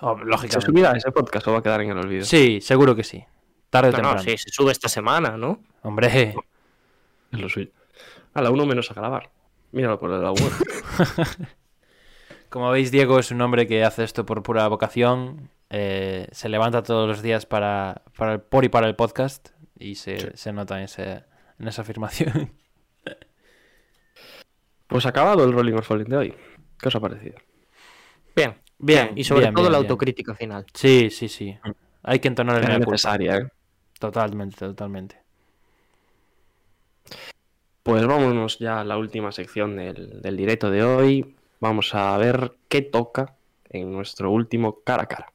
C: Oh,
A: ¿Se
C: lógicamente.
A: subirá ese podcast o va a quedar en el olvido?
C: Sí, seguro que sí. Tarde o
B: No,
C: temprano.
B: no, sí, se sube esta semana, ¿no?
C: Hombre,
A: Es lo suyo. A la uno menos a grabar. Míralo por el lado <laughs> bueno.
C: como veis, Diego es un hombre que hace esto por pura vocación. Eh, se levanta todos los días para, para el, por y para el podcast. Y se, se nota en, ese- en esa afirmación. <laughs>
A: Pues acabado el Rolling or Falling de hoy. ¿Qué os ha parecido?
B: Bien,
C: Bien,
B: Y sobre
C: bien,
B: todo
C: bien,
B: la
C: bien.
B: autocrítica final.
C: Sí, sí, sí. Hay que entonar el culpa.
A: necesaria, ¿eh?
C: Totalmente, totalmente.
A: Pues vámonos ya a la última sección del, del directo de hoy. Vamos a ver qué toca en nuestro último cara a cara.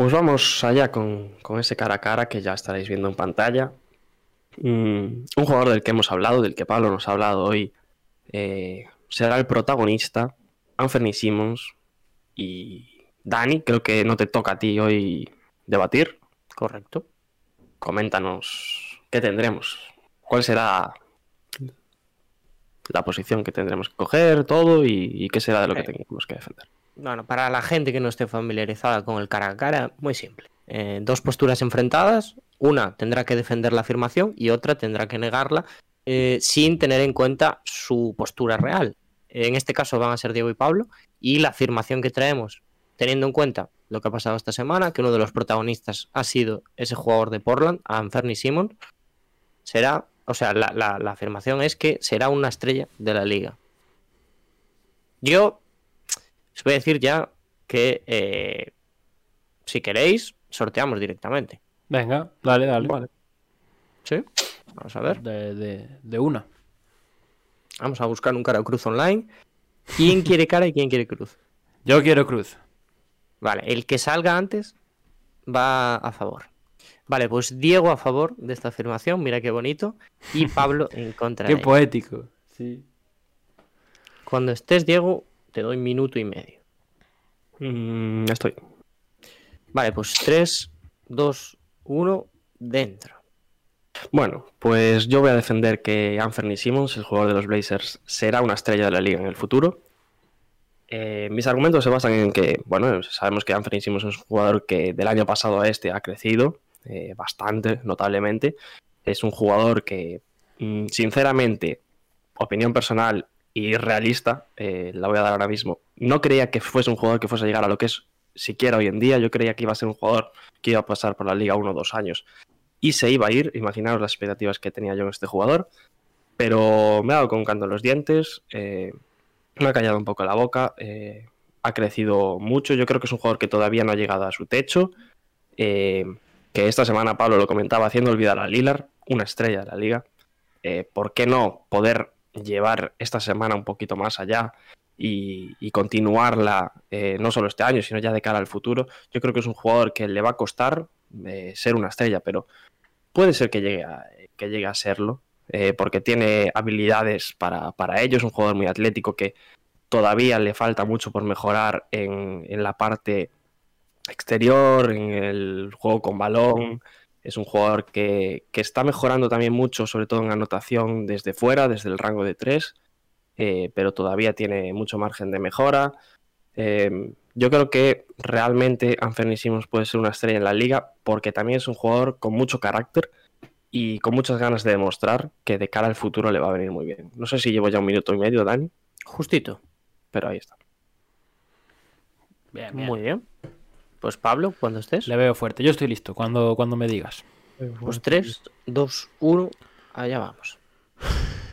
A: Pues vamos allá con, con ese cara a cara que ya estaréis viendo en pantalla. Mm, un jugador del que hemos hablado, del que Pablo nos ha hablado hoy, eh, será el protagonista, Anthony Simmons. Y Dani, creo que no te toca a ti hoy debatir.
B: Correcto.
A: Coméntanos qué tendremos, cuál será la posición que tendremos que coger, todo y, y qué será de lo que
B: Eh.
A: tengamos que defender.
B: Bueno, para la gente que no esté familiarizada con el cara a cara, muy simple. Eh, dos posturas enfrentadas, una tendrá que defender la afirmación y otra tendrá que negarla eh, sin tener en cuenta su postura real. En este caso van a ser Diego y Pablo y la afirmación que traemos, teniendo en cuenta lo que ha pasado esta semana, que uno de los protagonistas ha sido ese jugador de Portland, Anthony Simon, será, o sea, la, la- la afirmación es que será una estrella de la liga. Yo os voy a decir ya que eh, si queréis, sorteamos directamente.
C: Venga, dale, dale.
A: Vale.
B: ¿Sí? Vamos a ver.
C: De, de- de una.
B: Vamos a buscar un cara o cruz online. ¿Quién quiere cara y quién quiere cruz?
C: Yo quiero cruz.
B: Vale, el que salga antes va a favor. Vale, pues Diego a favor de esta afirmación, mira qué bonito. Y <laughs> Pablo en contra
C: Qué
B: de ella.
C: poético. Sí.
B: Cuando estés, Diego, te doy minuto y medio.
A: Mm, estoy.
B: Vale, pues 3, 2, 1, dentro.
A: Bueno, pues yo voy a defender que Anthony Simmons, el jugador de los Blazers, será una estrella de la liga en el futuro. Eh, mis argumentos se basan en que, bueno, sabemos que Anthony Simmons es un jugador que del año pasado a este ha crecido eh, bastante, notablemente. Es un jugador que, mm, sinceramente, opinión personal y realista, eh, la voy a dar ahora mismo, no creía que fuese un jugador que fuese a llegar a lo que es siquiera hoy en día. Yo creía que iba a ser un jugador que iba a pasar por la liga uno o dos años y se iba a ir. Imaginaos las expectativas que tenía yo en este jugador. Pero me ha dado con canto en los dientes, eh, me ha callado un poco la boca, eh, ha crecido mucho. Yo creo que es un jugador que todavía no ha llegado a su techo. eh, que esta semana Pablo lo comentaba haciendo olvidar a Lillard, una estrella de la liga. Eh, ¿Por qué no poder llevar esta semana un poquito más allá y, continuarla no solo este año, sino ya de cara al futuro? Yo creo que es un jugador que le va a costar ser una estrella, pero puede ser que llegue a, que llegue a serlo, eh, porque tiene habilidades para, para ello. Es un jugador muy atlético que todavía le falta mucho por mejorar en, en la parte exterior, en el juego con balón. Es un jugador que, que está mejorando también mucho, sobre todo en anotación desde fuera, desde el rango de 3, pero todavía tiene mucho margen de mejora. Eh, yo creo que realmente Anthony puede ser una estrella en la liga porque también es un jugador con mucho carácter y con muchas ganas de demostrar que de cara al futuro le va a venir muy bien. No sé si llevo ya un minuto y medio, Dani,
B: Justito.
A: pero ahí está.
C: Bien, bien.
B: Muy bien. Pues Pablo, cuando estés.
C: Le veo fuerte. Yo estoy listo cuando, cuando me digas.
B: Pues 3, 2, 1, allá vamos.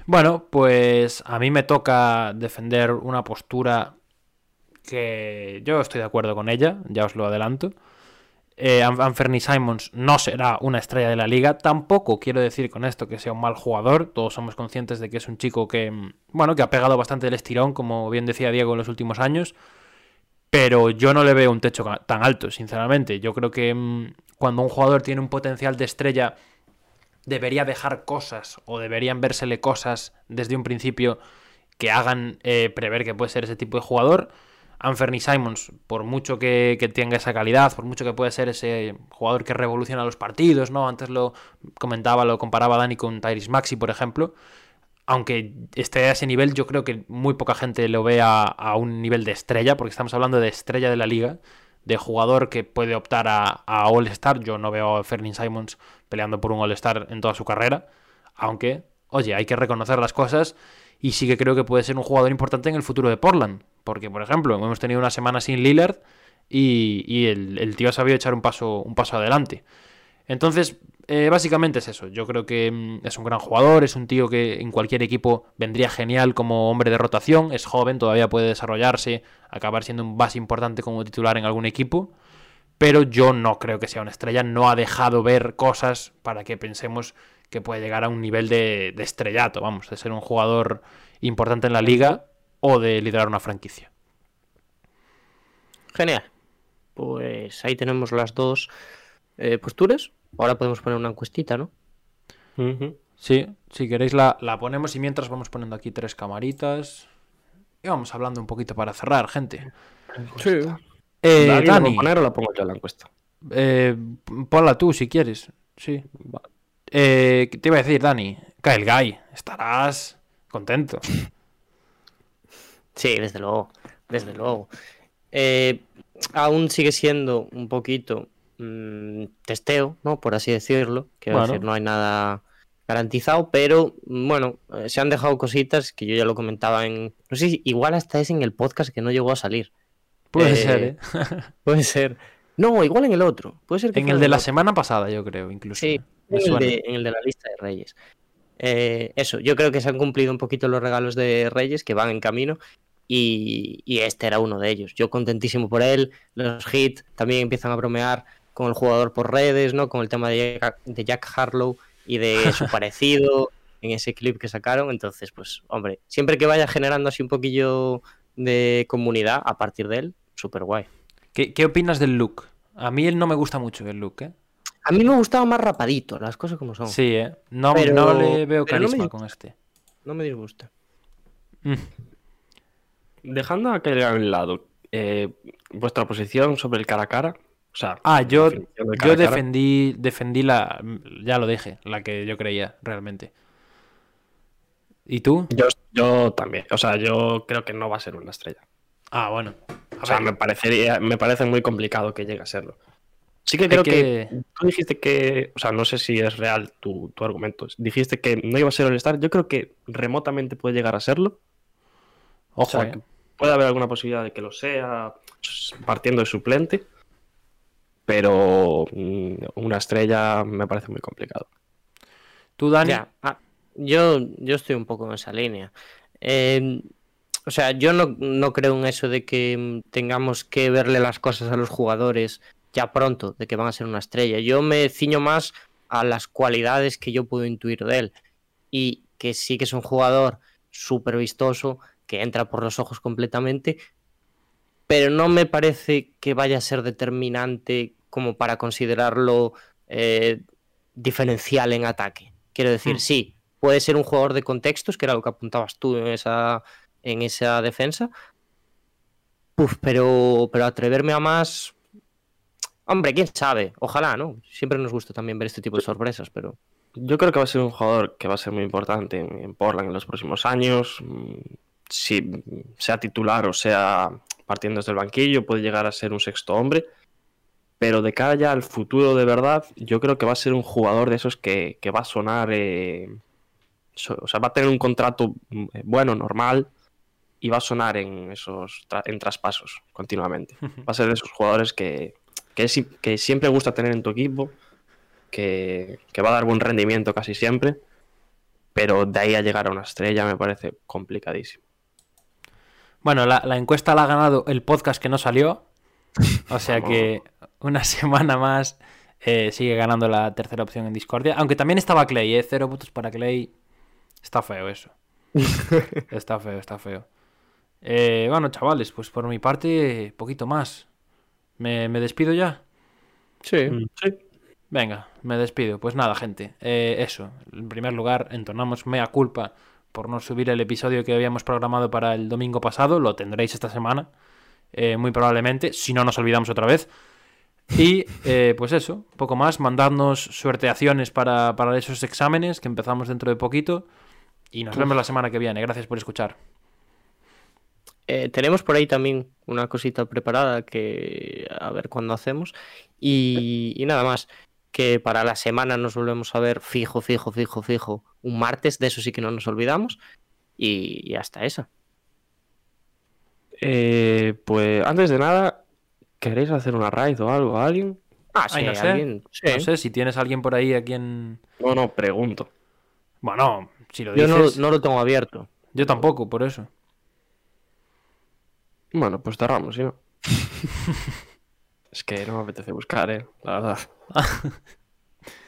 C: Bueno, pues a mí me toca defender una postura que yo estoy de acuerdo con ella, ya os lo adelanto. Eh, Simons no será una estrella de la liga. Tampoco quiero decir con esto que sea un mal jugador. Todos somos conscientes de que es un chico que, mm, bueno, que ha pegado bastante el estirón, como bien decía Diego en los últimos años. Pero yo no le veo un techo tan alto, sinceramente. Yo creo que mm, cuando un jugador tiene un potencial de estrella, debería dejar cosas o deberían vérsele cosas desde un principio que hagan eh, prever que puede ser ese tipo de jugador. Anthony Simons, por mucho que, tenga esa calidad, por mucho que pueda ser ese jugador que revoluciona los partidos, ¿no? Antes lo comentaba, lo comparaba Dani con Tyrese Maxi, por ejemplo. Aunque esté a ese nivel, yo creo que muy poca gente lo ve a, a un nivel de estrella, porque estamos hablando de estrella de la liga, de jugador que puede optar a, a All-Star. Yo no veo a Fernie Simons peleando por un All-Star en toda su carrera, aunque, oye, hay que reconocer las cosas y sí que creo que puede ser un jugador importante en el futuro de Portland. Porque, por ejemplo, hemos tenido una semana sin Lillard y, el tío ha sabido echar un paso, un paso adelante. Entonces, eh, básicamente es eso. Yo creo que mm, es un gran jugador, es un tío que en cualquier equipo vendría genial como hombre de rotación, es joven, todavía puede desarrollarse, acabar siendo un base importante como titular en algún equipo. Pero yo no creo que sea una estrella, no ha dejado ver cosas para que pensemos que puede llegar a un nivel de, de estrellato, vamos, de ser un jugador importante en la liga o de liderar una franquicia.
B: Genial. Pues ahí tenemos las dos eh, posturas. Ahora podemos poner una encuestita, ¿no?
C: Sí, si queréis la, la ponemos y mientras vamos poniendo aquí tres camaritas. Y vamos hablando un poquito para cerrar, gente.
B: Sí.
C: Eh,
A: ¿Alguien la va a
C: Dani,
A: poner o la pongo yo en la encuesta?
C: eh, ponla tú si quieres. Sí. Eh, ¿qué te iba a decir, Dani? Kyle Guy, estarás contento. <laughs>
B: Sí, desde luego. Desde luego. Eh, aún sigue siendo un poquito mm, testeo, ¿no? Por así decirlo. Quiero
C: Bueno.
B: decir, no hay nada garantizado, pero mm, bueno, eh, se han dejado cositas que yo ya lo comentaba en. No sé si igual hasta es en el podcast que no llegó a salir.
C: Puede
B: Eh,
C: ser, ¿eh? <laughs>
B: Puede ser. No, igual en el otro. Puede ser que
C: En el de la
B: otro.
C: semana pasada, yo creo, incluso.
B: Sí, en el, de, en el de la lista de Reyes. Eh, eso, yo creo que se han cumplido un poquito los regalos de Reyes que van en camino y, y este era uno de ellos. Yo contentísimo por él. Los hits también empiezan a bromear con el jugador por redes, ¿no? Con el tema de Jack, de Jack Harlow y de <laughs> su parecido en ese clip que sacaron. Entonces, pues, hombre, siempre que vaya generando así un poquillo de comunidad a partir de él, súper guay.
C: ¿Qué, qué opinas del look? A mí él no me gusta mucho el look, ¿eh?
B: A mí me gustaba más rapadito, las cosas como son.
C: Sí, ¿eh? No,
B: Pero-
C: no le veo
B: no me
C: carisma
B: dis-
C: con este.
B: No me disgusta.
C: Mm.
A: Dejando a aquel a un lado, eh, vuestra posición sobre el cara a cara. O sea,
C: Ah, yo,
A: de
C: yo defendí, defendí la. Ya lo dije, la que yo creía, realmente. ¿Y tú?
A: Yo, yo también. O sea, yo creo que no va a ser una estrella.
C: Ah, bueno. A
A: O sea, me parecería, me parece muy complicado que llegue a serlo. Sí que creo
C: que-
A: que... tú dijiste que, o sea, no sé si es real tu, tu argumento. Dijiste que no iba a ser el Star. Yo creo que remotamente puede llegar a serlo.
C: Ojo,
A: o sea,
C: eh.
A: que puede haber alguna posibilidad de que lo sea partiendo de suplente. Pero mm, una estrella me parece muy complicado.
C: Tú, Dani.
B: Ya, ah, yo, yo estoy un poco en esa línea. Eh, o sea, yo no, no creo en eso de que mm, tengamos que verle las cosas a los jugadores ya pronto, de que van a ser una estrella. Yo me ciño más a las cualidades que yo puedo intuir de él. Y que sí que es un jugador súper vistoso, que entra por los ojos completamente, pero no me parece que vaya a ser determinante como para considerarlo eh, diferencial en ataque. Quiero decir,
C: Hmm.
B: sí, puede ser un jugador de contextos, que era lo que apuntabas tú en esa, en esa defensa. Uf, pero, pero atreverme a más. Hombre, quién sabe. Ojalá, ¿no? Siempre nos gusta también ver este tipo de sorpresas, pero.
A: Yo creo que va a ser un jugador que va a ser muy importante en, en Portland en los próximos años. Si sea titular o sea partiendo desde el banquillo, puede llegar a ser un sexto hombre. Pero de cara ya al futuro de verdad, yo creo que va a ser un jugador de esos que, que va a sonar. eh, so- o sea, va a tener un contrato mm, eh, bueno, normal, y va a sonar en esos tra- en traspasos continuamente. Va a ser de esos jugadores que, que, es- que siempre gusta tener en tu equipo que, que va a dar buen rendimiento casi siempre, pero de ahí a llegar a una estrella me parece complicadísimo.
C: Bueno, la, la encuesta la ha ganado el podcast que no salió. <laughs> O sea que una <laughs> semana más eh, sigue ganando la tercera opción en Discordia. Aunque también estaba Clay, ¿eh? Cero votos para Clay. Está feo eso. <laughs> está feo, está feo. Eh, bueno, chavales, pues por mi parte, poquito más. ¿Me, me despido ya?
B: Sí.
A: Sí.
C: Venga, me despido. Pues nada, gente. eh, eso. En primer lugar, entonamos mea culpa por no subir el episodio que habíamos programado para el domingo pasado. Lo tendréis esta semana. eh, muy probablemente. Si no, nos olvidamos otra vez. Y eh, pues eso, poco más. Mandadnos suerteaciones para, para esos exámenes que empezamos dentro de poquito. Y nos vemos la semana que viene. Gracias por escuchar.
B: Eh, tenemos por ahí también una cosita preparada que a ver cuándo hacemos. Y, y nada más. Que para la semana nos volvemos a ver fijo, fijo, fijo, fijo. Un martes, de eso sí que no nos olvidamos. Y, y hasta esa.
A: Eh, pues antes de nada, ¿queréis hacer una raid o algo a alguien?
B: Ah, sí,
C: Ay, no sé.
B: alguien- sí.
C: No sé si tienes a alguien por ahí a quien.
A: No, no, pregunto.
C: Bueno, si lo
B: Yo
C: dices.
B: no, no lo tengo abierto.
C: Yo tampoco, por eso.
A: Bueno, pues cerramos, ¿sí? no? <laughs> es que no me apetece buscar, ¿eh? La verdad. <laughs>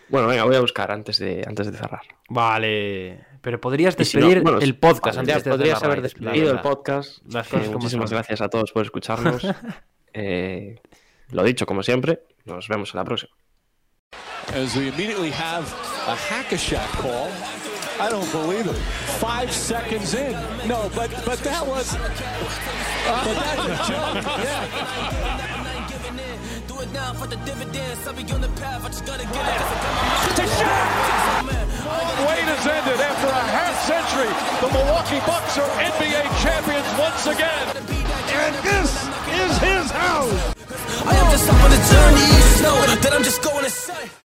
A: bueno, venga, voy a buscar antes de, antes de cerrar.
C: Vale. Pero podrías
A: Y si no,
C: despedir
A: bueno,
C: el podcast
A: vale,
C: antes de
B: podrías haber despedido
A: el podcast.
C: Las
A: Eh,
C: como
A: muchísimas
C: son.
A: gracias a todos por escucharnos. <laughs> Eh, lo dicho, como siempre, nos vemos en la próxima.
D: As we immediately have a hack-a-shack call. I don't believe it. Five seconds in. No, but but that was. but that's a joke. Yeah.
E: Do it now for the dividends. I'll be on the path. I just gotta get it.
F: Wait has ended after a half century. The Milwaukee Bucks are NBA champions once again. And this is his house.
E: I am just on the journey. You know that I'm just going to say.